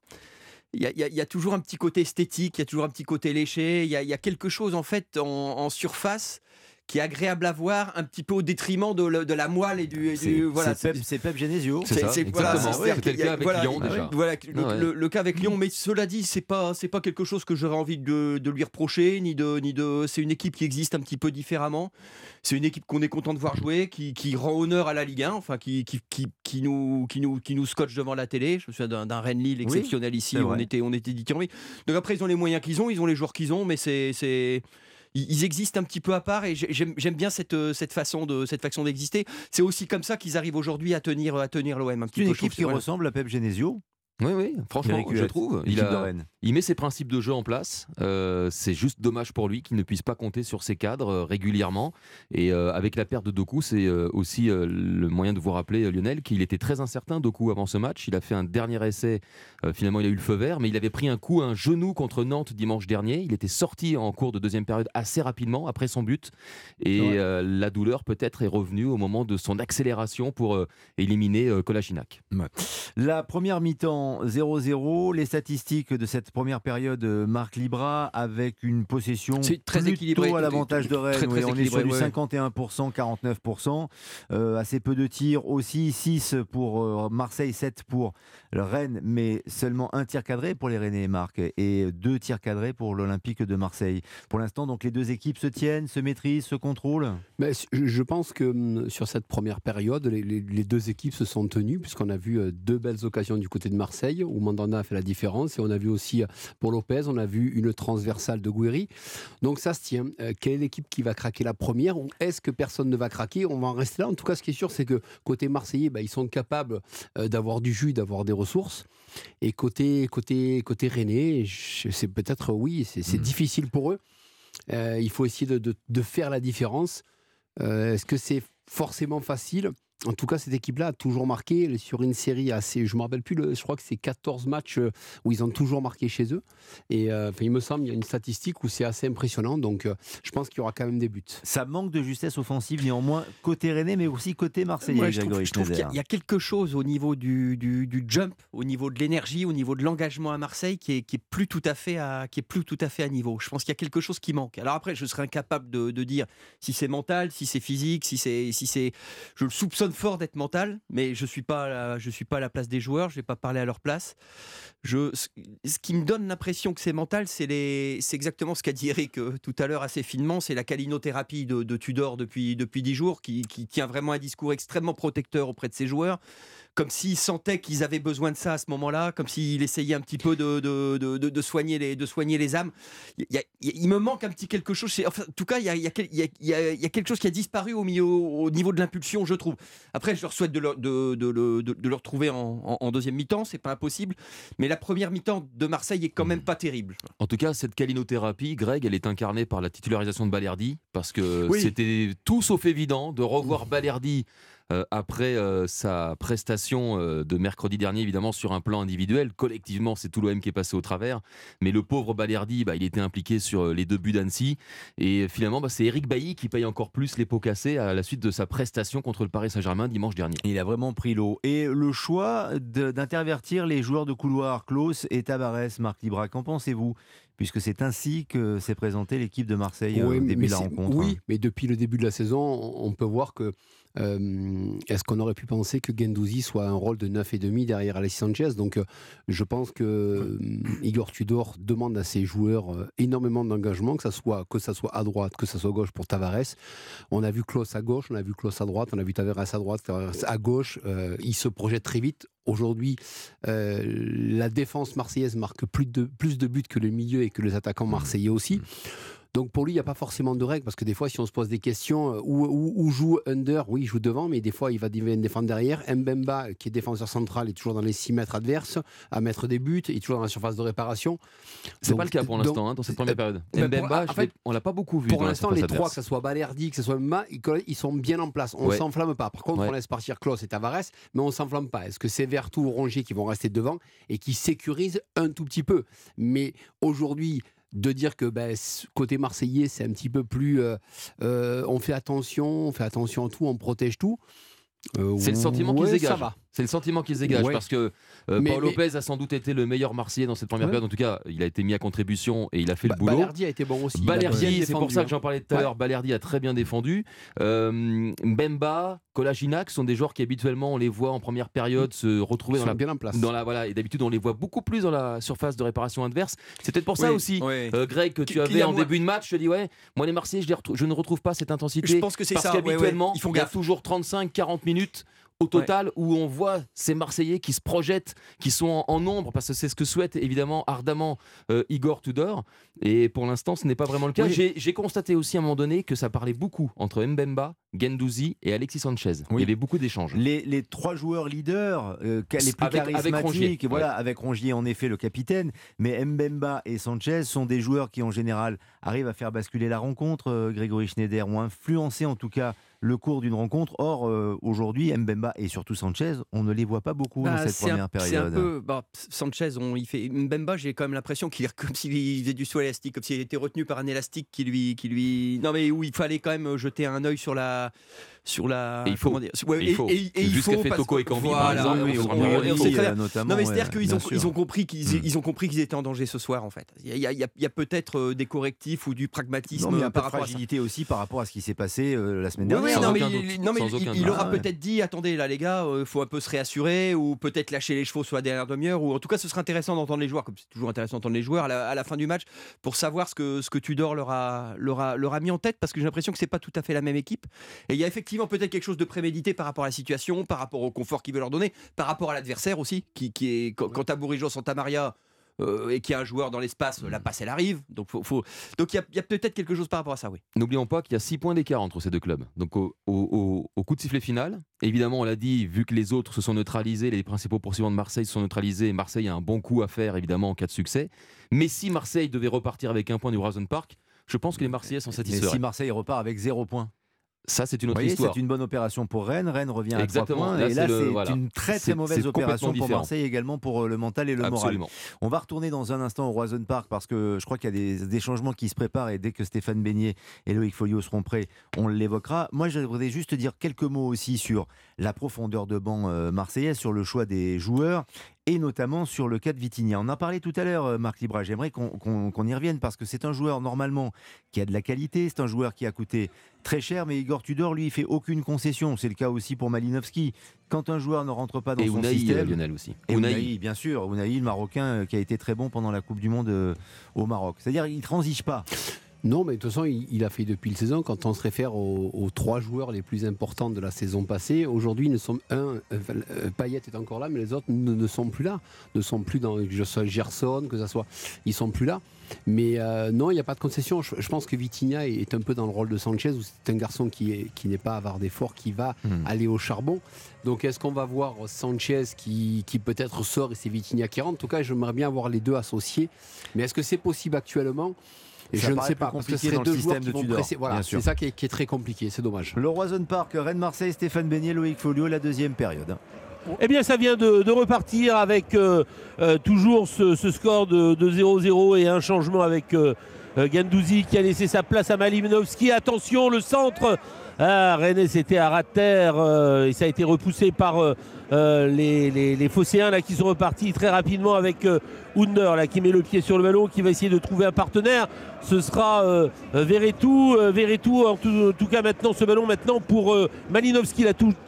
Il y, a, toujours un petit côté esthétique, il y a toujours un petit côté léché, il y a, quelque chose en fait en surface qui est agréable à voir, un petit peu au détriment de, le- de la moelle et du. et C'est du- voilà, c'est Pep, Pep Genesio. C'est ça, voilà, C'était le cas avec voilà, Lyon, déjà. Voilà, le, Ah ouais. le- le cas avec Lyon, mais cela dit, c'est pas c'est pas quelque chose que j'aurais envie de, de lui reprocher, ni de ni de. C'est une équipe qui existe un petit peu différemment. C'est une équipe qu'on est content de voir jouer, qui, qui rend honneur à la Ligue 1, enfin qui, qui, qui, qui nous qui nous qui nous scotche devant la télé. Je me souviens d'un, Rennes Lille exceptionnel ici c'est où on était on était dit oui. Donc après ils ont les moyens qu'ils ont, ils ont les joueurs qu'ils ont, mais c'est c'est ils existent un petit peu à part et j'ai- j'aime bien cette, euh, cette façon de cette façon d'exister. C'est aussi comme ça qu'ils arrivent aujourd'hui à tenir à tenir l'OM un petit une peu. équipe qui ressemble à Pep Genesio. Oui, oui, franchement, Eric je Huet, trouve. Il, a- il met ses principes de jeu en place. Euh, c'est juste dommage pour lui qu'il ne puisse pas compter sur ses cadres euh, régulièrement. Et euh, avec la perte de Doku, c'est aussi le moyen de vous rappeler, Lionel, qu'il était très incertain, Doku, avant ce match. Il a fait un dernier essai. finalement, il a eu le feu vert, mais il avait pris un coup, un genou contre Nantes dimanche dernier. Il était sorti en cours de deuxième période assez rapidement après son but. Et Ouais. la douleur, peut-être, est revenue au moment de son accélération pour éliminer Kolasinac. La première mi-temps 0-0, les statistiques de cette première période euh, Marc Libra avec une possession C'est très plutôt équilibré, à l'avantage de Rennes. très, très Oui, on est sur du ouais. 51%, 49%, euh, assez peu de tirs aussi, 6 pour euh, Marseille, 7 pour Rennes, mais seulement un tir cadré pour les Rennais, Marc, et deux tirs cadrés pour l'Olympique de Marseille. Pour l'instant, donc les deux équipes se tiennent, se maîtrisent, se contrôlent? Mais je pense que hum, sur cette première période, les, les- les deux équipes se sont tenues, puisqu'on a vu deux belles occasions du côté de Marseille. Marseille, où Mandanda a fait la différence. Et on a vu aussi euh, pour Lopez, on a vu une transversale de Guéry. Donc ça se tient. Euh, quelle est l'équipe qui va craquer la première? Ou est-ce que personne ne va craquer? On va en rester là. En tout cas, ce qui est sûr, c'est que côté Marseillais, bah, ils sont capables euh, d'avoir du jus, d'avoir des ressources. Et côté, côté, côté René, je- c'est peut-être, oui, c'est Mhm. difficile pour eux. Euh, il faut essayer de, de- de faire la différence. Est-ce que c'est forcément facile? En tout cas, cette équipe-là a toujours marqué sur une série assez. Je ne me rappelle plus, le- je crois que c'est 14 matchs euh, où ils ont toujours marqué chez eux. Et euh, enfin, il me semble, il y a une statistique où c'est assez impressionnant. Donc, euh, je pense qu'il y aura quand même des buts. Ça manque de justesse offensive néanmoins côté Rennais mais aussi côté Marseillais. Ouais, je trouve, Grégory je trouve qu'il y, a- il y a quelque chose au niveau du, du- du jump, au niveau de l'énergie, au niveau de l'engagement à Marseille qui est, qui est plus tout à fait à qui est plus tout à fait à niveau. Je pense qu'il y a quelque chose qui manque. Alors après, je serais incapable de, de dire si c'est mental, si c'est physique, si c'est si c'est. Je le soupçonne fort d'être mental, mais je suis pas la, je suis pas à la place des joueurs. Je vais pas parler à leur place. Je, ce qui me donne l'impression que c'est mental, c'est les, c'est exactement ce qu'a dit Eric euh, tout à l'heure assez finement, c'est la calinothérapie de, Tudor depuis depuis dix jours, qui tient vraiment un discours extrêmement protecteur auprès de ses joueurs, comme s'il sentait qu'ils avaient besoin de ça à ce moment-là, comme s'il essayait un petit peu de, de, de- soigner les de soigner les âmes. Il, y a- me manque un petit quelque chose. Enfin, en tout cas, il y a, il y il y quelque chose qui a disparu au, milieu, au niveau de l'impulsion, je trouve. Après, je leur souhaite de le, de, de le- de- de le retrouver en, en- en deuxième mi-temps, c'est pas impossible. Mais la première mi-temps de Marseille est quand même pas terrible. En tout cas, cette calinothérapie, Greg, elle est incarnée par la titularisation de Balerdi, parce que Oui. c'était tout sauf évident de revoir Balerdi euh, après euh, sa prestation euh, de mercredi dernier, évidemment sur un plan individuel. Collectivement, c'est tout l'OM qui est passé au travers. Mais le pauvre Balerdi, bah, il était impliqué sur les deux buts d'Annecy. Et finalement, bah, c'est Eric Bailly qui paye encore plus les pots cassés à la suite de sa prestation contre le Paris Saint-Germain dimanche dernier. Il a vraiment pris l'eau. Et le choix d'intervertir les joueurs de couloir, Klaus et Tabarès, Marc Libra, qu'en pensez-vous? Puisque c'est ainsi que s'est présentée l'équipe de Marseille Oui, au début de la rencontre. Oui, mais depuis le début de la saison, on on peut voir que. Euh, Est-ce qu'on aurait pu penser que Gendouzi soit un rôle de 9,5 derrière Alexis Sanchez? Donc, euh, je pense que euh, Igor Tudor demande à ses joueurs énormément d'engagement, que ça soit à droite, que ça soit à gauche pour Tavares. On a vu Klaus à gauche, on a vu Klaus à droite, on a vu Tavares à droite, Tavares à gauche. Il se projette très vite. Aujourd'hui, la défense marseillaise marque plus de, plus de buts que le milieu et que les attaquants marseillais aussi. Donc pour lui, il n'y a pas forcément de règles, parce que des fois, si on se pose des questions, euh, où, où- où joue Under? Oui, il joue devant, mais des fois, il va défendre derrière. Mbemba, qui est défenseur central, est toujours dans les 6 mètres adverses, à mettre des buts, il est toujours dans la surface de réparation. C'est pas le cas pour l'instant hein, dans cette première période. ben, pour- Mbemba, en je fait, on l'a pas beaucoup vu. Pour l'instant, les trois, que ce soit Balerdi, que ce soit Mbemba, ils, sont bien en place. On Ouais. s'enflamme pas. Par contre, Ouais. on laisse partir Klaus et Tavares, mais on s'enflamme pas. Est-ce que c'est Vertou ou Rongier qui vont rester devant et qui sécurisent un tout petit peu? Mais aujourd'hui, de dire que ben, côté marseillais, c'est un petit peu plus. euh, euh, on fait attention, on fait attention à tout, on protège tout. euh, C'est le sentiment qu'ils ouais, dégagent. Ça va. C'est le sentiment qu'ils dégagent Ouais. parce que euh, Mais- Paul mais- Lopez a sans doute été le meilleur Marseillais dans cette première Ouais. période. En tout cas, il a été mis à contribution et il a fait le boulot. Balerdi a été bon aussi. Balerdi, c'est pour ça hein. que j'en parlais tout à l'heure. Balerdi a très bien défendu. Euh, Mbemba, Kolaginac sont des joueurs qui habituellement on les voit en première période se retrouver dans la bien en place. dans la voilà et d'habitude on les voit beaucoup plus dans la surface de réparation adverse. C'est peut-être pour ça Oui, aussi, oui. euh, Greg, que tu avais en moins- début de match. Je te dis ouais, moi les Marseillais, je, les retrou- je ne retrouve pas cette intensité. Je pense que c'est parce ça, ouais, ouais. qu'habituellement Ils font il y a toujours 35-40 minutes au total où on voit ces Marseillais qui se projettent, qui sont en, en nombre, parce que c'est ce que souhaite évidemment ardemment euh, Igor Tudor. Et pour l'instant, ce n'est pas vraiment le cas. Oui. J'ai- constaté aussi à un moment donné que ça parlait beaucoup entre Mbemba, Gendouzi et Alexis Sanchez. Il y avait beaucoup d'échanges. Les, les trois joueurs leaders, euh, les plus Avec- avec charismatiques, Rongier, voilà, ouais. avec Rongier en effet le capitaine, mais Mbemba et Sanchez sont des joueurs qui en général arrivent à faire basculer la rencontre. euh, Grégory Schneider ont influencé en tout cas le cours d'une rencontre. Or euh, aujourd'hui, Mbemba et surtout Sanchez, on ne les voit pas beaucoup dans Bah, cette un- première C'est un période. peu. bah, Sanchez, on, il fait. Mbemba, j'ai quand même l'impression qu'il est comme s'il faisait du saut comme s'il était retenu par un élastique qui lui, qui lui. Non, mais où il fallait quand même jeter un œil sur la. Sur la. Et il faut. dire Ouais, Et il faut. et- et il faut fait Toko Ekambi, par voilà, exemple, oui, on on euh, notamment, Non, mais ouais, c'est-à-dire qu'ils bien ont, ils ont compris qu'ils Mm. ils ont compris qu'ils étaient en danger ce soir, en fait. Il y a, il y a- il y a peut-être euh, des correctifs ou du pragmatisme Non, mais il y a par de rapport à fragilité aussi par rapport à ce qui s'est passé euh, la semaine dernière. non, mais, aucun il, doute, non, mais il- aura Ah peut-être dit attendez là les gars, il faut un peu se réassurer ou peut-être lâcher les chevaux sur la dernière demi-heure ou en tout cas ce serait intéressant d'entendre les joueurs comme c'est toujours intéressant d'entendre les joueurs à la, à la fin du match pour savoir ce que ce que Tudor leur a leur a leur a mis en tête parce que j'ai l'impression que c'est pas tout à fait la même équipe et il y a effectivement effectivement peut-être quelque chose de prémédité par rapport à la situation, par rapport au confort qu'il veut leur donner, par rapport à l'adversaire aussi, qui, qui est quand, quand à Bourigeau Santa Maria. euh, et qu'il y a un joueur dans l'espace, la passe elle arrive. Donc faut, faut- donc il y a, peut-être quelque chose par rapport à ça, oui. N'oublions pas qu'il y a 6 points d'écart entre ces deux clubs. Donc au, au- au- au coup de sifflet final, évidemment on l'a dit, vu que les autres se sont neutralisés, les principaux poursuivants de Marseille se sont neutralisés, Marseille a un bon coup à faire évidemment en cas de succès. Mais si Marseille devait repartir avec un point du Horizon Park, je pense que les Marseillais s'en Mais satisferaient. si Marseille repart avec zéro point, Ça c'est une vous autre voyez, histoire. c'est une bonne opération pour Rennes. Rennes revient à trois Exactement. points. Là, et là, c'est voilà. une très très mauvaise opération pour. Marseille également pour euh, le mental et le moral. On va retourner dans un instant au Roison Park parce que je crois qu'il y a des, des changements qui se préparent et dès que Stéphane Beignet et Loïc Folio seront prêts, on l'évoquera. Moi, je voudrais juste dire quelques mots aussi sur la profondeur de banc euh, marseillaise, sur le choix des joueurs et notamment sur le cas de Vitinha. On en a parlé tout à l'heure, euh, Marc Libra. J'aimerais qu'on y revienne parce que c'est un joueur normalement qui a de la qualité, c'est un joueur qui a coûté très cher, mais Igor Tudor, lui, il fait aucune concession. C'est le cas aussi pour Malinowski. Quand un joueur ne rentre pas dans Et son Unai, euh, système, Lionel aussi. et Unai. Unai, bien sûr, Unai, le Marocain euh, qui a été très bon pendant la Coupe du Monde au Maroc. C'est-à-dire, il transige pas. Non, mais de toute façon, il, il a fait depuis le saison. Quand on se réfère aux, aux trois joueurs les plus importants de la saison passée, aujourd'hui, nous sommes un. euh, euh, Payet est encore là, mais les autres ne, ne sont plus là. Ne sont plus dans que ce soit Gerson, que ça soit, ils sont plus là. Mais euh, non, il n'y a pas de concession. Je, je pense que Vitinha est, un peu dans le rôle de Sanchez, où c'est un garçon qui est qui n'est pas avare d'effort, qui va aller au charbon. Donc, est-ce qu'on va voir Sanchez qui, qui peut-être sort et c'est Vitinha qui rentre? En tout cas, j'aimerais bien voir les deux associés. Mais est-ce que c'est possible actuellement? Et Ça je ne sais pas, parce que compliqué ce serait dans le deux joueurs système qui de vont Tudor, presser. Voilà, c'est ça qui est, qui est très compliqué, c'est dommage. Le Roison Park, Rennes-Marseille, Stéphane Beignet, Loïc Folio, la deuxième période. Eh bien, ça vient de, de repartir avec euh, euh, toujours ce, ce score de, de 0-0 et un changement avec euh, Gandouzi qui a laissé sa place à Malinovski. Attention, le centre. Ah, Rennes c'était à ras de terre euh, et ça a été repoussé par les, les, les Phocéens là, qui sont repartis très rapidement avec euh, Under là, qui met le pied sur le ballon, qui va essayer de trouver un partenaire. Ce sera euh, Verretou. Euh, en tout, tout cas maintenant, ce ballon maintenant pour euh,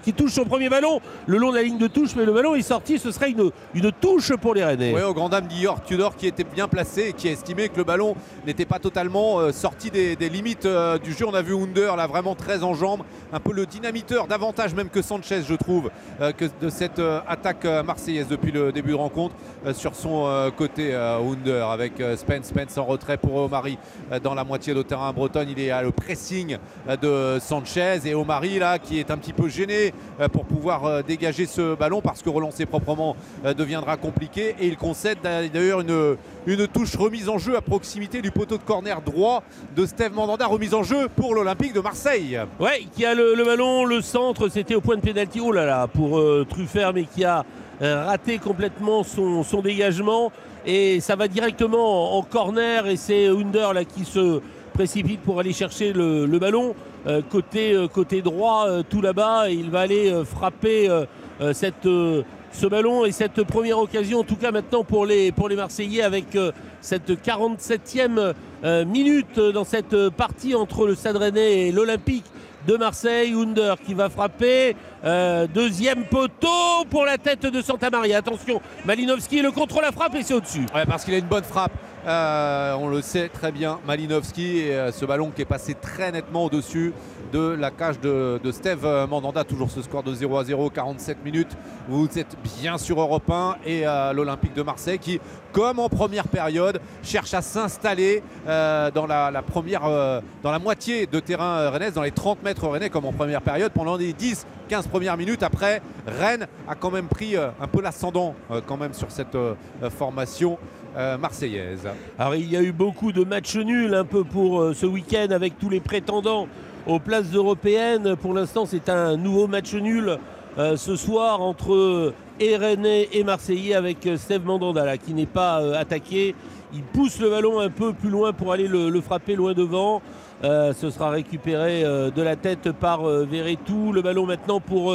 qui touche son premier ballon le long de la ligne de touche, mais le ballon est sorti. Ce serait une, une touche pour les Rennais. Oui, au grand dame d'Ior Tudor qui était bien placé et qui a estimé que le ballon n'était pas totalement euh, sorti des, limites euh, du jeu. On a vu Under là vraiment très en jambes, un peu le dynamiteur, davantage même que Sanchez, je trouve, euh, de cette attaque marseillaise depuis le début de rencontre sur son côté euh, Under avec euh, Spence. Spence en retrait pour Omari euh, dans la moitié de terrain bretonne. Il est à le pressing euh, de Sanchez et Omari là qui est un petit peu gêné euh, pour pouvoir euh, dégager ce ballon parce que relancer proprement euh, deviendra compliqué et il concède d'ailleurs une, une touche remise en jeu à proximité du poteau de corner droit de Steve Mandanda remise en jeu pour l'Olympique de Marseille. Ouais, qui a le, ballon, le centre, c'était au point de pénalty, oh là là, pour euh, Truffert, mais qui a euh, raté complètement son, dégagement. Et ça va directement en, corner, et c'est Under là qui se précipite pour aller chercher le, ballon. euh, côté, euh, côté droit, euh, tout là-bas, il va aller euh, frapper euh, euh, cette, euh, ce ballon et cette première occasion, en tout cas maintenant pour les, pour les Marseillais, avec euh, cette 47e euh, minute dans cette euh, partie entre le Stade Rennais et l'Olympique de Marseille. Under qui va frapper. Euh, deuxième poteau pour la tête de Santa Maria. Attention, Malinowski le contre la frappe et c'est au-dessus. Ouais, parce qu'il a une bonne frappe. Euh, on le sait très bien, Malinowski et euh, ce ballon qui est passé très nettement au-dessus de la cage de, Steve Mandanda. Toujours ce score de 0 à 0, 47 minutes. Vous êtes bien sur Europe 1 et euh, l'Olympique de Marseille qui, comme en première période, cherche à s'installer euh, dans la, euh, dans la moitié de terrain euh, rennais, dans les 30 mètres rennais comme en première période pendant les 10 15 premières minutes. Après, Rennes a quand même pris euh, un peu l'ascendant euh, quand même sur cette euh, euh, formation euh, marseillaise. Alors il y a eu beaucoup de matchs nuls un peu pour euh, ce week-end avec tous les prétendants aux places européennes. Pour l'instant c'est un nouveau match nul euh, ce soir entre euh, et Marseillais avec Steve Mandanda qui n'est pas attaqué. Il pousse le ballon un peu plus loin pour aller le, frapper loin devant. Ce sera récupéré de la tête par Verretou. Le ballon maintenant pour...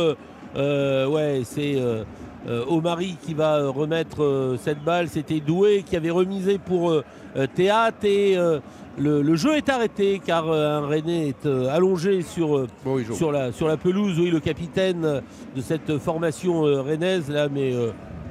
ouais, c'est... euh, Omari qui va euh, remettre euh, cette balle. C'était Doué qui avait remisé pour euh, Théâtre et le, le jeu est arrêté car un René est allongé sur, sur, la, sur la pelouse. Oui, le capitaine de cette formation rennaise là, mais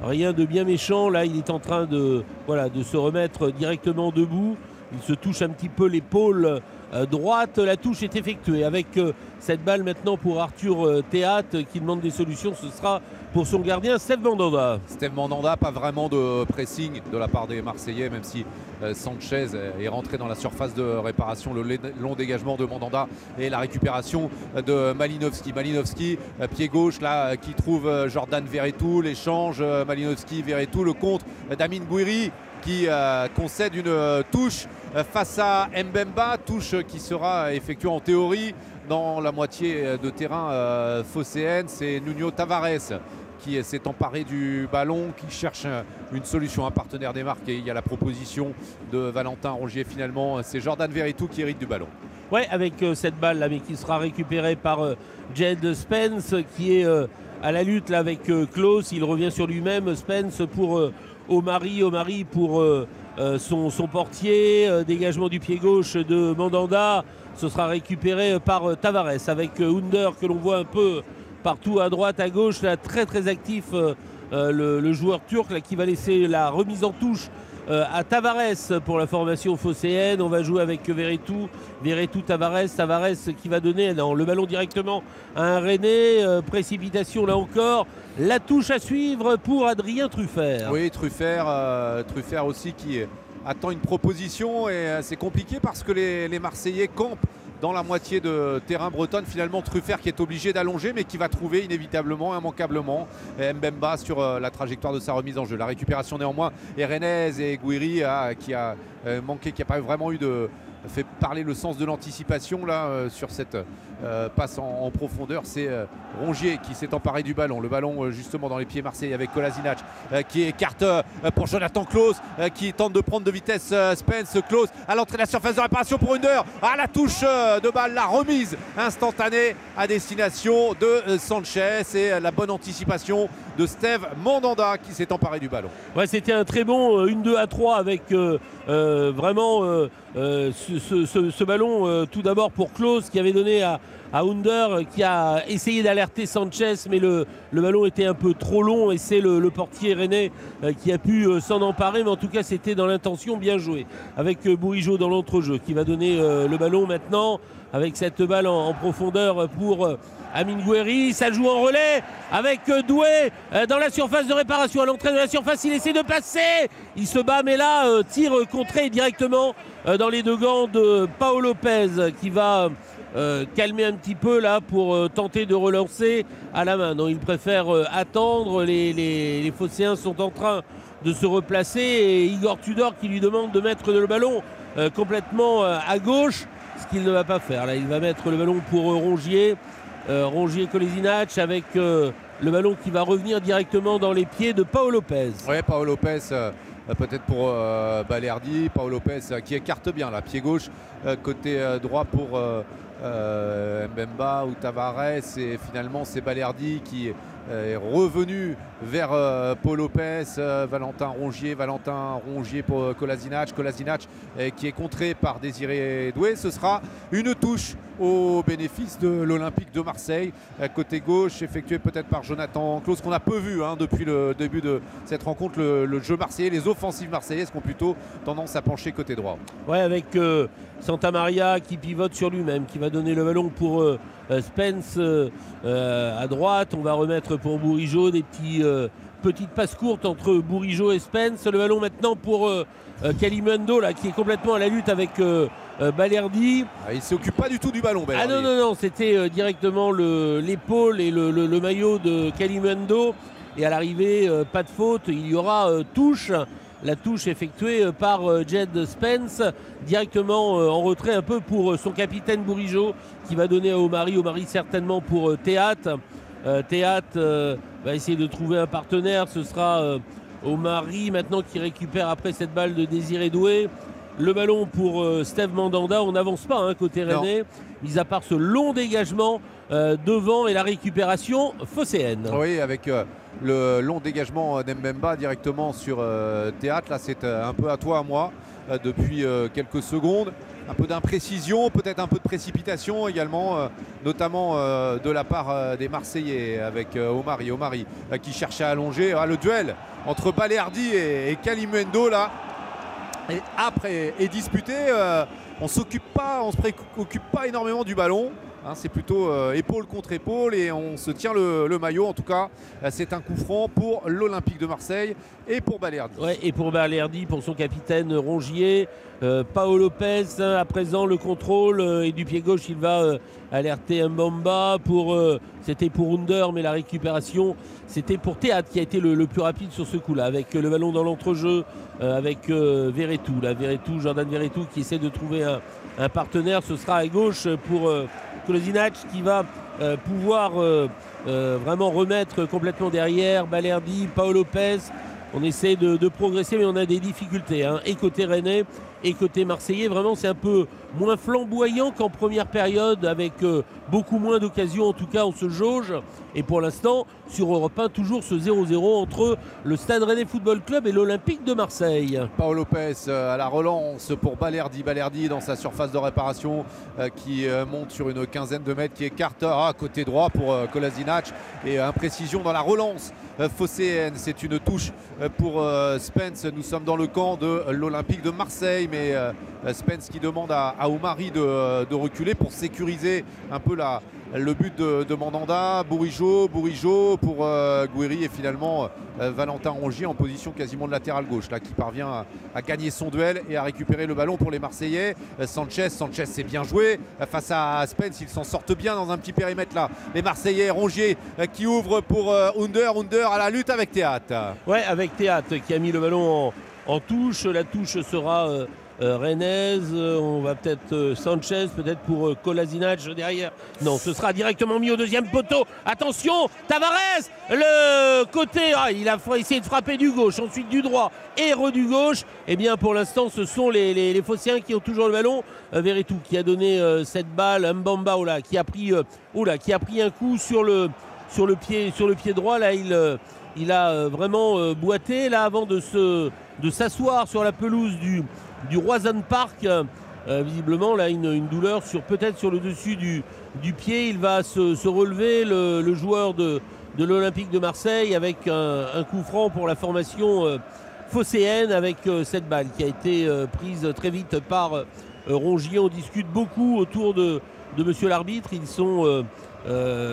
rien de bien méchant. Là, il est en train de, voilà, de se remettre directement debout. il se touche un petit peu l'épaule droite. La touche est effectuée avec euh, cette balle maintenant pour Arthur euh, Théâtre qui demande des solutions. Ce sera pour son gardien Steve Mandanda. Steve Mandanda, pas vraiment de pressing de la part des Marseillais, même si euh, Sanchez est rentré dans la surface de réparation. Le long dégagement de Mandanda et la récupération de Malinowski. Malinowski, euh, pied gauche, là, euh, qui trouve euh, Jordan Verretou. L'échange, euh, Malinowski, Verretou. Le euh, d'Amin Gouiri qui euh, concède une euh, touche euh, face à Mbemba. Touche qui sera effectuée en théorie dans la moitié euh, de terrain euh, phocéenne. C'est Nuno Tavares qui s'est emparé du ballon, qui cherche un- une solution, un partenaire des marques. Et il y a la proposition de Valentin Rongier finalement. C'est Jordan Verretou qui hérite du ballon. Ouais, avec euh, cette balle là, mais qui sera récupérée par euh, Jed Spence, qui est euh, à la lutte là avec euh, Klaus. Il revient sur lui-même, Spence pour euh, Omari, Omari pour euh, son, portier, euh, dégagement du pied gauche de Mandanda. Ce sera récupéré euh, par Tavares avec Under que l'on voit un peu partout à droite, à gauche, très très actif le, joueur turc qui va laisser la remise en touche à Tavares pour la formation phocéenne. On va jouer avec Verretou, Verretou Tavares, Tavares qui va donner non, le ballon directement à un René. Euh, précipitation là encore. La touche à suivre pour Adrien Truffert. Oui, Truffert, euh, Truffert aussi qui attend une proposition et euh, c'est compliqué parce que les Marseillais campent dans la moitié de terrain bretonne. Finalement, Truffert qui est obligé d'allonger mais qui va trouver inévitablement, immanquablement euh, Mbemba sur euh, la trajectoire de sa remise en jeu. La récupération néanmoins Rennes et Gouiri ah, qui a euh, qui n'a pas vraiment eu de fait parler le sens de l'anticipation là euh, sur cette euh, passe en, profondeur. C'est euh, Rongier qui s'est emparé du ballon. Le ballon justement dans les pieds marseillais avec Kolasinac qui écarte pour Jonathan Klaus qui tente de prendre de vitesse Spence. Klaus à l'entrée de la surface de réparation pour Under. À la touche de balle, la remise instantanée à destination de Sanchez et la bonne anticipation de Steve Mandanda qui s'est emparé du ballon. Ouais, c'était un très bon euh, 1-2 à 3 avec vraiment ce- ballon euh, tout d'abord pour Klaus qui avait donné à, à Under qui a essayé d'alerter Sanchez mais le, ballon était un peu trop long et c'est le, portier René euh, qui a pu euh, s'en emparer mais en tout cas c'était dans l'intention bien joué avec Bourigeau dans l'entrejeu qui va donner le ballon maintenant avec cette balle en, profondeur pour euh, Amin Gouiri, ça joue en relais avec euh, Doué euh, dans la surface de réparation. À l'entrée de la surface, il essaie de passer. Il se bat, mais là, tir euh, contré directement dans les deux gants de Paolo Lopez qui va calmer un petit peu là pour tenter de relancer à la main. Non, il préfère attendre. Les, les, les Phocéens sont en train de se replacer et Igor Tudor qui lui demande de mettre le ballon complètement à gauche, ce qu'il ne va pas faire. Là, il va mettre le ballon pour euh, Rongier. Euh, Rongier Kolesinach avec euh, le ballon qui va revenir directement dans les pieds de Paolo Lopez. Ouais, Paolo Lopez, euh, peut-être pour Balerdi. Paolo Lopez qui écarte bien là, pied gauche, côté droit pour Mbemba ou Tavares. Et finalement, c'est Balerdi qui est revenu vers euh, Paul Lopez, euh, Valentin Rongier, Valentin Rongier pour euh, Kolasinac. Kolasinac euh, qui est contré par Désiré Doué. Ce sera une touche au bénéfice de l'Olympique de Marseille. Euh, Côté gauche, effectué peut-être par Jonathan Klaus, qu'on a peu vu hein, depuis le début de cette rencontre. Le, jeu marseillais, les offensives marseillaises qui ont plutôt tendance à pencher côté droit. Ouais, avec euh, Santa Maria qui pivote sur lui-même, qui va donner le ballon pour euh, euh, Spence euh, euh, à droite. On va remettre pour Bourigeau des petits, euh, petites passes courtes entre Bourigeau et Spence. Le ballon maintenant pour euh, euh, Kalimundo là, qui est complètement à la lutte avec euh, euh, Balerdi. Ah, il ne s'occupe pas du tout du ballon. Ah non, non, non, c'était euh, directement le- l'épaule et le, le- le maillot de Kalimundo. Et à l'arrivée, euh, pas de faute, il y aura euh, touche. La touche effectuée euh, par euh, Jed Spence, directement euh, en retrait un peu pour euh, son capitaine Bourigeau, qui va donner à Omari. Omari certainement pour euh, Théâtre. Euh, Théâtre euh, va essayer de trouver un partenaire. Ce sera euh, Omari maintenant qui récupère après cette balle de Désiré Doué. Le ballon pour Steve Mandanda. On n'avance pas hein, côté Non. Rennais, mis à part ce long dégagement devant et la récupération phocéenne. Oui, avec le long dégagement d'Mbemba directement sur euh, Théâtre. Là, c'est euh, un peu à toi, à moi, euh, depuis quelques secondes. Un peu d'imprécision, peut-être un peu de précipitation également, notamment de la part des Marseillais avec Omari. Omari qui cherche à allonger. Ah, le duel entre Balerdi et, et Kalimundo, là, et après est disputé. On s'occupe pas, on se préoccupe pas énormément du ballon. Hein, c'est plutôt euh, épaule contre épaule et on se tient le, maillot. En tout cas, euh, c'est un coup franc pour l'Olympique de Marseille et pour Balerdi. Ouais, et pour Balerdi, pour son capitaine Rongier. Euh, Paolo Lopez, hein, à présent, le contrôle et du pied gauche, il va alerter Mbamba. Pour, c'était pour Under, mais la récupération, c'était pour Théâtre qui a été le, plus rapide sur ce coup-là, avec le ballon dans l'entrejeu, avec Verretou. Jordan Verretou qui essaie de trouver un partenaire. Ce sera à gauche pour Kolasinac qui va euh, pouvoir euh, euh, vraiment remettre complètement derrière Balerdi, Paolo Lopez. On essaie de, progresser, mais on a des difficultés. Hein. Et côté Rennais, et côté Marseillais, vraiment, c'est un peu moins flamboyant qu'en première période, avec beaucoup moins d'occasions. En tout cas, on se jauge. Et pour l'instant, sur Europe 1, toujours ce 0-0 entre le Stade Rennais Football Club et l'Olympique de Marseille. Paolo Lopez euh, à la relance pour Balerdi. Balerdi dans sa surface de réparation euh, qui euh, monte sur une quinzaine de mètres, qui écarte à côté droit pour Kolasinac. Et imprécision dans la relance phocéenne. C'est une touche pour Spence. Nous sommes dans le camp de l'Olympique de Marseille, mais Spence qui demande à, Oumari de, de reculer pour sécuriser un peu la, le but de, Mandanda, Bourigeau, Bourigeau pour euh, et finalement euh, Valentin Rongier en position quasiment de latéral gauche là qui parvient à, gagner son duel et à récupérer le ballon pour les Marseillais. Euh, Sanchez, Sanchez c'est bien joué euh, face à Spence, ils s'en sortent bien dans un petit périmètre là. Les Marseillais, Rongier qui ouvre pour Under, Under à la lutte avec Théâtre. Ouais, avec Théâtre qui a mis le ballon en, en touche. La touche sera euh, Renez, euh, on va peut-être euh, Sanchez, peut-être pour Kolasinac derrière. Non, ce sera directement mis au deuxième poteau. Attention, Tavares, le côté, ah, il a essayé de frapper du gauche, ensuite du droit et du gauche. Eh bien, pour l'instant, ce sont les, les, qui ont toujours le ballon. Veretout qui a donné cette balle, Mbamba oh qui a pris, oh qui a pris un coup sur le, pied, droit. Là, il, a vraiment boité là avant de s'asseoir sur la pelouse du du Roison Park. Euh, visiblement, là, une, une douleur peut-être sur le dessus du, pied. Il va se, relever, le, joueur de, l'Olympique de Marseille, avec un, coup franc pour la formation euh, phocéenne, avec euh, cette balle qui a été prise très vite par Rongier. On discute beaucoup autour de, de monsieur l'arbitre. Ils sont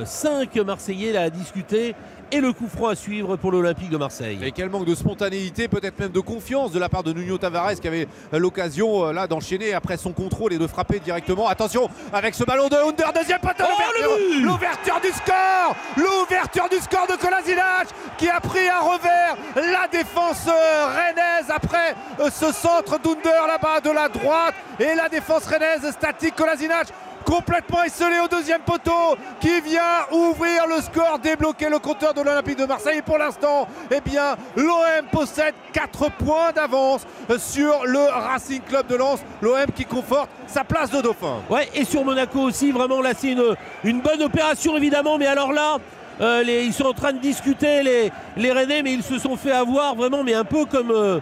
cinq Marseillais là, à discuter et le coup franc à suivre pour l'Olympique de Marseille. Et quel manque de spontanéité, peut-être même de confiance de la part de Nuno Tavares qui avait l'occasion euh, là d'enchaîner après son contrôle et de frapper directement. Attention avec ce ballon de Under, deuxième poteau, oh, l'ouverture du score, l'ouverture du score de Kolasinac qui a pris un revers la défense euh, rennaise après euh, ce centre d'Under là-bas de la droite et la défense rennaise statique Kolasinac complètement esselé au deuxième poteau qui vient ouvrir le score, débloquer le compteur de l'Olympique de Marseille. Et pour l'instant, eh bien, l'OM possède 4 points d'avance sur le Racing Club de Lens. L'OM qui conforte sa place de dauphin. Ouais, et sur Monaco aussi, vraiment là, c'est une, bonne opération évidemment, mais alors là. Euh, ils sont en train de discuter les, les Rennais, mais ils se sont fait avoir vraiment, mais un peu comme, euh,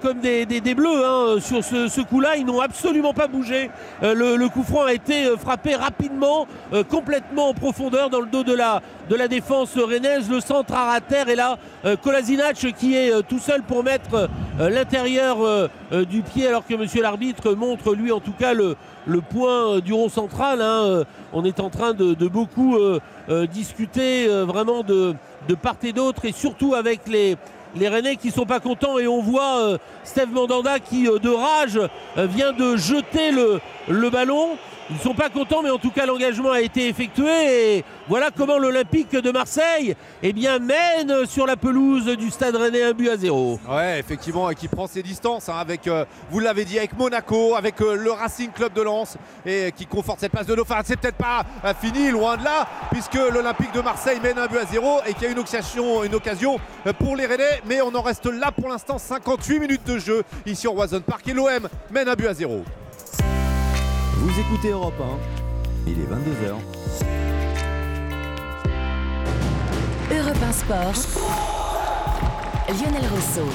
comme des, bleus hein, sur ce, coup-là. Ils n'ont absolument pas bougé. Euh, le, coup franc a été euh, frappé rapidement, complètement en profondeur dans le dos de la, défense rennaise. Le centre à terre et là, Kolasinac qui est tout seul pour mettre l'intérieur du pied alors que monsieur l'arbitre montre lui en tout cas le, le point du rond central. Hein. On est en train de, beaucoup discuter vraiment de part et d'autre et surtout avec les les Rennais qui sont pas contents et on voit euh, Steve Mandanda qui euh, de rage euh, vient de jeter le ballon. Ils ne sont pas contents, mais en tout cas, l'engagement a été effectué. Et voilà comment l'Olympique de Marseille eh bien, mène sur la pelouse du Stade Rennais un but à zéro. Ouais, effectivement, et qui prend ses distances hein, avec, vous l'avez dit, avec Monaco, avec le Racing Club de Lens, et qui conforte cette place de dauphin. C'est peut-être pas fini, loin de là, puisque l'Olympique de Marseille mène un but à zéro et qu'il y a une occasion, une occasion pour les Rennais. Mais on en reste là pour l'instant, 58 minutes de jeu ici au Roison Park. Et l'OM mène un but à zéro. Vous écoutez Europe 1, il est 22h. Europe 1 Sport. Lionel Rousseau.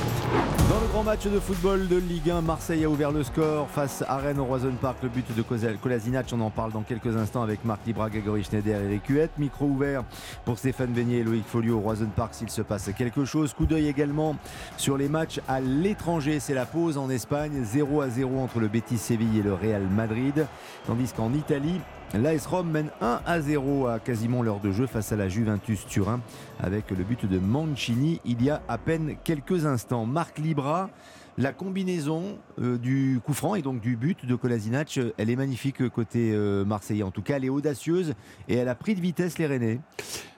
Dans le grand match de football de Ligue 1, Marseille a ouvert le score face à Rennes au Roison Park. Le but de Kolasinac, on en parle dans quelques instants avec Marc Libra, Grégory Schneider et Eric Huette. Micro ouvert pour Stéphane Beignet et Loïc Folio au Roison Park s'il se passe quelque chose. Coup d'œil également sur les matchs à l'étranger. C'est la pause en Espagne, 0 à 0 entre le Betis Séville et le Real Madrid. Tandis qu'en Italie, L'AS Rome mène 1 à 0 à quasiment l'heure de jeu face à la Juventus Turin avec le but de Mancini il y a à peine quelques instants. Marc Libra, la combinaison euh, du coup franc et donc du but de Kolasinac, euh, elle est magnifique côté euh, marseillais. En tout cas, elle est audacieuse et elle a pris de vitesse les Rennais.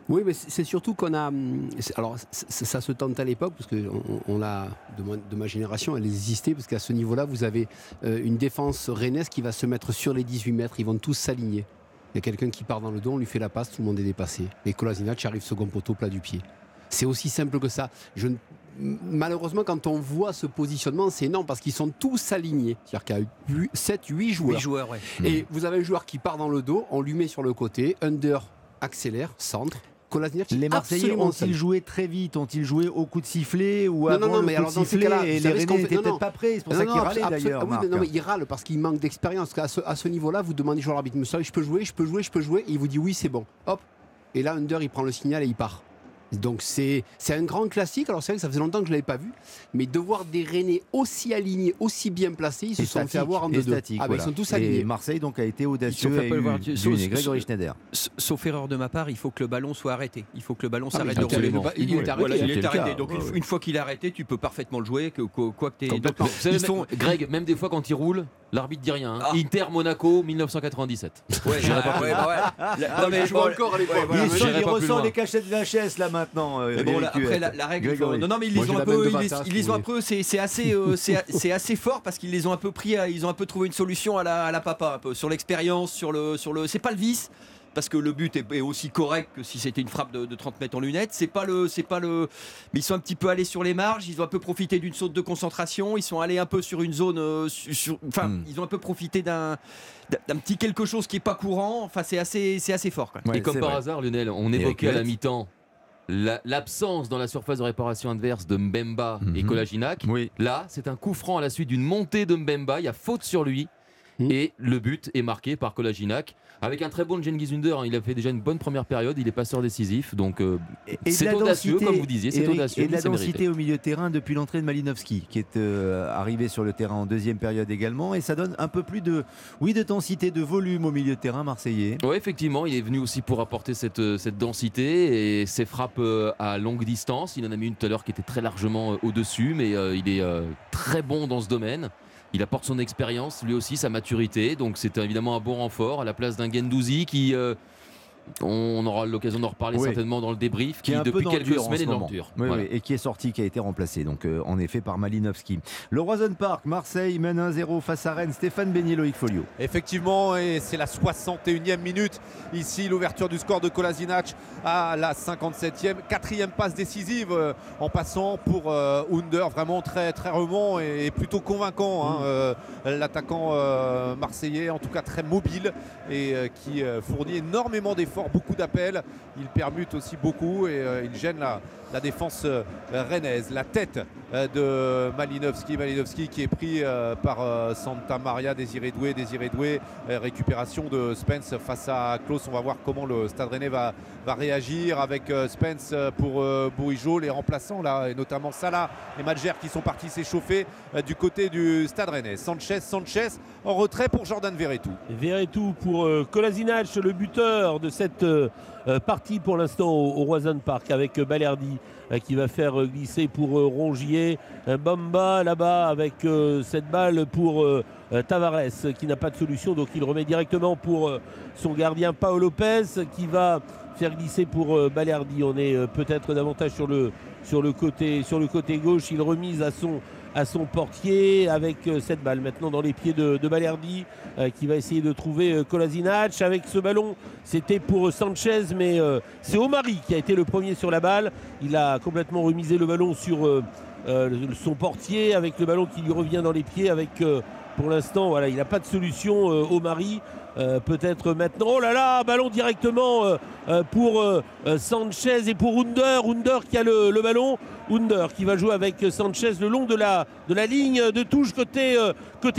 Oui, mais c'est surtout qu'on a. hum, Alors, ça se tente à l'époque, parce que on, on l'a, de, moi- de ma génération, elle existait, parce qu'à ce niveau-là, vous avez euh, une défense rennaise qui va se mettre sur les 18 mètres, ils vont tous s'aligner. Il y a quelqu'un qui part dans le dos, on lui fait la passe, tout le monde est dépassé. Et Kolasinac arrive second poteau, plat du pied. C'est aussi simple que ça. Je, ne- malheureusement, quand on voit ce positionnement, c'est énorme parce qu'ils sont tous alignés. C'est-à-dire qu'il y a 7, 8 joueurs. Huit joueurs, ouais. Et vous avez un joueur qui part dans le dos, on lui met sur le côté, under, accélère, centre. Les Marseillais ont-ils joué très vite Ont-ils joué au coup de sifflet ou Non, avant non, non, le mais coup alors de dans ces sifflet et les Rennais n'étaient non, peut-être non. pas prêts C'est pour Non, ça non, qu'ils râlaient d'ailleurs. ah oui, mais Marc. non, mais il râle parce qu'il manque d'expérience. À ce, à ce niveau-là, vous demandez joueur l'arbitre, monsieur, je peux jouer, je peux jouer, je peux jouer. Et il vous dit oui, c'est bon. Hop. Et là, Under, il prend le signal et il part. Donc c'est c'est un grand classique. Alors c'est vrai que ça faisait longtemps que je ne l'avais pas vu, mais de voir des Rennais aussi alignés, aussi bien placés, ils se Et sont fait avoir en et 2-2. statique, Ah ben, voilà. ils sont tous Et alignés. Marseille donc a été audacieux Sauf et à pas le voir, eu du sauf-. Grégory Schneider. Sauf erreur de ma part, il faut que le ballon soit arrêté. Il faut que le ballon Ah, s'arrête de rouler. Il est arrêté. Voilà, il C'était est le arrêté. cas. Donc une, Ouais, fois- ouais. une fois qu'il est arrêté, tu peux parfaitement le jouer, que, quoi que t'aies. Ils sont- même- Greg, même des fois quand il roule, l'arbitre dit rien. hein. Ah. Inter Monaco 1997. Ouais, ouais, ouais. La- non, mais Je vois encore à l'époque. ouais, voilà, il ressent les cachettes VHS là maintenant. euh, Mais bon, là, après la, la règle, faut- non, non, mais ils Moi, les ont un peu, ils les ont un peu, c'est assez, euh, c'est assez fort parce qu'ils les ont un peu pris, à- ils ont un peu trouvé une solution à la, à la papa, un peu sur l'expérience, sur le, sur le, c'est pas le vice. Parce que le but est, aussi correct que si c'était une frappe de, de 30 mètres en lunettes. C'est pas le, c'est pas le, mais ils sont un petit peu allés sur les marges. Ils ont un peu profité d'une saute de concentration. Ils sont allés un peu sur une zone, euh, sur- enfin, Hmm. ils ont un peu profité d'un, d'un- petit quelque chose qui est pas courant. Enfin, c'est assez, c'est assez fort. Quoi. Ouais, Et comme par vrai. hasard, Lionel, on évoquait à la mi-temps l'absence dans la surface de réparation adverse de Mbemba et Mhm. Kolaginac. Oui. Là, c'est un coup franc à la suite d'une montée de Mbemba. Il y a faute sur lui. Mhm. Et le but est marqué par Kolaginac. Avec un très bon Cengiz Under, hein. il a fait déjà une bonne première période, il est passeur décisif, donc euh, c'est audacieux, densité, comme vous disiez, c'est audacieux, Et de la mérité. densité au milieu de terrain depuis l'entrée de Malinowski, qui est euh, arrivé sur le terrain en deuxième période également. Et ça donne un peu plus de, oui, de densité, de volume au milieu de terrain marseillais. Oui, effectivement, il est venu aussi pour apporter cette, euh, cette densité et ses frappes à longue distance. Il en a mis une tout à l'heure qui était très largement au-dessus, mais euh, il est très bon dans ce domaine. Il apporte son expérience, lui aussi sa maturité, donc c'est évidemment un bon renfort à la place d'un Gendouzi qui, euh, on aura l'occasion d'en reparler Oui. certainement dans le débrief, qui qui, est depuis quelques semaines ce est dans moment. le dur. Oui, Voilà. oui, et qui est sorti, qui a été remplacé, donc euh, en effet par Malinowski. Le Roison Park, Marseille mène 1-0 face à Rennes. Stéphane Beignet, Loïc Folio. Effectivement, et c'est la 61e minute. Ici, l'ouverture du score de Kolasinac à la 57e. Quatrième passe décisive euh, en passant pour euh, Under. Vraiment très, très remont et, et plutôt convaincant. hein, euh, L'attaquant euh, marseillais, en tout cas très mobile et euh, qui euh, fournit énormément d'efforts, beaucoup d'appels. Il permute aussi beaucoup et euh, il gêne la, défense euh, rennaise. La tête euh, de Malinowski. Malinowski qui est pris par Santa Maria, Désiré Doué. Désiré Doué, récupération de Spence face à Klaus. On va voir comment le Stade Rennais va, réagir avec Spence pour Bourigeau, les remplaçants là, et notamment Salah et Madjer qui sont partis s'échauffer du côté du Stade Rennais. Sanchez, Sanchez en retrait pour Jordan Verretou. Verretou pour Kolasinac, le buteur de cette euh, euh, partie pour l'instant au, au Park avec euh, Balerdi qui va faire glisser pour Rongier. Bamba là-bas avec cette balle pour Tavares qui n'a pas de solution donc il remet directement pour son gardien Paolo Lopez qui va faire glisser pour Balerdi. On est peut-être davantage sur le, sur, le côté, sur le côté gauche. Il remise à son, à son portier avec euh, cette balle maintenant dans les pieds de, de euh, qui va essayer de trouver euh, Kolasinac. Avec ce ballon, c'était pour Sanchez, mais c'est Omari qui a été le premier sur la balle. Il a complètement remisé le ballon sur son portier avec le ballon qui lui revient dans les pieds avec pour l'instant, voilà, il n'a pas de solution euh, au. Euh, Peut-être maintenant. Oh là là, ballon directement euh, euh, pour Sanchez et pour Under. Under qui a le, ballon. Under qui va jouer avec Sanchez le long de la, ligne de touche côté,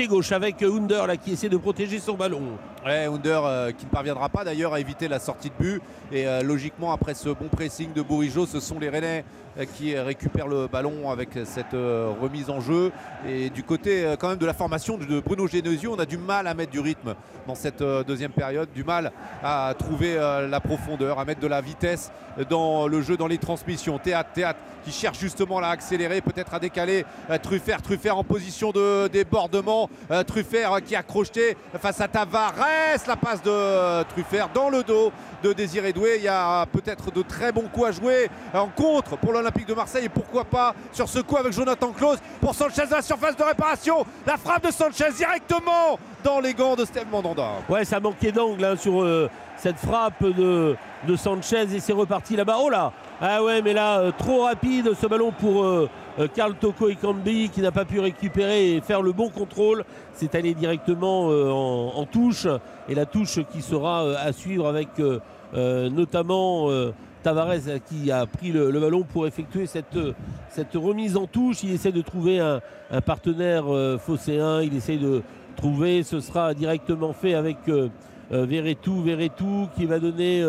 gauche avec Under là, qui essaie de protéger son ballon. Under qui ne parviendra pas d'ailleurs à éviter la sortie de but. Et logiquement, après ce bon pressing de Bourigeau, ce sont les Rennais qui euh, récupèrent le ballon avec cette euh, remise en jeu. Et du côté euh, quand même de la formation de Bruno Genesio, on a du mal à mettre du rythme dans cette deuxième période, du mal à trouver la profondeur, à mettre de la vitesse dans le jeu, dans les transmissions. Théâtre, théâtre qui cherche justement à accélérer, peut-être à décaler. Truffert, Truffert en position de débordement. Truffert qui a crocheté face à Tavares. La passe de Truffert dans le dos de Désiré Doué. Il y a peut-être de très bons coups à jouer en contre pour l'Olympique de Marseille. Et pourquoi pas sur ce coup avec Jonathan Klaus pour Sanchez la surface de réparation. La frappe de Sanchez directement dans les gants de Steve Mandanda. Ouais, ça manquait d'angle hein, sur euh, cette frappe de, de Sanchez et c'est reparti là-bas. Oh là Ah ouais, mais là, euh, trop rapide ce ballon pour euh, euh, Karl Toko Ekambi qui n'a pas pu récupérer et faire le bon contrôle. C'est allé directement en, en touche et la touche qui sera à suivre avec notamment Tavares euh, qui a pris le, ballon pour effectuer cette, euh, cette remise en touche. Il essaie de trouver un, partenaire euh, phocéen, il essaie de trouver, ce sera directement fait avec euh, euh, Verretou, Verretou qui va donner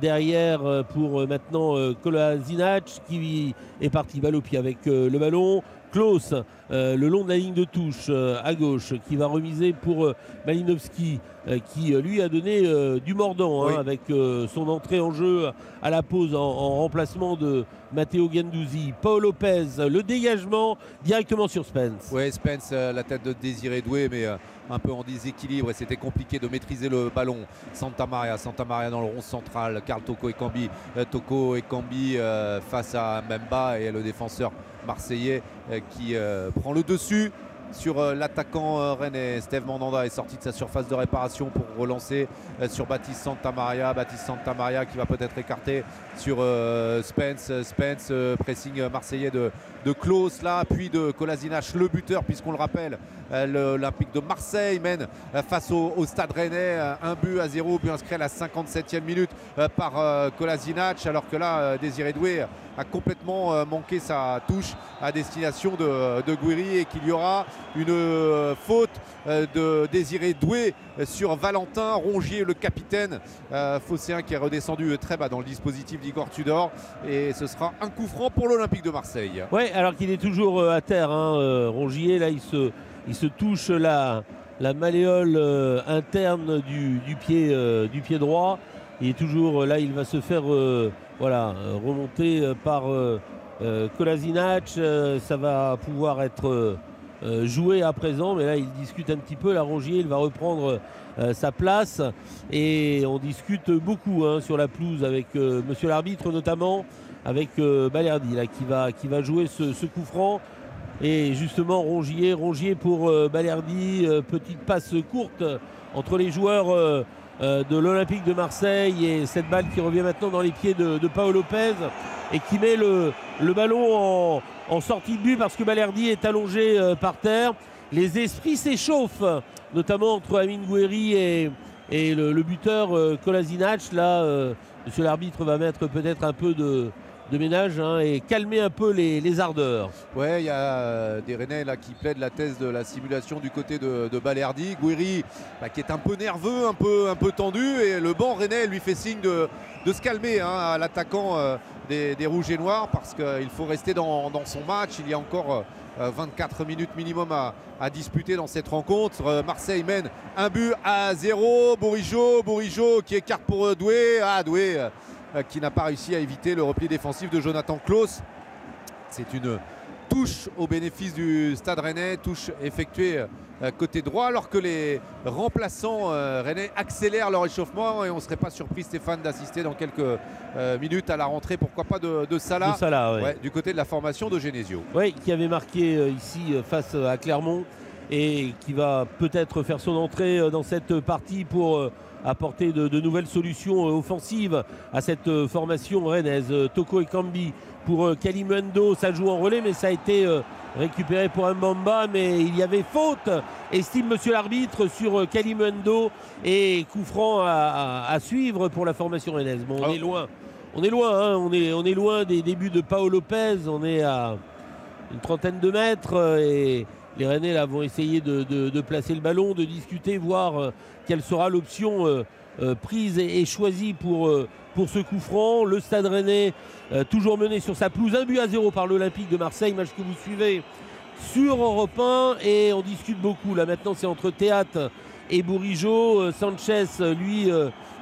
derrière pour maintenant Kolasinac qui est parti balle avec le ballon. Klaus, euh, le long de la ligne de touche euh, à gauche, qui va remiser pour euh, Malinowski, qui lui a donné du mordant hein, Oui. avec son entrée en jeu à la pause en, en remplacement de Matteo Gendouzi. Paul Lopez, le dégagement directement sur Spence. Ouais, Spence, la tête de Désiré Doué, mais un peu en déséquilibre et c'était compliqué de maîtriser le ballon. Santa Maria, Santa Maria dans le rond central, Karl Toko et Cambi, Toko et Cambi face à Mbemba et le défenseur marseillais euh, qui euh, prend le dessus sur euh, l'attaquant rennais. Steve Mandanda est sorti de sa surface de réparation pour relancer sur Baptiste Santamaria. Baptiste Santamaria qui va peut-être écarter sur Spence. Spence, pressing marseillais de, de Klaus là, puis de Kolasinac, le buteur, puisqu'on le rappelle, euh, l'Olympique de Marseille mène euh, face au, Stade Rennais euh, un but à zéro, but inscrit à la 57e minute par Kolasinac, alors que là, Désiré Doué a complètement manqué sa touche à destination de, de et qu'il y aura une faute de Désiré Doué sur Valentin Rongier, le capitaine euh, phocéen qui est redescendu euh, très bas dans le dispositif d'Igor Tudor et ce sera un coup franc pour l'Olympique de Marseille. Ouais, alors qu'il est toujours euh, à terre, hein, euh, Rongier. Là, il se, touche la, la malléole euh, interne du, pied, euh, droit. Il est toujours euh, là, il va se faire euh, voilà, euh, remonter euh, par euh, euh, Kolasinac. Euh, ça va pouvoir être euh, joué à présent, mais là, il discute un petit peu. La Rongier, il va reprendre euh, sa place. Et on discute beaucoup hein, sur la pelouse avec euh, monsieur l'arbitre, notamment avec Balerdi là, qui, va, qui va jouer ce, coup franc. Et justement, Rongier, Rongier pour Balerdi, petite passe courte entre les joueurs de l'Olympique de Marseille et cette balle qui revient maintenant dans les pieds de, Paolo Lopez et qui met le, ballon en, sortie de but parce que Balerdi est allongé euh, par terre. Les esprits s'échauffent, notamment entre Amin Gouiri et, le, buteur euh, Kolasinac. Là, euh, monsieur l'arbitre va mettre peut-être un peu de, de ménage hein, et calmer un peu les, les ardeurs. Ouais, il y a euh, des Rennais là qui plaident la thèse de la simulation du côté de, de Balerdi. Guiri bah, qui est un peu nerveux, un peu, un peu tendu et le banc Rennais lui fait signe de, de se calmer hein, à l'attaquant euh, des, des Rouges et Noirs parce qu'il faut rester dans, dans son match. Il y a encore euh, 24 minutes minimum à, à disputer dans cette rencontre. Euh, Marseille mène un but à zéro. Bourigeau, Bourigeau qui écarte pour euh, Doué. Ah, Doué euh, euh, qui n'a pas réussi à éviter le repli défensif de Jonathan Klaus. C'est une touche au bénéfice du Stade Rennais, touche effectuée euh, côté droit, alors que les remplaçants euh, rennais accélèrent leur échauffement et on ne serait pas surpris, Stéphane, d'assister dans quelques euh, minutes à la rentrée, pourquoi pas de, de Salah, De Salah, ouais. Ouais, du côté de la formation de Genesio. Oui, qui avait marqué euh, ici euh, face à Clermont. et qui va peut-être faire son entrée euh, dans cette partie pour euh, apporter de, de nouvelles solutions euh, offensives à cette euh, formation rennaise. Euh, Toko et Kambi pour Kalimundo, ça joue en relais, mais ça a été récupéré pour un Mbamba, mais il y avait faute, estime monsieur l'arbitre, sur Kalimundo et coup franc à, à- à suivre pour la formation rennaise. Bon, on Ah. est loin. On est loin, hein, on, est, on est loin des débuts de Paolo Lopez, on est à une trentaine de mètres et les Rennais là, vont essayer de, de- de placer le ballon, de discuter, voir quelle sera l'option euh, euh, prise et, et choisie pour, euh, pour ce coup franc. Le Stade Rennais toujours mené sur sa pelouse, un but à zéro par l'Olympique de Marseille, match que vous suivez sur Europe 1 et on discute beaucoup. Là maintenant c'est entre Théâtre et Bourigeau. Sanchez, lui,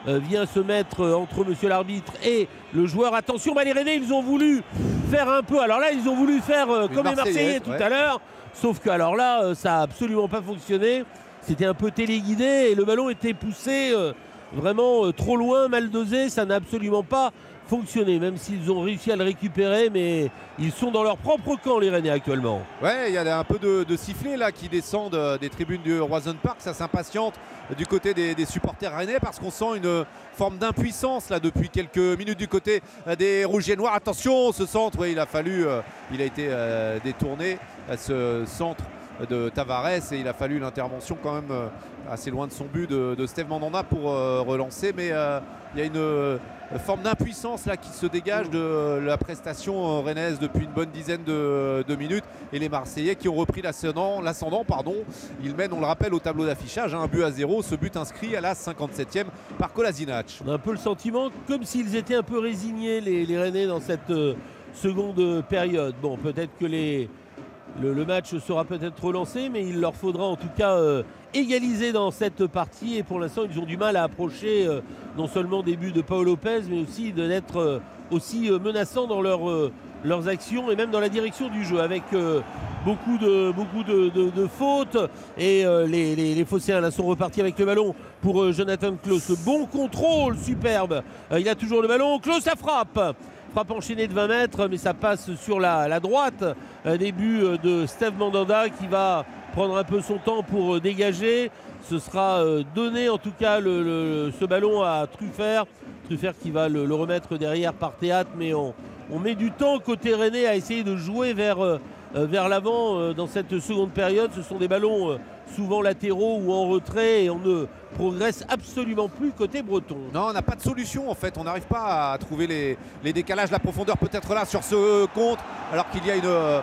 euh, vient se mettre entre monsieur l'arbitre et le joueur. Attention, bah, les Rennais, ils ont voulu faire un peu. Alors là, ils ont voulu faire euh, comme les Marseillais tout ouais. à l'heure. Sauf que alors là, euh, ça a absolument pas fonctionné. C'était un peu téléguidé et le ballon était poussé euh, vraiment euh, trop loin, mal dosé. Ça n'a absolument pas fonctionné, même s'ils ont réussi à le récupérer. Mais ils sont dans leur propre camp, les Rennais, actuellement. Ouais, il y a un peu de, sifflets là qui descendent euh, des tribunes du Roison Park. Ça s'impatiente du côté des, supporters rennais parce qu'on sent une forme d'impuissance là depuis quelques minutes du côté des rouges et noirs. Attention, ce centre, il a fallu, il a été détourné, ce centre de Tavares et il a fallu l'intervention quand même euh, assez loin de son but de, de Steve pour euh, relancer. Mais euh, il y a une forme d'impuissance là qui se dégage de la prestation rennaise depuis une bonne dizaine de, minutes et les Marseillais qui ont repris l'ascendant, pardon, ils mènent on le rappelle au tableau d'affichage hein, un but à zéro, ce but inscrit à la 57e par Kolasinac. On un peu le sentiment comme s'ils étaient un peu résignés, les, les Rennais, dans cette seconde période. Bon, peut-être que les, le, match sera peut-être relancé, mais il leur faudra en tout cas euh, égaliser dans cette partie. Et pour l'instant, ils ont du mal à approcher euh, non seulement des buts de Paul Lopez, mais aussi d'être euh, aussi menaçants dans leur, leurs actions et même dans la direction du jeu, avec beaucoup de, fautes. Et les, les, sont repartis avec le ballon pour Jonathan Klaus. Bon contrôle, superbe. Il a toujours le ballon. Klaus, ça frappe. Frappe enchaînée de 20 mètres, mais ça passe sur la, droite. Un début euh, de Steve Mandanda qui va prendre un peu son temps pour euh, dégager. Ce sera euh, donné en tout cas ce ballon à Truffert. Truffert qui va le, remettre derrière par théâtre, mais on, met du temps côté Rennais à essayer de jouer vers, l'avant dans cette seconde période. Ce sont des ballons souvent latéraux ou en retrait et on ne progresse absolument plus côté breton. Non, on n'a pas de solution en fait. On n'arrive pas à trouver les, décalages. La profondeur peut-être là sur ce compte, alors qu'il y a une euh,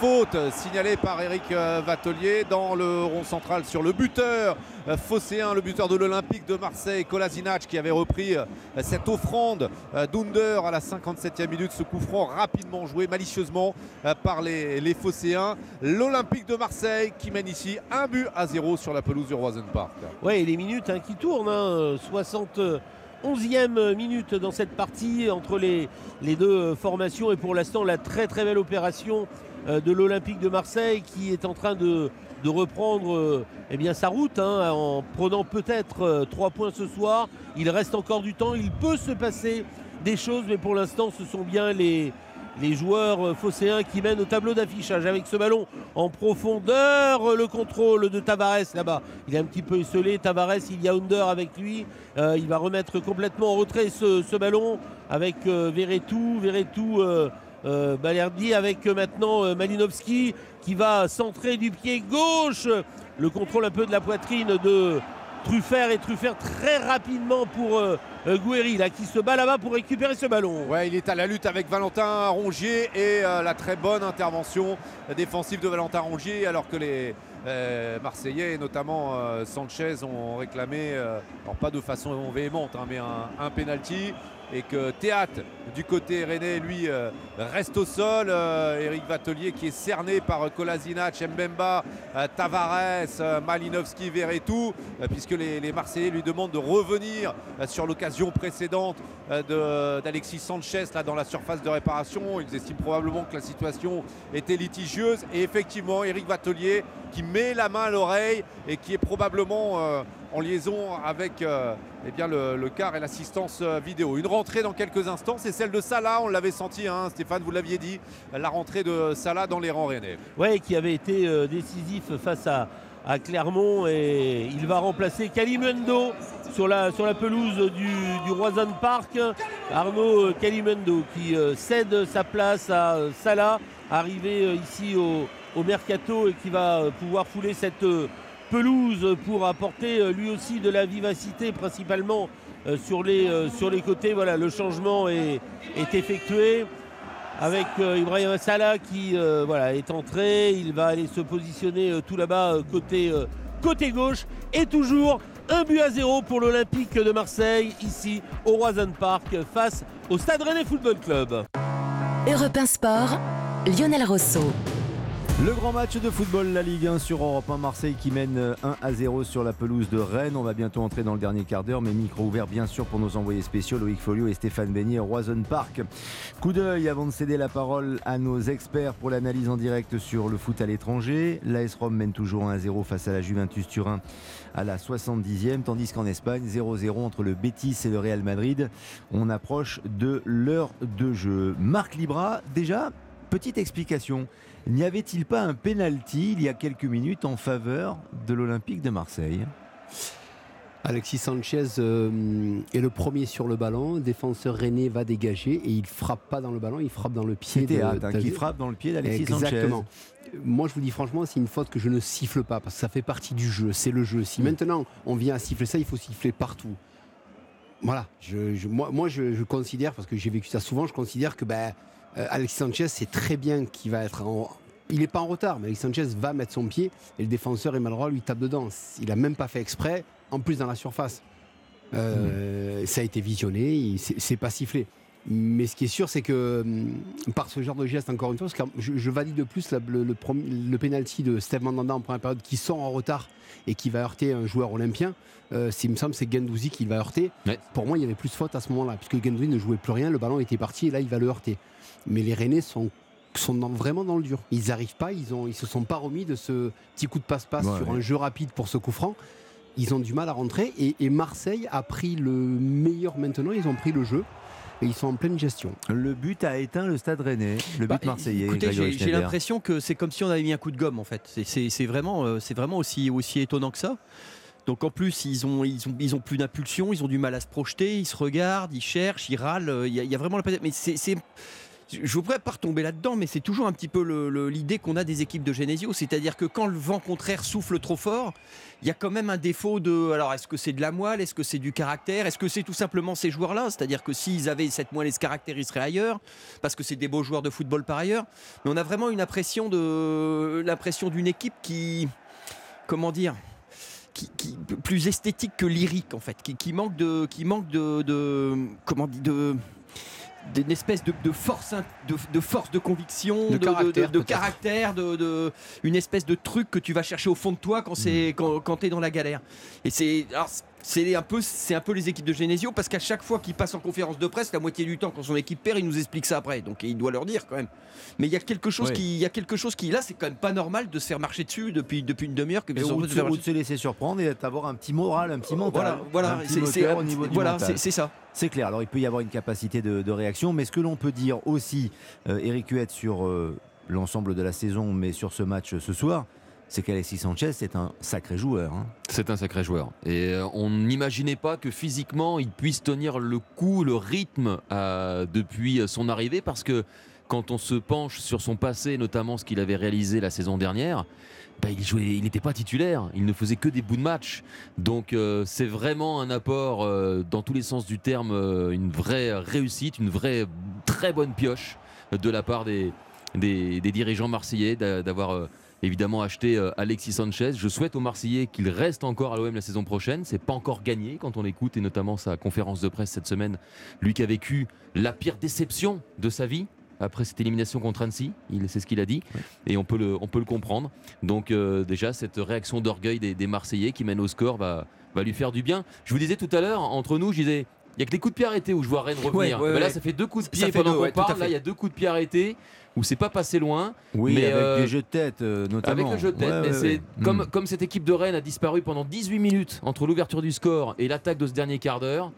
faute signalée par Eric euh, Vatelier dans le rond central sur le buteur euh, phocéen, le buteur de l'Olympique de Marseille, Kolasinac, qui avait repris euh, cette offrande euh, d'Under à la 57e minute. Ce coup franc rapidement joué malicieusement euh, par les, les phocéens. L'Olympique de Marseille qui mène ici un but à zéro sur la pelouse du Roison Park. Et les minutes hein, qui tournent, hein, 71e minute dans cette partie entre les, les deux euh, formations et pour l'instant la très très belle opération euh, de l'Olympique de Marseille qui est en train de, reprendre euh, eh sa route hein, en prenant peut-être euh, trois points ce soir. Il reste encore du temps, il peut se passer des choses, mais pour l'instant ce sont bien les, joueurs euh, phocéens qui mènent au tableau d'affichage avec ce ballon en profondeur. euh, Le contrôle de Tavares là-bas. Il est un petit peu esselé. Tavares, il y a Under avec lui. Euh, il va remettre complètement en retrait ce, ballon avec euh, Verretou. Verretou, euh, euh, Balerdi avec euh, maintenant euh, Malinowski qui va centrer du pied gauche. Le contrôle un peu de la poitrine de Truffert et Truffert très rapidement pour euh, euh, qui se bat là-bas pour récupérer ce ballon. Ouais, il est à la lutte avec Valentin Rongier et la très bonne intervention défensive de Valentin Rongier alors que les Marseillais, et notamment Sanchez, ont réclamé, alors pas de façon véhémente, hein, mais un, un penalty et que Théâtre du côté rennais lui euh, reste au sol. Euh, Eric Vatelier qui est cerné par euh, Kolasinac, Mbemba, euh, Tavares, euh, Malinowski, Verretou, euh, puisque les, Marseillais lui demandent de revenir euh, sur l'occasion précédente euh, de- d'Alexis Sanchez là dans la surface de réparation. Ils estiment probablement que la situation était litigieuse et effectivement Eric Vatelier qui met la main à l'oreille et qui est probablement euh, en liaison avec euh, eh bien, le, le quart et l'assistance euh, vidéo. Une rentrée dans quelques instants, c'est celle de Salah, on l'avait senti, hein, Stéphane, vous l'aviez dit, la rentrée de Salah dans les rangs rennais. Ouais, qui avait été euh, décisif face à, Clermont et il va remplacer Kalimendo sur la, pelouse du, du Roison Park. Arnaud Kalimendo qui cède sa place à Salah, arrivé ici au, au Mercato et qui va pouvoir fouler cette pelouse pour apporter euh, lui aussi de la vivacité principalement euh, sur, les, euh, sur les côtés. Voilà, le changement est, est effectué avec Ibrahim Salah qui voilà, est entré. Il va aller se positionner tout là-bas côté, côté gauche. Et toujours un but à zéro pour l'Olympique de Marseille ici au Roison Park face au Stade Rennais Football Club. Europe 1 Sport, Lionel Rosso. Le grand match de football, la Ligue 1 sur Europe 1, Marseille qui mène euh, 1 à 0 sur la pelouse de Rennes. On va bientôt entrer dans le dernier quart d'heure, mais micro ouvert bien sûr pour nos envoyés spéciaux, Loïc Folio et Stéphane Beignet, Roison Park. Coup d'œil avant de céder la parole à nos experts pour l'analyse en direct sur le foot à l'étranger. L'AS Rome mène toujours 1 à 0 face à la Juventus Turin à la 70e, tandis qu'en Espagne, 0-0 entre le Betis et le Real Madrid. On approche de l'heure de jeu. Marc Libra, déjà, petite explication. N'y avait-il pas un penalty il y a quelques minutes en faveur de l'Olympique de Marseille? Alexis Sanchez euh, est le premier sur le ballon. Défenseur René va dégager et il frappe pas dans le ballon, il frappe dans le pied. C'était hein, qui d'Alexis. frappe dans le pied d'Alexis Exactement. Sanchez. Moi, je vous dis franchement, c'est une faute que je ne siffle pas parce que ça fait partie du jeu. C'est le jeu. Si maintenant on vient à siffler ça, il faut siffler partout. Voilà. Je- je- moi, moi je, je considère, parce que j'ai vécu ça souvent, je considère que ben, euh, Alexis Sanchez, c'est très bien qu'il va être en. Il n'est pas en retard, mais Alexis Sanchez va mettre son pied et le défenseur Emmanuel lui tape dedans. Il n'a même pas fait exprès, en plus dans la surface. Euh, Ça a été visionné, il- c'est pas sifflé. Mais ce qui est sûr, c'est que hum, par ce genre de geste, encore une fois, parce que je, je valide de plus la- le, le, le penalty de Steve Mandanda en première période qui sort en retard et qui va heurter un joueur olympien. Euh, me semble, c'est Gendouzi qui va heurter. Ouais. Pour moi, il y avait plus de faute à ce moment-là, puisque Gendouzi ne jouait plus rien, le ballon était parti et là, il va le heurter. Mais les Rennais sont, sont dans- vraiment dans le dur. Ils n'arrivent pas, ils ne ils se sont pas remis de ce petit coup de passe-passe Ouais, sur ouais. un jeu rapide pour ce coup franc. Ils ont du mal à rentrer et, et Marseille a pris le meilleur maintenant, ils ont pris le jeu et ils sont en pleine gestion. Le but a éteint le stade rennais, le but Bah, marseillais. J'ai l'impression que c'est comme si on avait mis un coup de gomme en fait. C'est- vraiment, euh, c'est vraiment aussi, aussi étonnant que ça. Donc en plus, ils ont, ils ont, ils ont plus d'impulsion, ils ont du mal à se projeter, ils se regardent, ils cherchent, ils râlent. euh, Il y, a- il y a vraiment la Mais c'est. Je voudrais pas retomber là-dedans, mais c'est toujours un petit peu l'idée qu'on a des équipes de Genesio. C'est-à-dire que quand le vent contraire souffle trop fort, il y a quand même un défaut de. Alors, est-ce que c'est de la moelle Est-ce que c'est du caractère Est-ce que c'est tout simplement ces joueurs-là? C'est-à-dire que s'ils avaient cette moelle et ce caractère, ils seraient ailleurs, parce que c'est des beaux joueurs de football par ailleurs. Mais on a vraiment une impression de l'impression d'une équipe qui. Comment dire qui, plus esthétique que lyrique en fait, qui, manque de, qui manque de comment dire, de d'une espèce de, de force, de, de force de conviction, De caractère, de, caractère, une espèce de truc que tu vas chercher au fond de toi quand c'est quand, quand t'es dans la galère. Et c'est alors, c'est un peu c'est un peu les équipes de Genesio parce qu'à chaque fois qu'ils passent en conférence de presse, la moitié du temps quand son équipe perd, il nous explique ça après. Donc il doit leur dire quand même. Mais il y a quelque chose qui il y a quelque chose qui là c'est quand même pas normal de se faire marcher dessus depuis depuis une demi-heure que ou, de se, ou de se laisser surprendre et d'avoir un petit moral, un petit mental. Voilà, c'est- c'est moteur au niveau du voilà, mental. c'est- c'est ça. C'est clair. Alors il peut y avoir une capacité de, de réaction, mais ce que l'on peut dire aussi, euh, Eric Huette, sur euh, l'ensemble de la saison, mais sur ce match euh, ce soir, c'est qu'Alexis Sanchez est un sacré joueur. hein. C'est un sacré joueur. Et euh, on n'imaginait pas que physiquement il puisse tenir le coup, le rythme euh, depuis son arrivée, parce que quand on se penche sur son passé, notamment ce qu'il avait réalisé la saison dernière, bah, il jouait, il n'était pas titulaire, il ne faisait que des bouts de match. Donc euh, c'est vraiment un apport dans tous les sens du terme, une vraie réussite, une vraie très bonne pioche de la part des, des, dirigeants marseillais d'a- d'avoir évidemment acheté euh, Alexis Sanchez. Je souhaite aux Marseillais qu'il reste encore à l'OM la saison prochaine. C'est pas encore gagné quand on écoute et notamment sa conférence de presse cette semaine. Lui qui a vécu la pire déception de sa vie après cette élimination contre Annecy, il- c'est ce qu'il a dit, et on peut le, on peut le comprendre. Donc euh, déjà cette réaction d'orgueil des, des Marseillais qui mènent au score va, va lui faire du bien. Je vous disais tout à l'heure entre nous, je disais Il y a que des coups de pied arrêtés où je vois Rennes revenir. Ouais, ouais, Mais là, ça fait deux coups de pied pendant qu'on parle. Là, il y a deux coups de pied arrêtés où c'est pas passé loin. Oui, mais, avec euh, des jeux de tête euh, notamment. Avec le jeu de tête, Ouais, mais ouais, ouais. comme, Mm. comme cette équipe de Rennes a disparu pendant 18 minutes entre l'ouverture du score et l'attaque de ce dernier quart d'heure.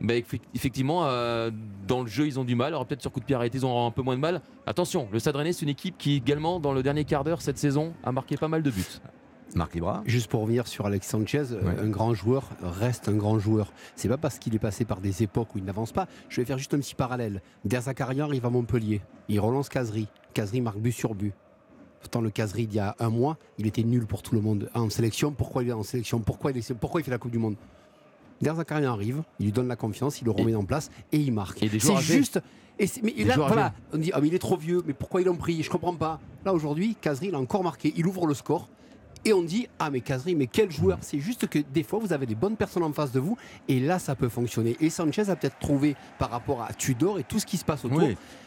bah, effe- effectivement, euh, dans le jeu, ils ont du mal. Alors peut-être sur coup de pied arrêté, ils auront un peu moins de mal. Attention, le Stade Rennais, c'est une équipe qui également, dans le dernier quart d'heure cette saison, a marqué pas mal de buts. Marc Libra. Juste pour revenir sur Alex Sanchez, euh, un grand joueur reste un grand joueur. C'est pas parce qu'il est passé par des époques où il n'avance pas. Je vais faire juste un petit parallèle. Der Zakarian arrive à Montpellier. Il relance Casery. Casery marque but sur but. Pourtant, le Casery d'il y a un mois, il était nul pour tout le monde. En sélection, pourquoi il est en sélection? Pourquoi il, est- pourquoi il fait la Coupe du Monde? Der Zakarian arrive, il lui donne la confiance, il le remet en place et il marque. Et C'est juste. Et mais là, voilà, on dit ah mais il est trop vieux, mais pourquoi ils l'ont pris? Je comprends pas. Là aujourd'hui, Casery il a encore marqué, il ouvre le score. Et on dit ah mais Casery mais quel joueur C'est juste que des fois vous avez des bonnes personnes en face de vous et là ça peut fonctionner. Et Sanchez a peut-être trouvé par rapport à Tudor et tout ce qui se passe autour.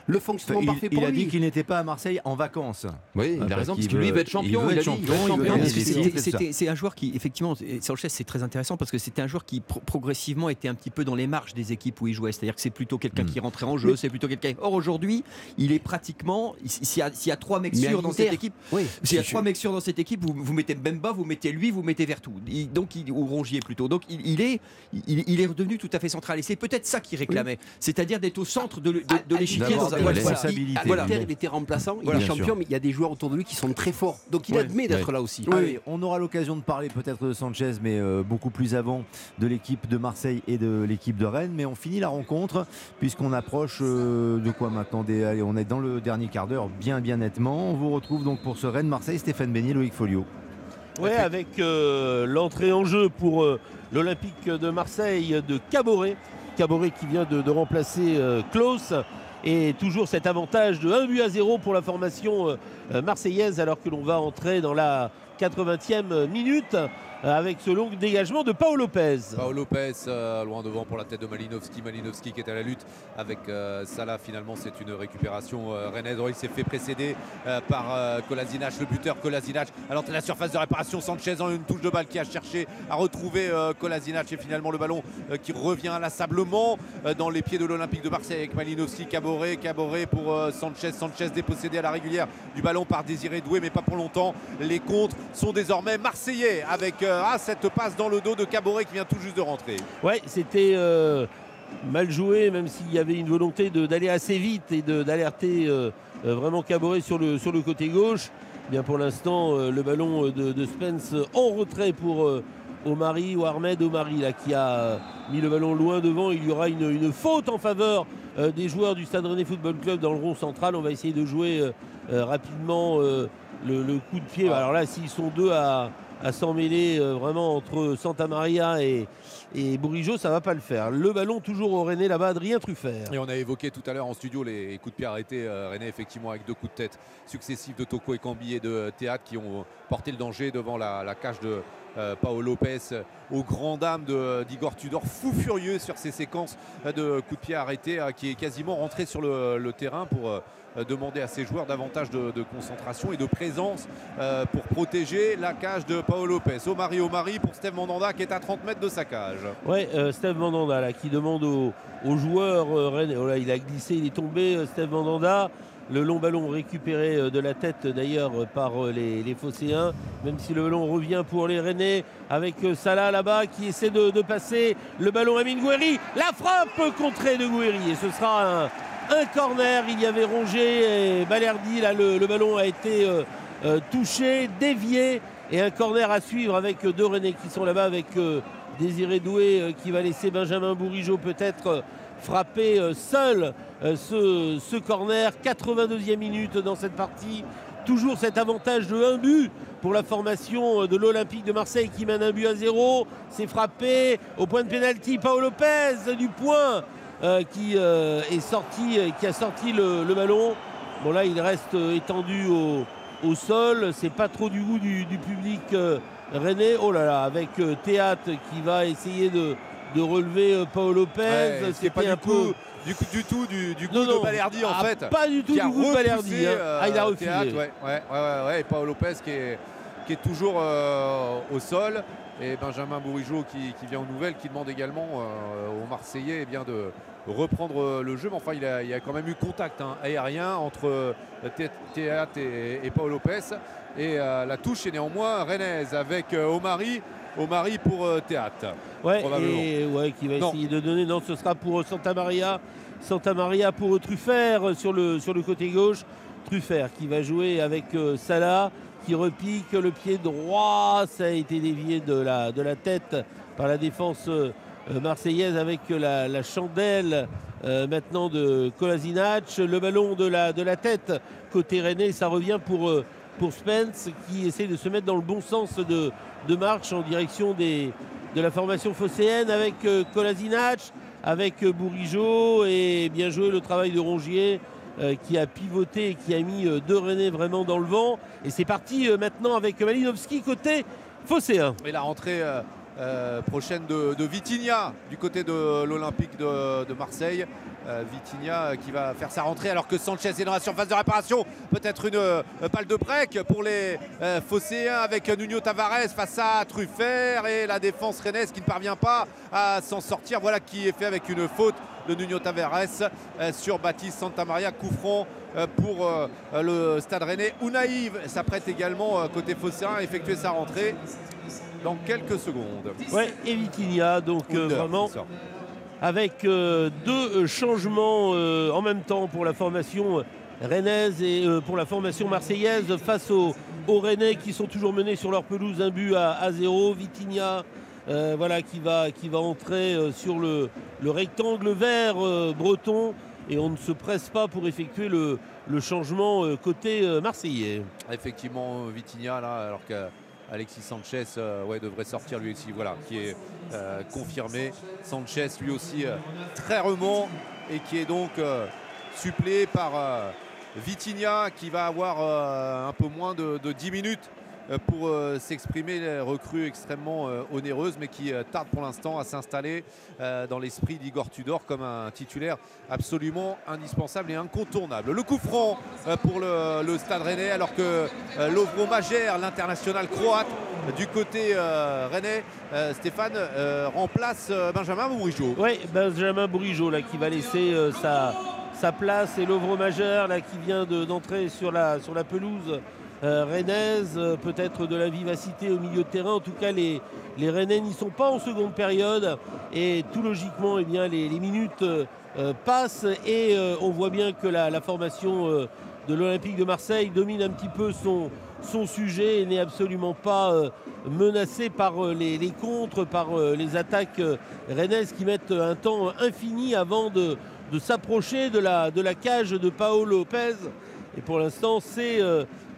Le fonctionnement il, parfait il pour a lui. dit qu'il n'était pas à Marseille en vacances. Oui, il Ah, a parce raison, parce qu'il que lui, il veut- être champion. il veut Il a être il champion, il c'est un joueur qui, effectivement, Sanchez, c'est très intéressant parce que c'était un joueur qui pro- progressivement était un petit peu dans les marges des équipes où il jouait. C'est-à-dire que c'est plutôt quelqu'un Mm. qui rentrait en jeu, c'est plutôt quelqu'un. Or aujourd'hui, il est pratiquement. S'il y, a- a trois mecs sûrs dans cette équipe, s'il y a trois mecs sûrs dans cette équipe, vous, mettez Bemba, vous mettez lui, vous mettez Vertou. Il- donc il, ou Rongier plutôt. Donc il, il est, il, il est redevenu tout à fait central. Et c'est peut-être ça qu'il réclamait, c'est-à-dire d'être au centre de, À- à l'échiquier dans voilà, responsabilité. Voilà. l'Inter, il était remplaçant, Voilà, il est champion, sûr. mais il y a des joueurs autour de lui qui sont très forts. Donc il Ouais. admet d'être Ouais. là aussi. Allez, on aura l'occasion de parler peut-être de Sanchez, mais euh, beaucoup plus avant de l'équipe de Marseille et de l'équipe de Rennes. Mais on finit la rencontre puisqu'on approche euh, de quoi maintenant Des- allez, On est dans le dernier quart d'heure, bien bien nettement. On vous retrouve donc pour ce Rennes-Marseille, Stéphane Beignet, Loïc Folio. Ouais, avec euh, l'entrée en jeu pour euh, l'Olympique de Marseille de Caboret. Caboret qui vient de, de remplacer euh, Klaus. Et toujours cet avantage de 1 but à 0 pour la formation euh, euh, marseillaise alors que l'on va entrer dans la 80e minute avec ce long dégagement de Paolo Lopez. Paolo Lopez euh, loin devant pour la tête de Malinowski. Malinowski qui est à la lutte avec euh, Salah. Finalement, c'est une récupération euh, rennaise. Oh, il s'est fait précéder euh, par Kolasinac, le buteur Kolasinac. De la surface de réparation, Sanchez en une touche de balle qui a cherché à retrouver Kolasinac. Et finalement, le ballon qui revient inlassablement dans les pieds de l'Olympique de Marseille avec Malinowski, Caboret, Caboret pour Sanchez. Sanchez dépossédé à la régulière du ballon par Désiré Doué, mais pas pour longtemps. Les contres sont désormais marseillais avec euh, ah, cette passe dans le dos de Caboret qui vient tout juste de rentrer. Ouais, c'était euh, mal joué, même s'il y avait une volonté d'aller assez vite et d'alerter euh, vraiment Caboret sur le, sur le côté gauche. Eh Bien pour l'instant, euh, le ballon de, de Spence en retrait pour Omari ou Ahmed Omari là, qui a mis le ballon loin devant. Il y aura une, une faute en faveur euh, des joueurs du Stade Rennais Football Club dans le rond central. On va essayer de jouer euh, euh, rapidement le, le coup de pied. Alors là, s'ils sont deux à, à s'en mêler euh, vraiment entre Santa Maria et, et Bourigeau, ça va pas le faire. Le ballon toujours au Rennais là-bas, Adrien Truffert. Et on a évoqué tout à l'heure en studio les coups de pied arrêtés. euh, René, effectivement, avec deux coups de tête successifs de Toko et Cambi et de Théâtre qui ont porté le danger devant la cage de euh, Paolo Lopez euh, aux grandes dames de- d'Igor Tudor, fou furieux sur ces séquences euh, de coups de pied arrêtés, euh, qui est quasiment rentré sur le, terrain pour euh, euh, demander à ses joueurs davantage de, concentration et de présence euh, pour protéger la cage de Paolo Lopez. Omari Omari pour Steve Mandanda qui est à 30 mètres de sa cage. Ouais, euh, Steve Mandanda qui demande aux, joueurs euh. Oh il a glissé, il est tombé, euh, Steve Mandanda. Le long ballon récupéré euh, de la tête d'ailleurs euh, par euh, les, les même si le ballon revient pour les Rennais avec euh, Salah là-bas qui essaie de, de passer le ballon à Mingoueri. La frappe contrée de Gouiri et ce sera un, un corner. Il y avait Rongier et Balerdi. Là, le, le ballon a été euh, euh, touché, dévié et un corner à suivre avec euh, deux Rennais qui sont là-bas avec euh, Désiré Doué euh, qui va laisser Benjamin Bourigeau peut-être frapper euh, seul euh, ce, ce corner. 82e minute dans cette partie. Toujours cet avantage de 1 but pour la formation euh, de l'Olympique de Marseille qui mène un but à zéro. C'est frappé au point de pénalty. Paolo Lopez du point qui est sorti, qui a sorti le, le ballon. Bon là il reste étendu au, au sol. C'est pas trop du goût du, public euh, rennais. Oh là là, avec Théâtre qui va essayer de, de relever euh, Paolo Lopez. Ouais, ce qui est pas du un coup, peu- du coup du tout du, du coup Non, de. Balerdi en Ah, fait. pas du tout qui du goût de Balerdi, hein. euh, Ah, il a refusé. Théâtre, ouais, ouais, ouais, ouais, ouais, et Paolo Lopez qui est qui est toujours euh, au sol. Et Benjamin Bourigeau qui, qui vient aux nouvelles, qui demande également euh, aux Marseillais eh bien, de reprendre euh, le jeu. Mais enfin, il y a, il a quand même eu contact hein, aérien entre euh, Thé- Théat et, et Paul Lopez. Et euh, la touche est néanmoins rennaise avec euh, Omari. Omari pour euh, Théat. Ouais, et ouais, qui va Non. essayer de donner. Non, ce sera pour Santa Maria. Santa Maria pour Truffert euh, sur le, sur le côté gauche. Truffert qui va jouer avec euh, Salah, qui repique le pied droit. Ça a été dévié de la, de la tête par la défense euh, euh, marseillaise avec la, la chandelle euh, maintenant de Kolasinac. Le ballon de la, de la tête côté Rennais, ça revient pour, euh, pour Spence qui essaie de se mettre dans le bon sens de, marche en direction de la formation phocéenne avec euh, Kolasinac, avec euh, Bourigeau et bien joué le travail de Rongier euh, qui a pivoté et qui a mis deux Rennais vraiment dans le vent. Et c'est parti maintenant avec Malinowski côté phocéen. Et la rentrée euh, euh, prochaine de, de du côté de l'Olympique de, Marseille. Euh, euh, qui va faire sa rentrée alors que Sanchez est dans la surface de réparation. Peut-être une euh, balle de break pour les euh, Phocéens avec Nuno Tavares face à Truffert et la défense rennaise qui ne parvient pas à s'en sortir. Voilà qui est fait avec une faute de Nuno Tavares euh, sur Baptiste Santamaria. Coup euh, pour euh, le Stade Rennais. Ounaïv s'apprête également euh, côté Phocéen à effectuer sa rentrée dans quelques secondes. Ouais, et Vitinha, donc euh, vraiment avec euh, deux euh, changements euh, en même temps pour la formation rennaise et euh, pour la formation marseillaise face aux, aux Rennais qui sont toujours menés sur leur pelouse un but à, à zéro. Vitinha euh, voilà, qui, va, qui va entrer euh, sur le, le rectangle vert euh, breton et on ne se presse pas pour effectuer le, le changement euh, côté euh, marseillais. Effectivement, Vitinha, là, alors qu'Alexis Sanchez euh, devrait sortir lui aussi, voilà, qui est euh, confirmé. Sanchez, lui aussi, euh, très remont et qui est donc suppléé par Vitinha, qui va avoir un peu moins de, de 10 minutes pour euh, s'exprimer, les recrues extrêmement euh, onéreuses, mais qui euh, tarde pour l'instant à s'installer euh, dans l'esprit d'Igor Tudor comme un titulaire absolument indispensable et incontournable. Le coup franc euh, pour le, Stade Rennais, alors que euh, Lovro Majer, l'international croate, du côté euh, Rennais, euh, Stéphane euh, remplace euh, Benjamin Bourigeau. Oui, Benjamin Bourigeau là, qui va laisser euh, sa, sa place et l'Ovre Majeur là, qui vient de- d'entrer sur, la, sur la pelouse euh, rennaise, euh, peut-être de la vivacité au milieu de terrain. En tout cas, les, les Rennais n'y sont pas en seconde période et tout logiquement, eh bien, les, les minutes euh, passent et on voit bien que la, formation de l'Olympique de Marseille domine un petit peu son, son sujet et n'est absolument pas euh, menacé par les, les contres, par les attaques rennaises qui mettent un temps infini avant de, de s'approcher de la, de la cage de Paolo Lopez. Et pour l'instant, c'est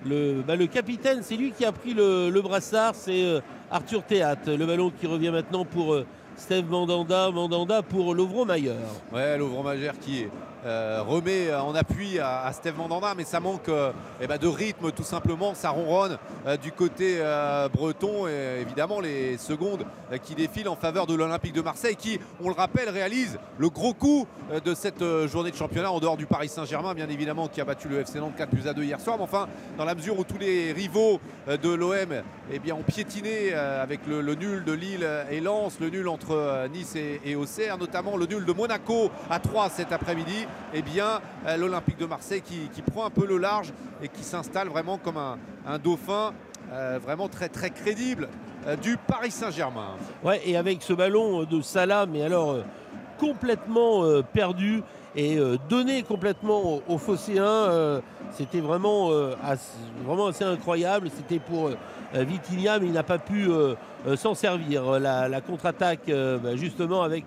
le, bah, le capitaine, c'est lui qui a pris le, brassard, c'est euh, Arthur Théat. Le ballon qui revient maintenant pour euh, Steve Mandanda, Mandanda pour Lovro Mayer. Ouais, Lovro Majer qui est, euh, remet en appui à, à Steve Mandanda, mais ça manque euh, eh ben, de rythme tout simplement. Ça ronronne euh, du côté euh, breton et évidemment les secondes euh, qui défilent en faveur de l'Olympique de Marseille qui, on le rappelle, réalise le gros coup euh, de cette euh, journée de championnat en dehors du Paris Saint-Germain, bien évidemment, qui a battu le FC Nantes 4 buts à 2 hier soir. Mais enfin, dans la mesure où tous les rivaux euh, de l'OM eh ont piétiné euh, avec le, nul de Lille et Lens, le nul entre euh, Nice et, et Auxerre, notamment le nul de Monaco à 3 cet après-midi, eh bien, euh, l'Olympique de Marseille qui, prend un peu le large et qui s'installe vraiment comme un, un dauphin euh, vraiment très très crédible euh, du Paris Saint-Germain. Ouais, et avec ce ballon de Salah, mais alors complètement perdu et donné complètement aux, aux Phocéens, c'était vraiment, assez, vraiment assez incroyable. C'était pour Vitinha, mais il n'a pas pu s'en servir. La, contre-attaque, bah, justement, avec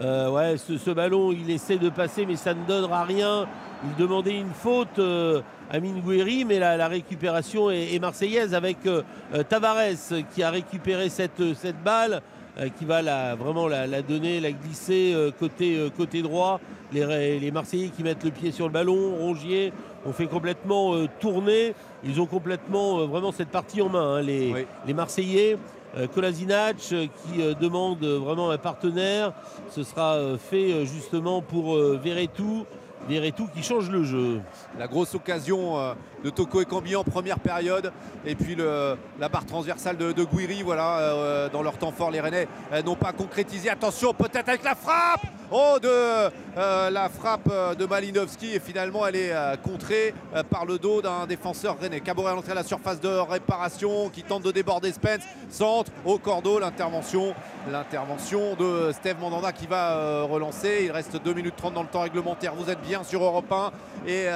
euh, ouais, ce, ce ballon, il essaie de passer, mais ça ne donnera rien. Il demandait une faute euh, à Mingueri, mais la, la récupération est, est marseillaise avec euh, Tavares qui a récupéré cette, cette balle, qui va la, vraiment la, la donner, la glisser côté, côté droit. Les, les Marseillais qui mettent le pied sur le ballon, Rongier, ont fait complètement tourner. Ils ont complètement vraiment cette partie en main, hein, les, Oui. les Marseillais. Euh, Kolasinac euh, qui euh, demande vraiment un partenaire. Ce sera fait justement pour Verretou. Verretou qui change le jeu. La grosse occasion de Toko et Cambi en première période. Et puis la barre transversale de, Guiri, voilà, euh, dans leur temps fort, les Rennais euh, n'ont pas concrétisé. Attention, peut-être avec la frappe Oh, de euh, la frappe de Malinowski. Et finalement, elle est contrée par le dos d'un défenseur rennais. Caboret à l'entrée à la surface de réparation qui tente de déborder Spence. Centre au cordeau, l'intervention. L'intervention de Steve Mandanda qui va relancer. Il reste 2 minutes 30 dans le temps réglementaire. Vous êtes bien sur Europe 1. Et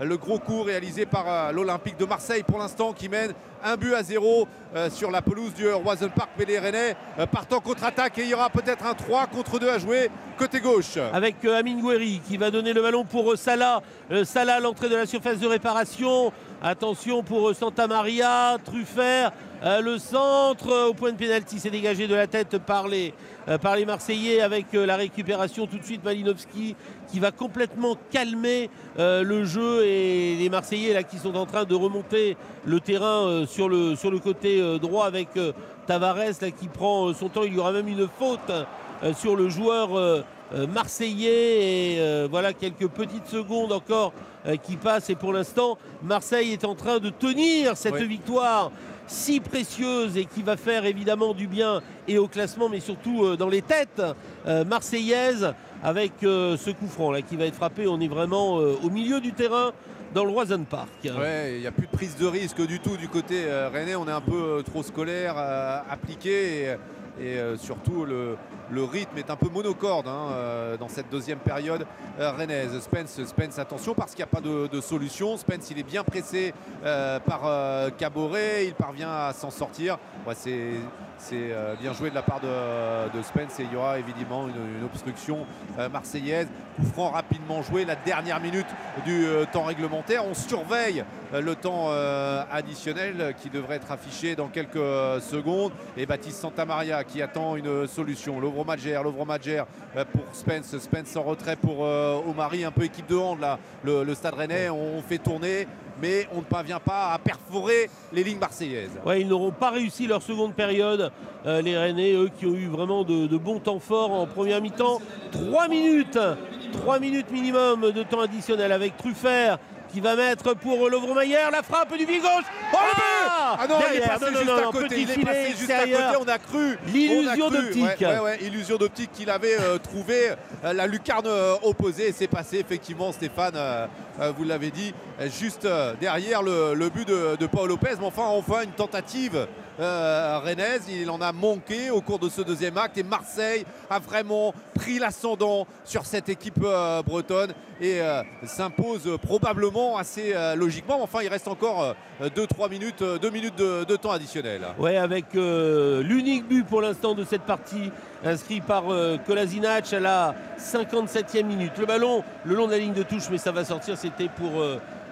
le gros coup réalisé par l'Olympique de Marseille pour l'instant qui mène un but à zéro euh, sur la pelouse du Roison Park. Mais les Rennais euh, partent en contre-attaque et il y aura peut-être un 3 contre 2 à jouer côté gauche. avec euh, Amin Gouiri qui va donner le ballon pour euh, Salah. Euh, Salah à l'entrée de la surface de réparation. Attention pour Santa Maria, Truffert, le centre au point de pénalty, c'est dégagé de la tête par les, par les Marseillais avec la récupération tout de suite Malinowski qui va complètement calmer euh, le jeu et les Marseillais là qui sont en train de remonter le terrain euh, sur, le, sur le côté euh, droit avec Tavares là, qui prend son temps. Il y aura même une faute sur le joueur marseillais et voilà quelques petites secondes encore qui passent et pour l'instant Marseille est en train de tenir cette Oui. victoire si précieuse et qui va faire évidemment du bien et au classement mais surtout dans les têtes marseillaises avec euh, ce coup franc là qui va être frappé on est vraiment euh, au milieu du terrain dans le Roison Park Ouais, il n'y a plus de prise de risque du tout du côté euh, rennais. On est un peu euh, trop scolaire, appliqué et, surtout le, rythme est un peu monocorde hein, dans cette deuxième période rennaise. Spence, Spence, attention parce qu'il n'y a pas de, solution. Spence, il est bien pressé par Caboret, il parvient à s'en sortir. C'est c'est, euh, bien joué de la part de, de Spence et il y aura évidemment une, une obstruction euh, marseillaise. Coup franc rapidement joué, la dernière minute du euh, temps réglementaire. On surveille le temps additionnel qui devrait être affiché dans quelques secondes. Et Baptiste Santamaria qui attend une solution. Lovro Madjer, Lovro Madjer euh, pour Spence. Spence en retrait pour Omari, un peu équipe de hand là. Le, le stade rennais, on fait tourner, mais on ne parvient pas à perforer les lignes marseillaises. Ouais, ils n'auront pas réussi leur seconde période. Euh, les Rennais, eux, qui ont eu vraiment de, bons temps forts en première mi-temps. 3 minutes 3 minutes minimum de temps additionnel avec Truffert qui va mettre pour Lovromayer la frappe du pied gauche. Oh, le but Ah non, il est passé Non, juste non, à côté. Il est passé juste à côté. On a cru. L'illusion d'optique. Ouais, ouais, ouais, illusion d'optique qu'il avait euh, trouvé euh, la lucarne euh, opposée. Et c'est passé effectivement, Stéphane, euh, vous l'avez dit, juste derrière le, le but de, de Paul Lopez. Mais enfin, enfin une tentative euh. Il en a manqué au cours de ce deuxième acte. Et Marseille a vraiment pris l'ascendant sur cette équipe euh, bretonne et euh, s'impose probablement assez euh, logiquement. Enfin, il reste encore 2-3 minutes, 2 minutes de, temps additionnel. Ouais, avec l'unique but pour l'instant de cette partie, inscrit par Kolasinac à la 57e minute. Le ballon le long de la ligne de touche, mais ça va sortir. C'était pour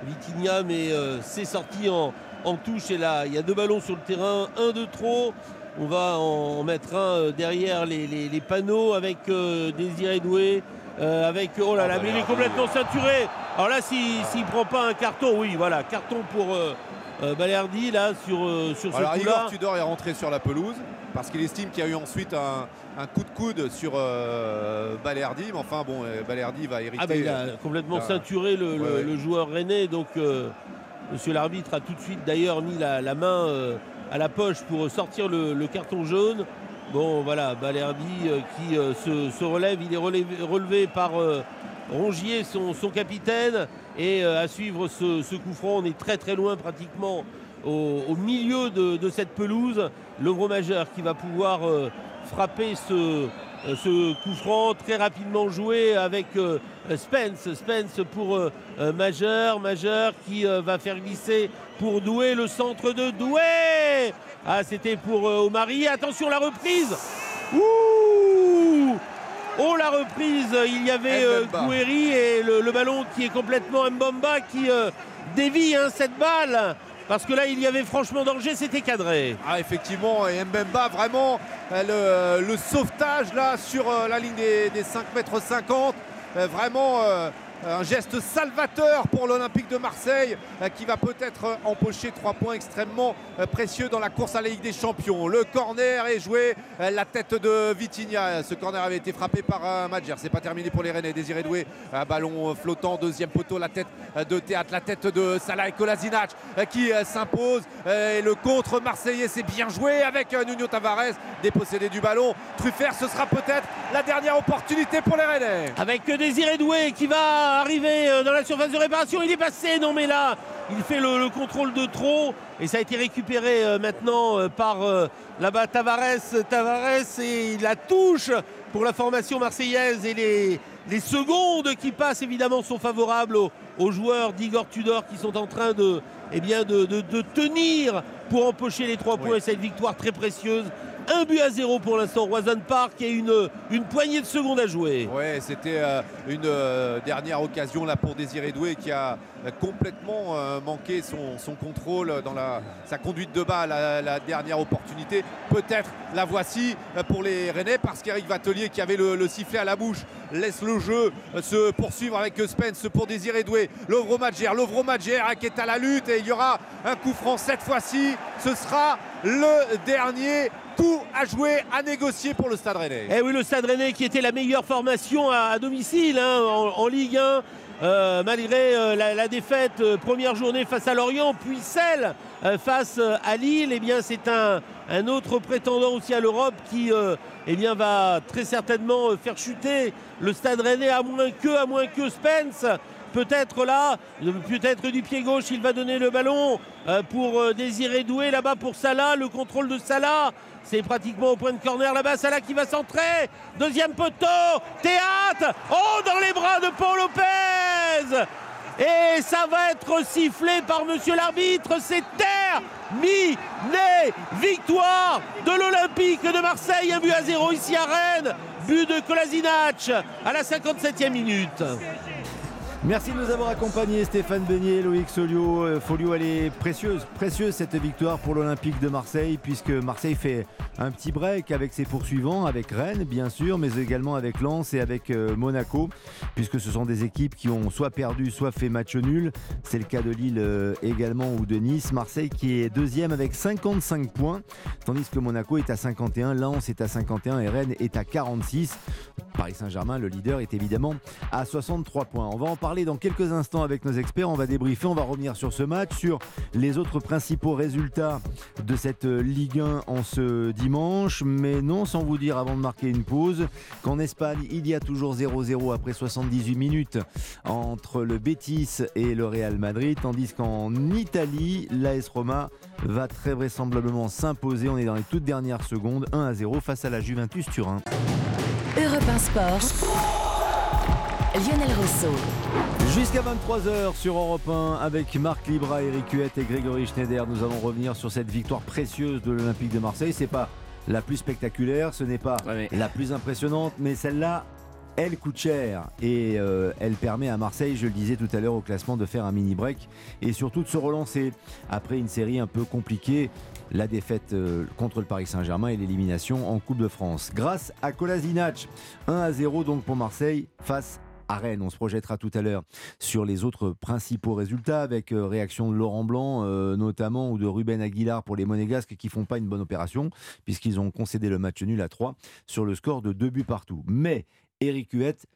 Vitinha, mais c'est sorti en, en touche. Et là, il y a deux ballons sur le terrain, un de trop. On va en, mettre un euh, derrière les, les- les panneaux avec euh, Désiré Doué. euh, avec oh là là, mais il est complètement ceinturé. Alors là, s'il s'il prend pas un carton, oui, voilà, carton pour euh, euh, Balerdi là sur sur ce coup-là. Igor Tudor est rentré sur la pelouse parce qu'il estime qu'il y a eu ensuite un, un coup de coude sur euh, Balerdi. Mais enfin bon, Balerdi va hériter. Ah ben, il a complètement ceinturé le, le- Ouais, ouais. le joueur rennais. Donc, euh, monsieur l'arbitre a tout de suite d'ailleurs mis la, main euh, à la poche pour sortir le, carton jaune. Bon, voilà, Balerdi euh, qui euh, se, relève. Il est relevé, par Rongier, son, capitaine. Et à suivre ce, coup franc, on est très très loin pratiquement au, milieu de, cette pelouse. Gros majeur qui va pouvoir frapper ce, ce coup franc très rapidement joué avec euh, Spence. Spence pour euh, euh, Majeur. Majeur qui va faire glisser pour Doué le centre de Doué. Ah, c'était pour Omari. Attention, la reprise. Ouh Oh la reprise, il y avait euh. Gouiri et le, le ballon qui est complètement Mbamba qui euh, dévie hein, cette balle. Parce que là, il y avait franchement danger, c'était cadré. Ah effectivement, et Mbemba vraiment euh, le, sauvetage là sur euh, la ligne des, des 5 mètres 50. Euh, vraiment un geste salvateur pour l'Olympique de Marseille euh, qui va peut-être empocher trois points extrêmement euh, précieux dans la course à la Ligue des Champions. Le corner est joué, euh, la tête de Vitinha. Ce corner avait été frappé par Madjer. C'est pas terminé pour les Rennais. Désiré Doué, ballon flottant, deuxième poteau, la tête de Théâtre, la tête de Salah et Kolasinac qui s'impose. Et le contre marseillais, c'est bien joué avec Nuno Tavares, dépossédé du ballon. Truffert, ce sera peut-être la dernière opportunité pour les Rennais. Avec Désiré Doué qui va arriver euh, dans la surface de réparation. Il est passé, non mais là, il fait le, le contrôle de trop. Et ça a été récupéré euh, maintenant euh, par euh, là-bas Tavares. Tavares et la touche pour la formation marseillaise. Et les, les secondes qui passent évidemment sont favorables aux, aux joueurs d'Igor Tudor qui sont en train de, eh bien, de, de- de tenir pour empocher les trois points. Cette victoire très précieuse. Un but à zéro pour l'instant, Roison Park et une, une poignée de secondes à jouer. Ouais, c'était euh, une euh, dernière occasion là pour Désiré Doué qui a euh, complètement manqué son, contrôle dans sa conduite de balle à la dernière opportunité. Peut-être la voici pour les Rennais parce qu'Eric Vatelier qui avait le, le sifflet à la bouche laisse le jeu se poursuivre avec Spence pour Désiré Doué. Lovro Madjer, qui est à la lutte et il y aura un coup franc cette fois-ci. Ce sera le dernier coup à jouer, à négocier pour le Stade Rennais. Eh oui, le Stade Rennais qui était la meilleure formation à, domicile hein, en, Ligue 1. euh, malgré euh, la, défaite euh, première journée face à Lorient, puis celle face à Lille, eh bien c'est un, autre prétendant aussi à l'Europe qui eh va très certainement faire chuter le Stade Rennais à moins que, à moins que Spence. Peut-être là, peut-être du pied gauche, il va donner le ballon euh, pour euh, Désiré Doué là-bas pour Salah, le contrôle de Salah. C'est pratiquement au point de corner là-bas, Salah qui va centrer. Deuxième poteau, théâtre. Oh, dans les bras de Paul Lopez. Et ça va être sifflé par monsieur l'arbitre. C'est terminé. Victoire de l'Olympique de Marseille. Un but à zéro ici à Rennes. But de Kolasinac à la 57e minute. Merci de nous avoir accompagnés Stéphane Beignet, Loïc Solio. Euh, Folio, elle est précieuse, précieuse cette victoire pour l'Olympique de Marseille, puisque Marseille fait un petit break avec ses poursuivants, avec Rennes bien sûr, mais également avec Lens et avec euh, Monaco, puisque ce sont des équipes qui ont soit perdu, soit fait match nul. C'est le cas de Lille euh, également ou de Nice. Marseille qui est deuxième avec 55 points, tandis que Monaco est à 51, Lens est à 51 et Rennes est à 46. Paris Saint-Germain, le leader, est évidemment à 63 points. On va en parler dans quelques instants avec nos experts. On va débriefer, on va revenir sur ce match, sur les autres principaux résultats de cette euh, Ligue 1 en ce dimanche. Mais non, sans vous dire avant de marquer une pause, qu'en Espagne, il y a toujours 0-0 après 78 minutes entre le Betis et le Real Madrid, tandis qu'en Italie, l'AS Roma va très vraisemblablement s'imposer. On est dans les toutes dernières secondes, 1-0 face à la Juventus Turin. Europe 1 Sport. Lionel Rousseau. Jusqu'à 23h sur Europe 1 avec Marc Libra, Eric Huette et Grégory Schneider. Nous allons revenir sur cette victoire précieuse de l'Olympique de Marseille. C'est pas la plus spectaculaire, ce n'est pas Ouais, mais- la plus impressionnante, mais celle-là, elle coûte cher et euh, elle permet à Marseille, je le disais tout à l'heure au classement, de faire un mini break et surtout de se relancer après une série un peu compliquée. La défaite euh, contre le Paris Saint-Germain et l'élimination en Coupe de France. Grâce à Kolasinac, 1 à 0 donc pour Marseille face à Rennes. On se projettera tout à l'heure sur les autres principaux résultats avec euh, réaction de Laurent Blanc euh, notamment ou de Ruben Aguilar pour les Monégasques qui font pas une bonne opération puisqu'ils ont concédé le match nul à 3 sur le score de 2 buts partout. Mais Eric Huette,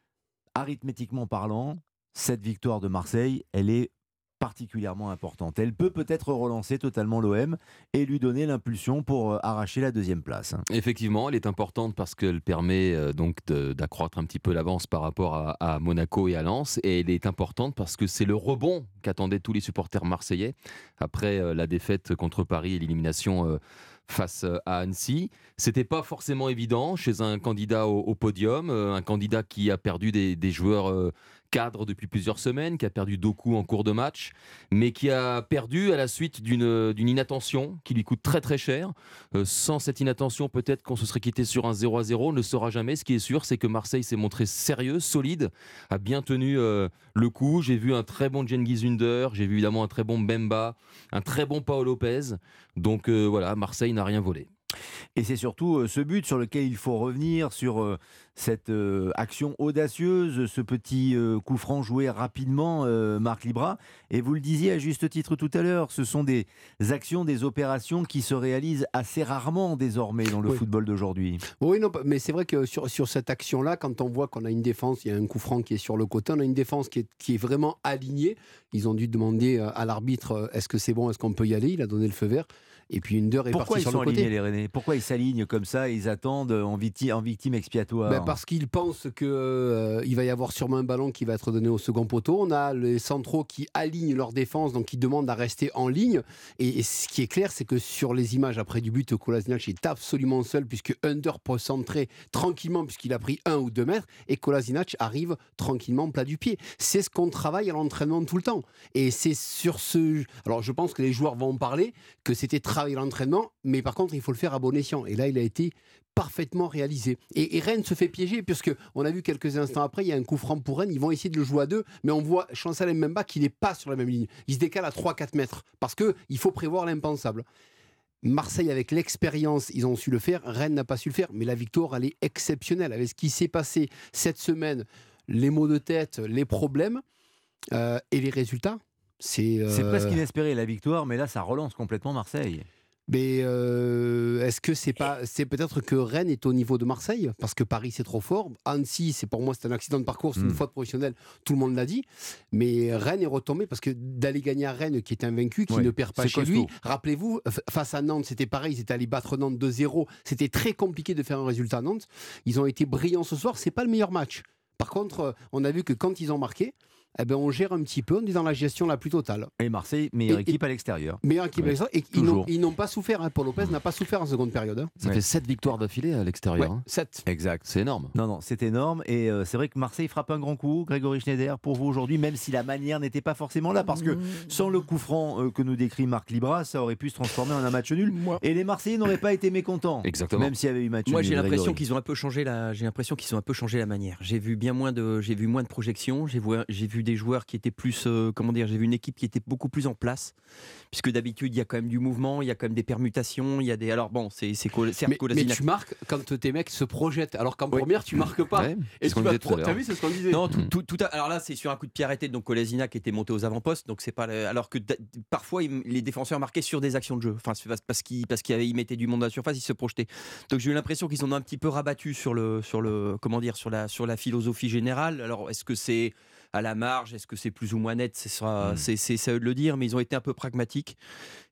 arithmétiquement parlant, cette victoire de Marseille, elle est particulièrement importante. Elle peut peut-être relancer totalement l'OM et lui donner l'impulsion pour euh, arracher la deuxième place. Effectivement, elle est importante parce qu'elle permet euh, donc d'accroître un petit peu l'avance par rapport à, à Monaco et à Lens. Et elle est importante parce que c'est le rebond qu'attendaient tous les supporters marseillais après euh, la défaite contre Paris et l'élimination face euh, à Annecy. C'était pas forcément évident chez un candidat au, podium, euh, un candidat qui a perdu des, joueurs euh, cadres depuis plusieurs semaines, qui a perdu Doku en cours de match, mais qui a perdu à la suite d'une inattention qui lui coûte très très cher. Sans cette inattention, peut-être qu'on se serait quitté sur un 0 à 0, on ne saura jamais. Ce qui est sûr, c'est que Marseille s'est montré sérieux, solide, a bien tenu le coup. J'ai vu un très bon Cengiz Under, j'ai vu évidemment un très bon Bemba, un très bon Paolo Lopez. Donc euh, voilà, Marseille n'a rien volé. Et c'est surtout euh, ce but sur lequel il faut revenir, sur euh, cette euh, action audacieuse, ce petit coup franc joué rapidement, Marc Libra. Et vous le disiez à juste titre tout à l'heure, ce sont des actions, des opérations qui se réalisent assez rarement désormais dans le Oui. football d'aujourd'hui. Oui, non, mais c'est vrai que sur, sur cette action-là, quand on voit qu'on a une défense, il y a un coup franc qui est sur le côté, on a une défense qui est, qui est vraiment alignée. Ils ont dû demander à l'arbitre est-ce que c'est bon, est-ce qu'on peut y aller? Il a donné le feu vert. Et puis une est Pourquoi ils sur sont le côté. alignés les Rennais Pourquoi ils s'alignent comme ça et ils attendent en, victi- en victime expiatoire? Ben, parce qu'ils pensent qu'il va y avoir sûrement un ballon qui va être donné au second poteau. On a les centraux qui alignent leur défense, donc qui demandent à rester en ligne. Et, et ce qui est clair, c'est que sur les images après du but, Kolasinac est absolument seul, puisque Under peut centrer tranquillement, puisqu'il a pris un ou deux mètres, et Kolasinac arrive tranquillement plat du pied. C'est ce qu'on travaille à l'entraînement tout le temps. Et c'est sur ce. Alors je pense que les joueurs vont en parler, que c'était travailler l'entraînement, mais par contre, il faut le faire à bon escient. Et là, il a été parfaitement réalisé. Et, et Rennes se fait piéger, puisque on a vu quelques instants après, il y a un coup franc pour Rennes, ils vont essayer de le jouer à deux, mais on voit Chancel Mbemba qui n'est pas sur la même ligne. Il se décale à 3-4 mètres, parce qu'il faut prévoir l'impensable. Marseille, avec l'expérience, ils ont su le faire. Rennes n'a pas su le faire. Mais la victoire, elle est exceptionnelle. Avec ce qui s'est passé cette semaine, les maux de tête, les problèmes euh, et les résultats, c'est. C'est euh, presque inespéré la victoire, mais là ça relance complètement Marseille. mais euh, est-ce que c'est pas, c'est peut-être que Rennes est au niveau de Marseille? Parce que Paris c'est trop fort. Annecy, c'est pour moi c'est un accident de parcours, c'est une Mm. faute professionnelle, tout le monde l'a dit. Mais Rennes est retombé parce que d'aller gagner à Rennes, qui est invaincu, qui Ouais, ne perd pas chez costaud. lui. Rappelez-vous, face à Nantes, c'était pareil, ils étaient allés battre Nantes 2-0. C'était très compliqué de faire un résultat à Nantes. Ils ont été brillants ce soir. C'est pas le meilleur match. Par contre, euh, on a vu que quand ils ont marqué, eh ben, on gère un petit peu, on est dans la gestion la plus totale. Et Marseille, meilleure Et- équipe à l'extérieur. Meilleure équipe Ouais, avec ça, et ils n'ont- pas souffert. hein. Paul Lopez n'a pas souffert en seconde période. hein. Ça Ouais. fait 7 victoires d'affilée à l'extérieur. Ouais, hein. 7. Exact. C'est énorme. Non, non, c'est énorme. Et euh, c'est vrai que Marseille frappe un grand coup, Grégory Schneider, pour vous aujourd'hui, même si la manière n'était pas forcément là. Parce que sans le coup franc euh, que nous décrit Marc Libra, ça aurait pu se transformer en un match nul. Et les Marseillais n'auraient pas été mécontents. Exactement. Même s'il y avait eu match Moi, nul. j'ai l'impression qu'ils ont un peu changé la. J'ai l'impression qu'ils ont un peu changé la manière. J'ai vu bien moins de. J'ai vu moins de projections. J'ai vu, j'ai vu des joueurs qui étaient plus. euh, comment dire J'ai vu une équipe qui était beaucoup plus en place. Puisque d'habitude, il y a quand même du mouvement, il y a quand même des permutations, il y a des. Alors bon, c'est c'est Mais, mais tu marques quand tes mecs se projettent, alors qu'en Oui. première, tu marques pas. Ouais, Et tu vas tout pro-. T'as vu, c'est ce qu'on disait. Non, tout, tout- tout à- alors là, c'est sur un coup de pied arrêté, donc Kolasinac était monté aux avant-postes, donc c'est pas. le- alors que parfois, il- les défenseurs marquaient sur des actions de jeu, enfin parce- parce qu'ils parce qu'ils avaient- ils mettaient du monde à la surface, ils se projetaient. Donc j'ai eu l'impression qu'ils en ont un petit peu rabattu sur le sur le comment dire sur la sur la philosophie générale. Alors est-ce que c'est à la marge, est-ce que c'est plus ou moins net, c'est Mm. c'est à eux de le dire, mais ils ont été un peu pragmatiques.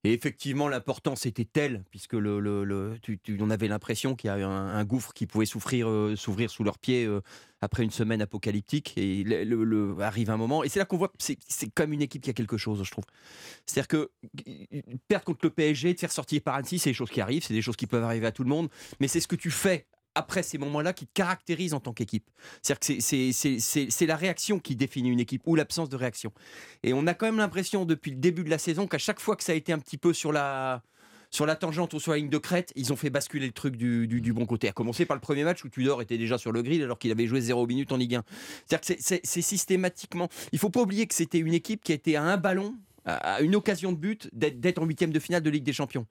Et effectivement, l'importance était telle, puisque le, le- le- tu- tu- on avait l'impression qu'il y avait un, un gouffre qui pouvait souffrir, euh, s'ouvrir sous leurs pieds euh, après une semaine apocalyptique. Et le, arrive un moment, et c'est là qu'on voit que c'est c'est comme une équipe qui a quelque chose, je trouve. C'est-à-dire que perdre contre le PSG, te faire sortir par Annecy, c'est des choses qui arrivent, c'est des choses qui peuvent arriver à tout le monde, mais c'est ce que tu fais après ces moments-là qui te caractérise en tant qu'équipe. C'est-à-dire que c'est- la réaction qui définit une équipe ou l'absence de réaction. Et on a quand même l'impression depuis le début de la saison qu'à chaque fois que ça a été un petit peu sur la sur la tangente ou sur la ligne de crête, ils ont fait basculer le truc du, bon côté. À commencer par le premier match où Tudor était déjà sur le grill alors qu'il avait joué 0 minutes en Ligue 1. C'est-à-dire que c'est- systématiquement. Il faut pas oublier que c'était une équipe qui a été à un ballon, à une occasion de but, d'être en huitième de finale de Ligue des Champions.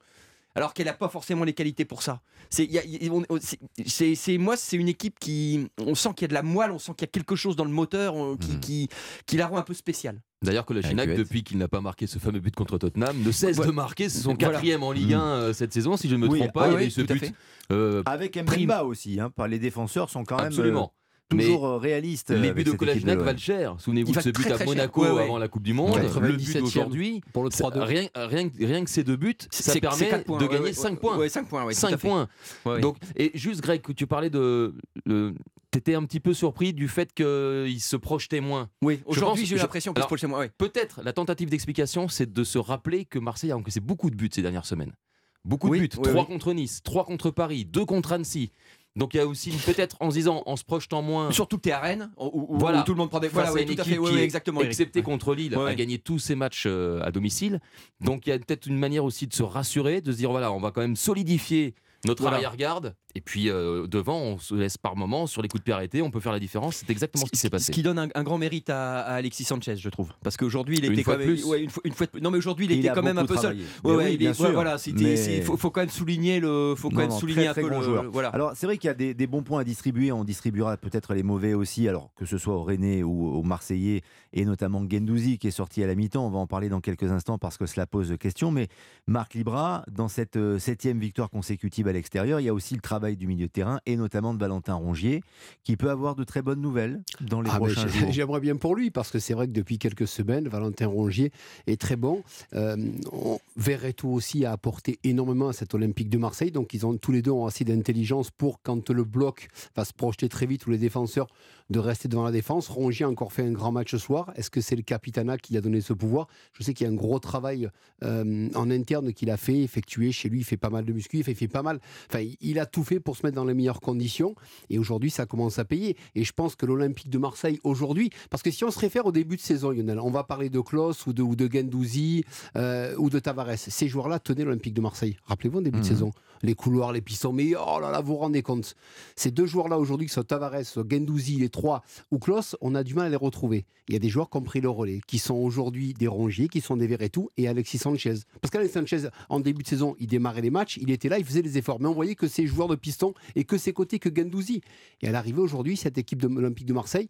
Alors qu'elle n'a pas forcément les qualités pour ça. C'est, moi, c'est une équipe qui, on sent qu'il y a de la moelle, on sent qu'il y a quelque chose dans le moteur on- qui, Mhm. qui, qui la rend un peu spéciale. D'ailleurs, Kolasinac, depuis qu'il n'a pas marqué ce fameux but contre Tottenham, ne cesse Ouais. de marquer. C'est son Voilà. quatrième en Ligue Mm. 1 euh, cette saison, si je ne me Oui, trompe pas. ah il y oui, a eu ce tout à but. fait. euh, Avec Prime. Mbemba aussi, hein, les défenseurs sont quand même absolument. euh, toujours euh, réalistes. euh, les buts de Kolasinac valent cher. Souvenez-vous de ce but très, à très. Monaco Ouais, ouais. avant la Coupe du Monde. Ouais. Le but 97e. d'aujourd'hui, Pour le ça- 3-2. rien, rien, que- rien que ces deux buts, ça C'est- permet c'est quatre points, de ouais, gagner ouais, 5 ouais, points. Ouais, 5 points, ouais, tout 5 à fait. points. Ouais, ouais. Donc, et juste Greg, tu parlais de. Le, T'étais un petit peu surpris du fait qu'il se projetait moins. oui, aujourd'hui, pense- j'ai l'impression que alors, se projetait moins. ouais. Peut-être la tentative d'explication, c'est de se rappeler que Marseille a encaissé beaucoup de buts ces dernières semaines. Beaucoup Oui, de buts. oui, 3 oui. contre Nice, 3 contre Paris, 2 contre Annecy. Donc il y a aussi peut-être en se disant, en se projetant moins. Surtout que tu es à Rennes, où, où- Voilà. où tout le monde prend des face voilà, à ouais, une tout à équipe fait, ouais, qui ouais, exactement. Excepté contre Lille, a gagné tous ses matchs euh, à domicile. Donc il y a peut-être une manière aussi de se rassurer, de se dire voilà, on va quand même solidifier notre Voilà. arrière-garde Et puis euh, devant, on se laisse par moment sur les coups de pied arrêtés, on peut faire la différence. C'est exactement ce qui s'est Ce passé. qui donne un, un grand mérite à, à Alexis Sanchez, je trouve. Parce qu'aujourd'hui, il Une était fois quand de même. plus. ouais, une fois- une fois de- non, mais aujourd'hui, il Il était a quand même un peu seul. travaillé. Ouais, oui, il bien est- sûr. voilà, Mais- faut, faut quand même souligner le. Faut quand Non, même non, souligner très, un très peu grand le. joueur. Voilà. Alors c'est vrai qu'il y a des, des bons points à distribuer, on distribuera peut-être les mauvais aussi, alors que ce soit au Rennais ou au Marseillais, et notamment Gendouzi qui est sorti à la mi-temps, on va en parler dans quelques instants parce que cela pose question, mais Marc Libra, dans cette euh, septième victoire consécutive à l'extérieur, il y a aussi le travail du milieu de terrain, et notamment de Valentin Rongier, qui peut avoir de très bonnes nouvelles dans les Ah, prochains jours. J'aimerais bien pour lui, parce que c'est vrai que depuis quelques semaines, Valentin Rongier est très bon. Euh, Verretou aussi a apporté énormément à cet Olympique de Marseille, donc ils ont tous les deux ont assez d'intelligence pour, quand le bloc va se projeter très vite, ou les défenseurs, de rester devant la défense. Rongier a encore fait un grand match ce soir. Est-ce que c'est le Capitana qui a donné ce pouvoir? Je sais qu'il y a un gros travail euh, en interne qu'il a fait, effectué chez lui. Il fait pas mal de muscu, il fait, il fait pas mal. Enfin, il a tout fait pour se mettre dans les meilleures conditions. Et aujourd'hui, ça commence à payer. Et je pense que l'Olympique de Marseille, aujourd'hui, parce que si on se réfère au début de saison, Lionel, on va parler de Klaus ou de, ou de Gendouzi euh, ou de Tavares. Ces joueurs-là tenaient l'Olympique de Marseille. Rappelez-vous, en début de Mhm. saison, les couloirs, les pistons. Mais oh là là, vous vous rendez compte. Ces deux joueurs-là, aujourd'hui, que ce soit Tavares, Gendouzi, les trois, ou Klaus, on a du mal à les retrouver. Il y a des joueurs qui ont pris le relais, qui sont aujourd'hui des Rongier, qui sont des Verretou et Alexis Sanchez. Parce qu'Alexis Sanchez, en début de saison, il démarrait les matchs, il était là, il faisait les efforts. Mais on voyait que ces joueurs de piston et que ses côtés que Gendouzi. Et à l'arrivée aujourd'hui, cette équipe de l'Olympique de Marseille,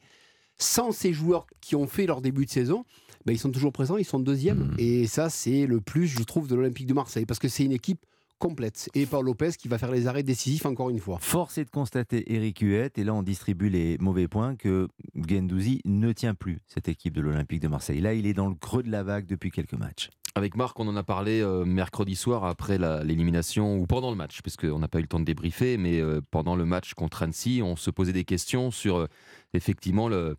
sans ces joueurs qui ont fait leur début de saison, ben, ils sont toujours présents, ils sont deuxièmes. Et ça, c'est le plus, je trouve, de l'Olympique de Marseille. Parce que c'est une équipe complète. Et Paul Lopez qui va faire les arrêts décisifs encore une fois. Force est de constater, Eric Huette, et là on distribue les mauvais points, que Gendouzi ne tient plus cette équipe de l'Olympique de Marseille. Là, il est dans le creux de la vague depuis quelques matchs. Avec Marc, on en a parlé euh, mercredi soir après l'élimination ou pendant le match, parce qu'on n'a pas eu le temps de débriefer, mais euh, pendant le match contre Annecy, on se posait des questions sur euh, effectivement le-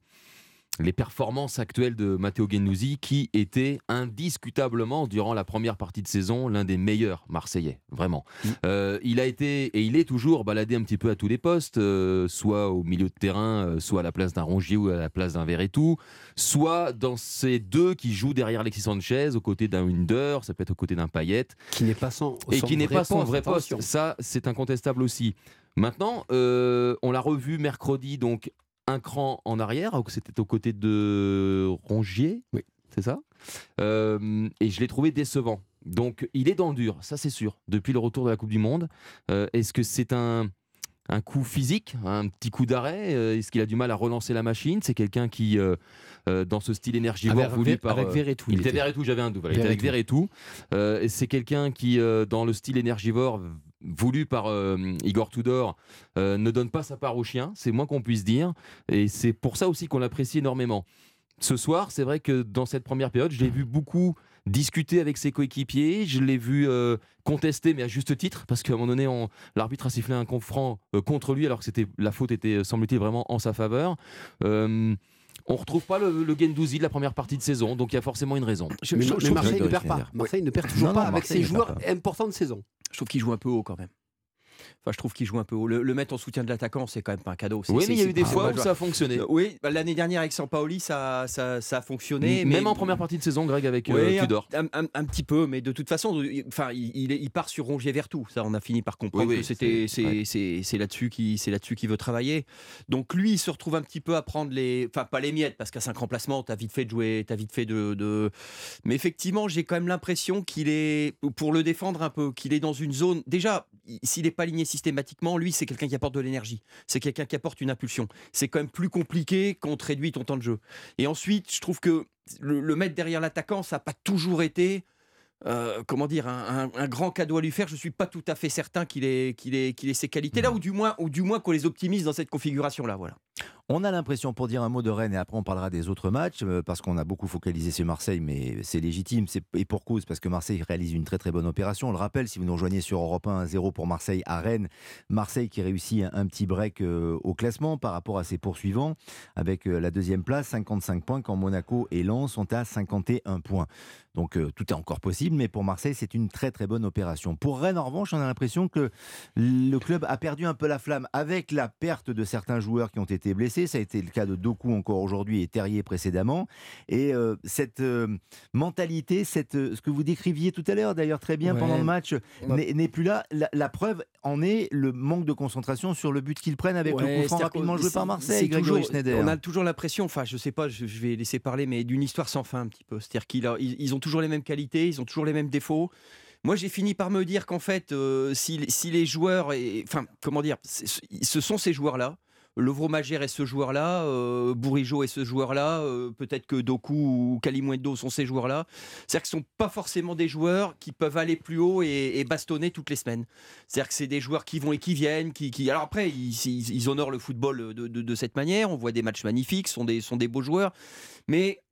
les performances actuelles de Matteo Guendouzi, qui était indiscutablement, durant la première partie de saison, l'un des meilleurs Marseillais, vraiment. Euh, il a été, et il est toujours baladé un petit peu à tous les postes, euh, soit au milieu de terrain, euh, soit à la place d'un Rongier ou à la place d'un Verretou, soit dans ces deux qui jouent derrière Alexis Sanchez, aux côtés d'un Winder, ça peut être aux côtés d'un Payet, Qui n'est pas son, et qui n'est pas son poste, vrai poste. Ça, c'est incontestable aussi. Maintenant, euh, on l'a revu mercredi, donc un cran en arrière, c'était aux côtés de Rongier, Oui. c'est ça? Euh, Et je l'ai trouvé décevant. Donc, il est dans le dur, ça c'est sûr, depuis le retour de la Coupe du Monde. Euh, Est-ce que c'est un, un coup physique, un petit coup d'arrêt? Euh, Est-ce qu'il a du mal à relancer la machine? C'est quelqu'un qui, euh, dans ce style énergivore Avec, voulu par... avec euh, Verretou, il il était. Verretou, j'avais un doute. Voilà, il était avec Verretou. Verretou. Et c'est quelqu'un qui, dans le style énergivore voulu par euh, Igor Tudor, euh, ne donne pas sa part au chien. C'est moins qu'on puisse dire. Et c'est pour ça aussi qu'on l'apprécie énormément. Ce soir, c'est vrai que dans cette première période, je l'ai vu beaucoup discuter avec ses coéquipiers. Je l'ai vu euh, contester, mais à juste titre, parce qu'à un moment donné, on- l'arbitre a sifflé un euh, contre lui, alors que la faute était, semble-t-il, vraiment en sa faveur. On retrouve pas le, le Gendouzi de la première partie de saison, donc il y a forcément une raison. Je, Mais, je- mais je trouve Marseille ne perd pas. Marseille ne perd toujours Non, pas non, avec Marseille ses joueurs pas. importants de saison. je trouve qu'il joue un peu haut quand même. Enfin, je trouve qu'il joue un peu haut. Le, le mettre en soutien de l'attaquant, c'est quand même pas un cadeau. Oui, mais il y a eu des fois où ça a fonctionné. Euh, Oui, bah, l'année dernière avec Sampaoli, ça, ça, ça a fonctionné. mais Même en première partie de saison, Greg, avec euh, Oui, Tudor. Un, un- un petit peu, mais de toute façon, il- enfin, il, il est- il part sur Rongier Vertou. Ça, on a fini par comprendre Oui, oui, que c'était, c'est- là-dessus qu'il, c'est là-dessus qu'il veut travailler. Donc lui, il se retrouve un petit peu à prendre les, enfin pas les miettes, parce qu'à cinq remplacements, t'as vite fait de jouer, t'as vite fait de, de- Mais effectivement, j'ai quand même l'impression qu'il est, pour le défendre un peu, qu'il est dans une zone. Déjà, s'il n'est pas aligné systématiquement, lui, c'est quelqu'un qui apporte de l'énergie. C'est quelqu'un qui apporte une impulsion. C'est quand même plus compliqué quand on te réduit ton temps de jeu. Et ensuite, je trouve que le, le mettre derrière l'attaquant, ça n'a pas toujours été. euh, comment dire, un, un- un grand cadeau à lui faire. Je suis pas tout à fait certain qu'il ait, qu'il ait, qu'il ait ces qualités-là, ou du moins, ou du moins qu'on les optimise dans cette configuration-là. Voilà. On a l'impression, pour dire un mot de Rennes, et après on parlera des autres matchs, euh, parce qu'on a beaucoup focalisé sur Marseille, mais c'est légitime, et pour cause, parce que Marseille réalise une très très bonne opération. On le rappelle, si vous nous rejoignez sur Europe 1, 0 pour Marseille à Rennes, Marseille qui réussit un, petit break euh, au classement par rapport à ses poursuivants, avec euh, la deuxième place, 55 points, quand Monaco et Lens sont à 51 points. Donc tout est encore possible, mais pour Marseille, c'est une très très bonne opération. Pour Rennes, en revanche, on a l'impression que le club a perdu un peu la flamme avec la perte de certains joueurs qui ont été blessés. Blessés. Ça a été le cas de Doku encore aujourd'hui et Terrier précédemment. Et euh, cette euh, mentalité, cette, euh, ce que vous décriviez tout à l'heure d'ailleurs très bien Ouais. pendant le match, n'est plus là. La, la preuve en est le manque de concentration sur le but qu'ils prennent avec Ouais, le coup franc rapidement joué par Marseille, toujours- Schneider. On a toujours l'impression, enfin je sais pas, je, je vais laisser parler, mais d'une histoire sans fin un petit peu. C'est-à-dire qu'ils ils, ont toujours les mêmes qualités, ils ont toujours les mêmes défauts. Moi, j'ai fini par me dire qu'en fait, euh, si, si les joueurs, enfin, comment dire, ce sont ces joueurs-là. Lovro Magère est ce joueur-là, euh, Bourigeau est ce joueur-là, euh, peut-être que Doku ou Kalimundo sont ces joueurs-là. C'est-à-dire ce ne sont pas forcément des joueurs qui peuvent aller plus haut et, bastonner toutes les semaines. C'est-à-dire que c'est des joueurs qui vont et qui viennent, qui, alors après ils, honorent le football de, de- cette manière. On voit des matchs magnifiques, sont des, sont des beaux joueurs, mais le-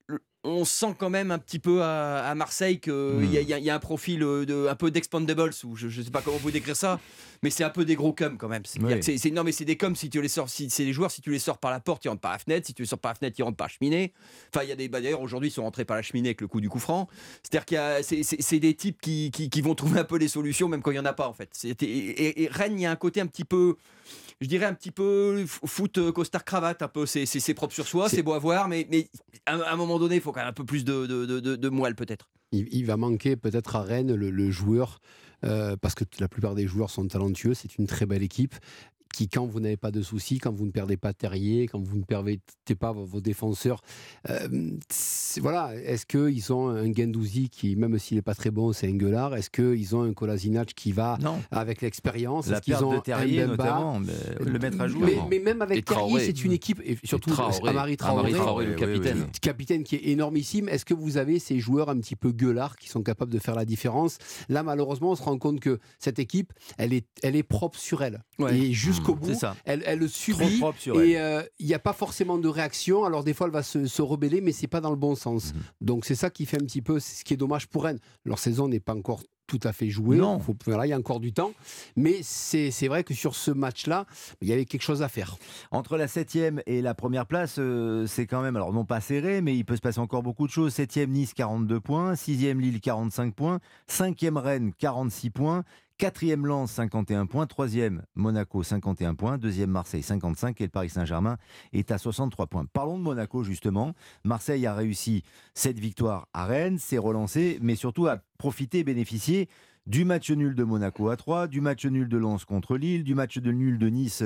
on sent quand même un petit peu à, à Marseille qu'il Hmm. y, a- y y un profil euh, de, un peu d'expandables, ou je ne sais pas comment vous décrire ça, mais c'est un peu des gros cums quand même. Oui. c'est- non, mais c'est des cums si tu les sors, si, c'est des joueurs, si tu les sors par la porte, ils rentrent par la fenêtre, si tu les sors par la fenêtre, ils rentrent par la cheminée. Enfin, il y a des, bah, d'ailleurs, aujourd'hui, ils sont rentrés par la cheminée avec le coup du coup franc. C'est-à-dire qu'il y a, c'est, des types qui, qui, qui vont trouver un peu les solutions, même quand il n'y en a pas, en fait. Et- et Rennes, il y a un côté un petit peu, je dirais un petit peu foot euh, costard cravate, un peu. C'est, propre sur soi, c'est, beau à voir, mais, mais à, à un moment donné, il faut quand même un peu plus de, de, de, de- de moelle, peut-être. Il, il va manquer peut-être à Rennes le, le joueur, euh, parce que la plupart des joueurs sont talentueux, c'est une très belle équipe. Qui, quand vous n'avez pas de soucis, quand vous ne perdez pas Terrier, quand vous ne perdez pas vos, défenseurs, euh, c'est- voilà, est-ce qu'ils ont un Gendouzi qui, même s'il n'est pas très bon, c'est un gueulard Est-ce qu'ils ont un Kolasinac qui va Non. avec l'expérience? La Est-ce qu'ils perte ont de un Terrier Mbemba? notamment, le mettre à jour. mais, mais même avec Et Terrier, c'est une équipe, et surtout Traoré. Amari Traoré, Traoré, le Oui, oui, oui. capitaine. capitaine qui est énormissime. Est-ce que vous avez ces joueurs un petit peu gueulards qui sont capables de faire la différence? Là, malheureusement, on se rend compte que cette équipe, elle est, elle est propre sur elle. Ouais. Et jusqu'au bout, ça. elle, elle le subit. sur. Et euh, il n'y a pas forcément de réaction. Alors des fois, elle va se, se rebeller, mais c'est pas dans le bon sens. Mmh. Donc c'est ça qui fait un petit peu, ce qui est dommage pour Rennes. Leur saison n'est pas encore tout à fait jouée. Non. Faut- voilà, il y a encore du temps. Mais c'est c'est vrai que sur ce match-là, il y avait quelque chose à faire. Entre la 7 et la première place, euh, c'est quand même, alors non pas serré, mais il peut se passer encore beaucoup de choses. 7 Nice, 42 points. 6 Lille, 45 points. 5 Rennes, 46 points. 4 Lens, 51 points. 3 Monaco, 51 points. 2 Marseille, 55. Et le Paris Saint-Germain est à 63 points. Parlons de Monaco, justement. Marseille a réussi cette victoire à Rennes, s'est relancé, mais surtout a profité et bénéficié du match nul de Monaco à 3, du match nul de Lens contre Lille, du match de nul de Nice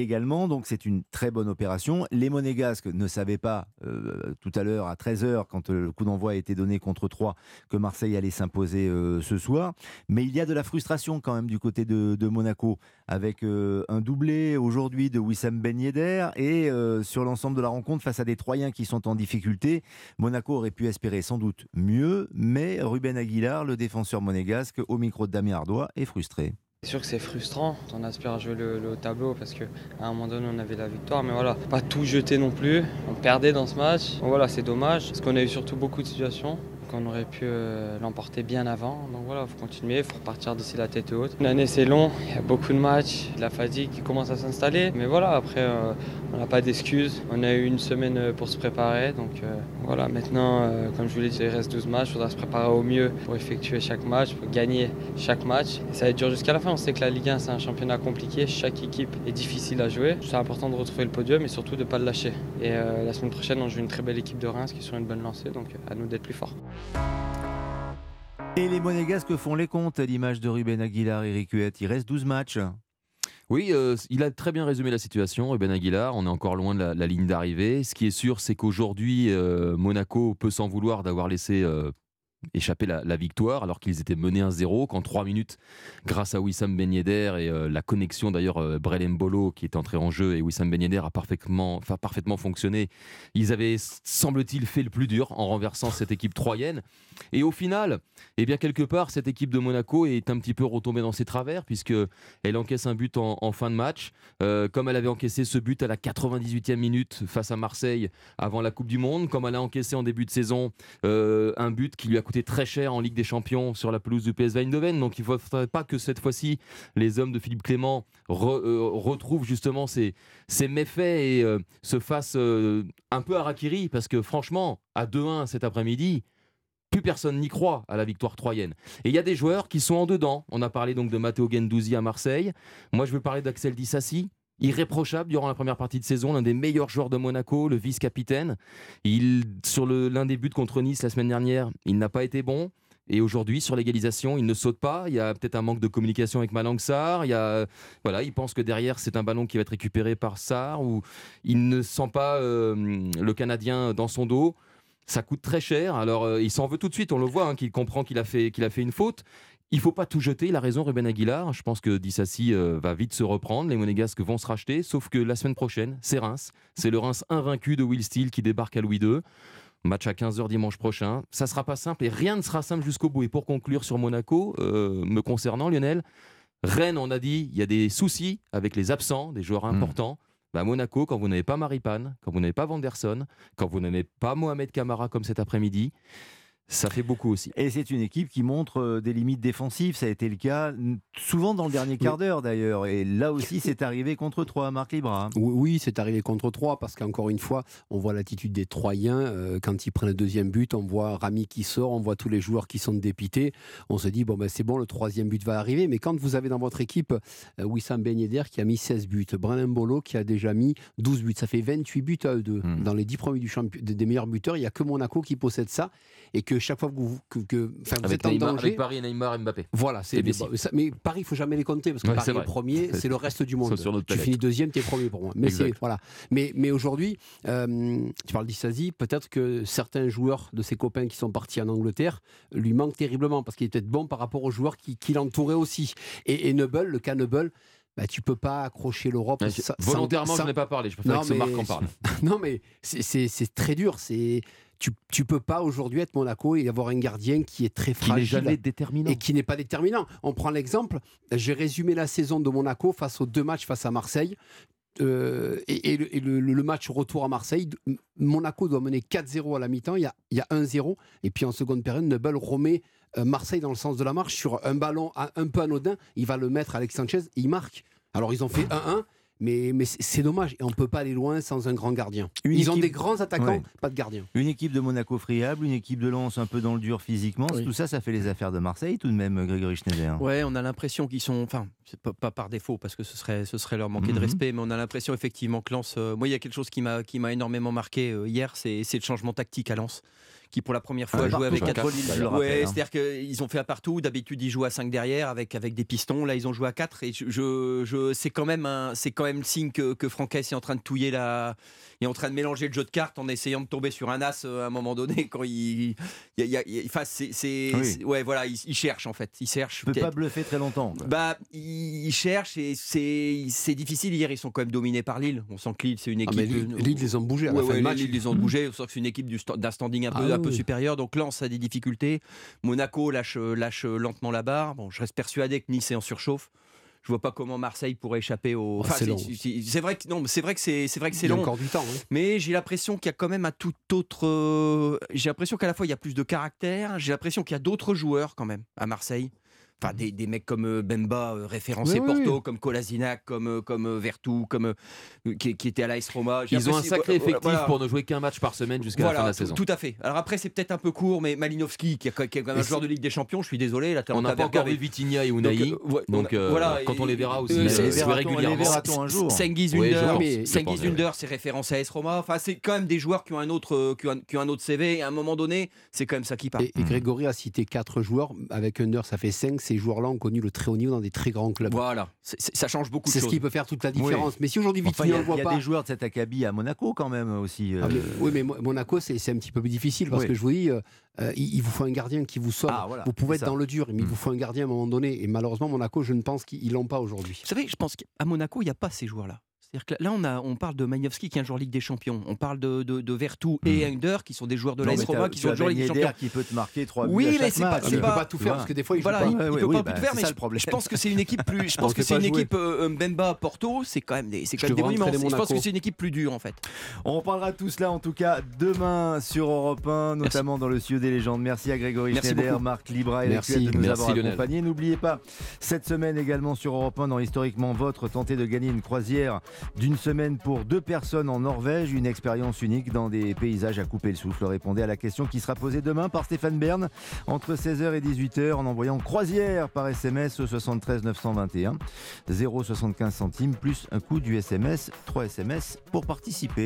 également. Donc c'est une très bonne opération. Les Monégasques ne savaient pas euh, tout à l'heure à 13h, quand euh, le coup d'envoi a été donné contre 3, que Marseille allait s'imposer euh, ce soir. Mais il y a de la frustration quand même du côté de, Monaco, avec un doublé aujourd'hui de Wissam Ben Yedder et sur l'ensemble de la rencontre face à des Troyens qui sont en difficulté. Monaco aurait pu espérer sans doute mieux, mais Ruben Aguilar, le défenseur monégasque, au micro de Damien Ardois, est frustré. C'est sûr que c'est frustrant, on aspire à jouer le, tableau parce qu'à un moment donné on avait la victoire, mais voilà, pas tout jeter non plus, on perdait dans ce match, voilà c'est dommage, parce qu'on a eu surtout beaucoup de situations, qu'on aurait pu euh, l'emporter bien avant, donc voilà, il faut continuer, il faut repartir d'ici la tête haute. L'année c'est long, il y a beaucoup de matchs, la fatigue qui commence à s'installer, mais voilà, après euh, on n'a pas d'excuses, on a eu une semaine euh, pour se préparer, donc voilà, maintenant, comme je vous l'ai dit, il reste 12 matchs, il faudra se préparer au mieux pour effectuer chaque match, pour gagner chaque match, ça va être dur jusqu'à la fin, on sait que la Ligue 1 c'est un championnat compliqué, chaque équipe est difficile à jouer. C'est important de retrouver le podium et surtout de ne pas le lâcher. Et la semaine prochaine, on joue une très belle équipe de Reims qui sont une bonne lancée, donc à nous d'être plus forts. Et les Monégasques font les comptes à l'image de Ruben Aguilar et Eric Huet. Il reste 12 matchs. Oui, euh, il a très bien résumé la situation, Ruben Aguilar. On est encore loin de la, la ligne d'arrivée. Ce qui est sûr, c'est qu'aujourd'hui, euh, Monaco peut s'en vouloir d'avoir laissé euh, échapper la, la victoire alors qu'ils étaient menés 1-0 qu'en 3 minutes grâce à Wissam Ben Yedder et euh, la connexion d'ailleurs euh, Brel Mbolo qui est entré en jeu et Wissam Ben Yedder a parfaitement, enfin, parfaitement fonctionné. Ils avaient semble-t-il fait le plus dur en renversant cette équipe troyenne et au final eh bien quelque part cette équipe de Monaco est un petit peu retombée dans ses travers puisque elle encaisse un but en, fin de match Euh, comme elle avait encaissé ce but à la 98e minute face à Marseille avant la Coupe du Monde comme elle a encaissé en début de saison euh, un but qui lui a coûté très cher en Ligue des Champions sur la pelouse du PSV Eindhoven. Donc il ne faudrait pas que cette fois-ci les hommes de Philippe Clément euh, retrouvent justement ces, ces méfaits et se fassent un peu harakiri parce que franchement, à 2-1 cet après-midi, plus personne n'y croit à la victoire troyenne. Et il y a des joueurs qui sont en dedans. On a parlé donc de Matteo Gendouzi à Marseille. Moi, je veux parler d'Axel Dissassi. irréprochable durant la première partie de saison, l'un des meilleurs joueurs de Monaco, le vice-capitaine. Il sur l'un des buts contre Nice la semaine dernière, il n'a pas été bon. Et aujourd'hui, sur l'égalisation, il ne saute pas. Il y a peut-être un manque de communication avec Malang Sarr. Il, y a, voilà, il pense que derrière, c'est un ballon qui va être récupéré par Sarr. Ou il ne sent pas euh, le Canadien dans son dos. Ça coûte très cher. Alors, euh, il s'en veut tout de suite. On le voit, hein, qu'il comprend qu'il a, fait, qu'il a fait une faute. Il faut pas tout jeter. Il a raison, Ruben Aguilar. Je pense que Dissassi euh, va vite se reprendre. Les Monégasques vont se racheter. Sauf que la semaine prochaine, c'est Reims. C'est le Reims invaincu de Will Steele qui débarque à Louis II. Match à 15h dimanche prochain. Ça sera pas simple et rien ne sera simple jusqu'au bout. Et pour conclure sur Monaco, euh, me concernant, Lionel, Rennes, on a dit, il y a des soucis avec les absents, des joueurs importants. Bah, Monaco, quand vous n'avez pas Maripane, quand vous n'avez pas Vanderson, quand vous n'avez pas Mohamed Camara comme cet après-midi, ça fait beaucoup aussi. Et c'est une équipe qui montre euh, des limites défensives. Ça a été le cas souvent dans le dernier quart d'heure d'ailleurs. Et là aussi, c'est arrivé contre 3 Marc Libra. Oui, oui, c'est arrivé contre 3 parce qu'encore une fois, on voit l'attitude des Troyens. euh, quand ils prennent le deuxième but, on voit Rami qui sort, on voit tous les joueurs qui sont dépités. On se dit, bon, ben, c'est bon, le troisième but va arriver. Mais quand vous avez dans votre équipe euh, Wissam Ben Yedder qui a mis 16 buts, Brandon Bolo qui a déjà mis 12 buts, ça fait 28 buts à eux deux. Dans les 10 premiers du des, des meilleurs buteurs, il n'y a que Monaco qui possède ça. Et que chaque fois que vous, que, que- enfin, vous Avec, êtes en Neymar, danger. avec Paris, Neymar, Mbappé. Voilà, c'est bon, ça- mais Paris, il faut jamais les compter parce que Ouais, Paris c'est est premier, c'est le reste du monde. sur notre tu planète. finis deuxième, tu es premier pour moi. Mais c'est voilà. Mais mais aujourd'hui, euh, tu parles d'Issasi, peut-être que certains joueurs de ses copains qui sont partis en Angleterre lui manquent terriblement parce qu'il est peut-être bon par rapport aux joueurs qui, qui l'entouraient aussi. Et, et le cas Noble. Bah, tu peux pas accrocher l'Europe. Volontairement, sans- je n'ai pas parlé. Je préfère Non, que ce mais- Marc en parle. non, mais c'est- très dur. C'est tu, tu peux pas aujourd'hui être Monaco et avoir un gardien qui est très Qui fragile n'est jamais déterminant. et qui n'est pas déterminant. On prend l'exemple, j'ai résumé la saison de Monaco face aux deux matchs face à Marseille. Euh, et et le, et le- le match retour à Marseille, Monaco doit mener 4-0 à la mi-temps, il y a, a 1-0, et puis en seconde période, Nebel remet Marseille dans le sens de la marche sur un ballon un, un peu anodin, il va le mettre à Alex Sanchez, il marque. Alors ils ont fait 1-1, mais, mais c'est dommage, et on ne peut pas aller loin sans un grand gardien. Une ils ont des grands attaquants, Ouais. pas de gardien. Une équipe de Monaco friable, une équipe de Lens un peu dans le dur physiquement. Oui. Tout ça, ça fait les affaires de Marseille tout de même, Grégory Schneider. Ouais, on a l'impression qu'ils sont, enfin, pas, par défaut parce que ce serait, ce serait leur manquer de Mhm. respect, mais on a l'impression effectivement que Lens, euh, moi il y a quelque chose qui m'a, qui m'a énormément marqué euh, hier, c'est, c'est le changement tactique à Lens, qui pour la première fois Ah, a joué avec partout, quatre. contre Lille, je le Ouais, hein. c'est-à-dire qu'ils ont fait à partout. D'habitude, ils jouent à 5 derrière avec, avec des pistons. Là, ils ont joué à 4 et je, je, je- c'est quand même un, c'est quand même le signe que, que Francaise est en train de touiller la, est en train de mélanger le jeu de cartes en essayant de tomber sur un as euh, à un moment donné quand il, il il il enfin, c'est, Oui. ouais, voilà, il, il cherche en fait, il cherche. Je peux pas bluffer très longtemps. quoi. Bah, ils cherchent et c'est c'est difficile. Hier, ils sont quand même dominés par Lille. On sent que Lille, c'est une Ah, équipe. mais Lille, Lille les ont bougés à la Ouais, fin ouais, de match. Lille, ils ont bougé. On sent que c'est une équipe du sta- d'un standing un peu, Ah un peu supérieur. Donc Lens a des difficultés. Monaco lâche, lâche lentement la barre. Bon, je reste persuadé que Nice est en surchauffe. Je vois pas comment Marseille pourrait échapper au. C'est vrai que non, c'est vrai que c'est c'est vrai que c'est long. encore du temps. hein. Mais j'ai l'impression qu'il y a quand même un tout autre. euh, J'ai l'impression qu'à la fois il y a plus de caractère. J'ai l'impression qu'il y a d'autres joueurs quand même à Marseille. Enfin, des, des mecs comme euh, Bemba, euh, référencé Oui, Porto, oui. comme Colasinac, comme, euh, comme euh, Vertu, comme, euh, qui, qui était à l'AS Roma. Ils ont un sacré effectif voilà. pour ne jouer qu'un match par semaine jusqu'à la fin de Voilà, la saison. tout à fait. Alors après, c'est peut-être un peu court, mais Malinowski, qui est quand même un joueur de Ligue des Champions, je suis désolé. On n'a pas encore vu Vitinha et Unai. Donc, euh, quand on les verra aussi, euh, régulièrement. un jour Sengiz Under, c'est référencé à AS Roma. Enfin, c'est quand même des joueurs qui ont un autre, qui ont un, autre CV. Et à un moment donné, c'est quand même ça qui part. Et, et Grégory a cité quatre joueurs. Avec Under, ça fait cinq. Ces joueurs-là ont connu le très haut niveau dans des très grands clubs. Voilà, ça change beaucoup de C'est ce qui peut faire toute la différence. Mais si aujourd'hui Vitinha le voit il y a pas. des joueurs de cet acabit à Monaco quand même aussi. euh, Ah, mais- oui, mais Mo- Monaco, c'est c'est un petit peu plus difficile parce Oui. que je vous dis, euh, euh, il, il vous faut un gardien qui vous sauve. Ah, voilà, vous pouvez être ça. dans le dur, mais il Mm. vous faut un gardien à un moment donné. Et malheureusement, Monaco, je ne pense qu'ils l'ont pas aujourd'hui. Vous savez, je pense qu'à Monaco, il n'y a pas ces joueurs-là. C'est-à-dire que là, on, a, on parle de Magnowski qui est un joueur Ligue des Champions. On parle de, de, de Vertu et Under qui sont des joueurs de l'AS Roma qui sont des joueurs Ligue des Champions. qui peut te marquer 3 Oui, buts à mais c'est pas- pas- peut pas tout faire parce que des fois, il joue Voilà, pas. il, Ouais, il ouais, peut oui, pas bah, tout faire, mais ça je, le problème. je pense que c'est une équipe plus. Je pense que c'est une jouer. équipe euh, Mbemba Porto, c'est quand même des, c'est quand Je même des monuments. Je pense que c'est une équipe plus dure en fait. On parlera tout cela en tout cas demain sur Europe 1, notamment dans le studio des légendes. Merci à Grégory Schneider. Marc Libra et Merci. De nous avoir accompagnés. N'oubliez pas, cette semaine également sur Europe 1, dans Historiquement Votre, tentez de gagner une croisière d'une semaine pour deux personnes en Norvège, une expérience unique dans des paysages à couper le souffle. Répondez à la question qui sera posée demain par Stéphane Bern entre 16h et 18h en envoyant croisière par SMS au 73 921 0,75 centimes plus un coût du SMS, 3 SMS pour participer.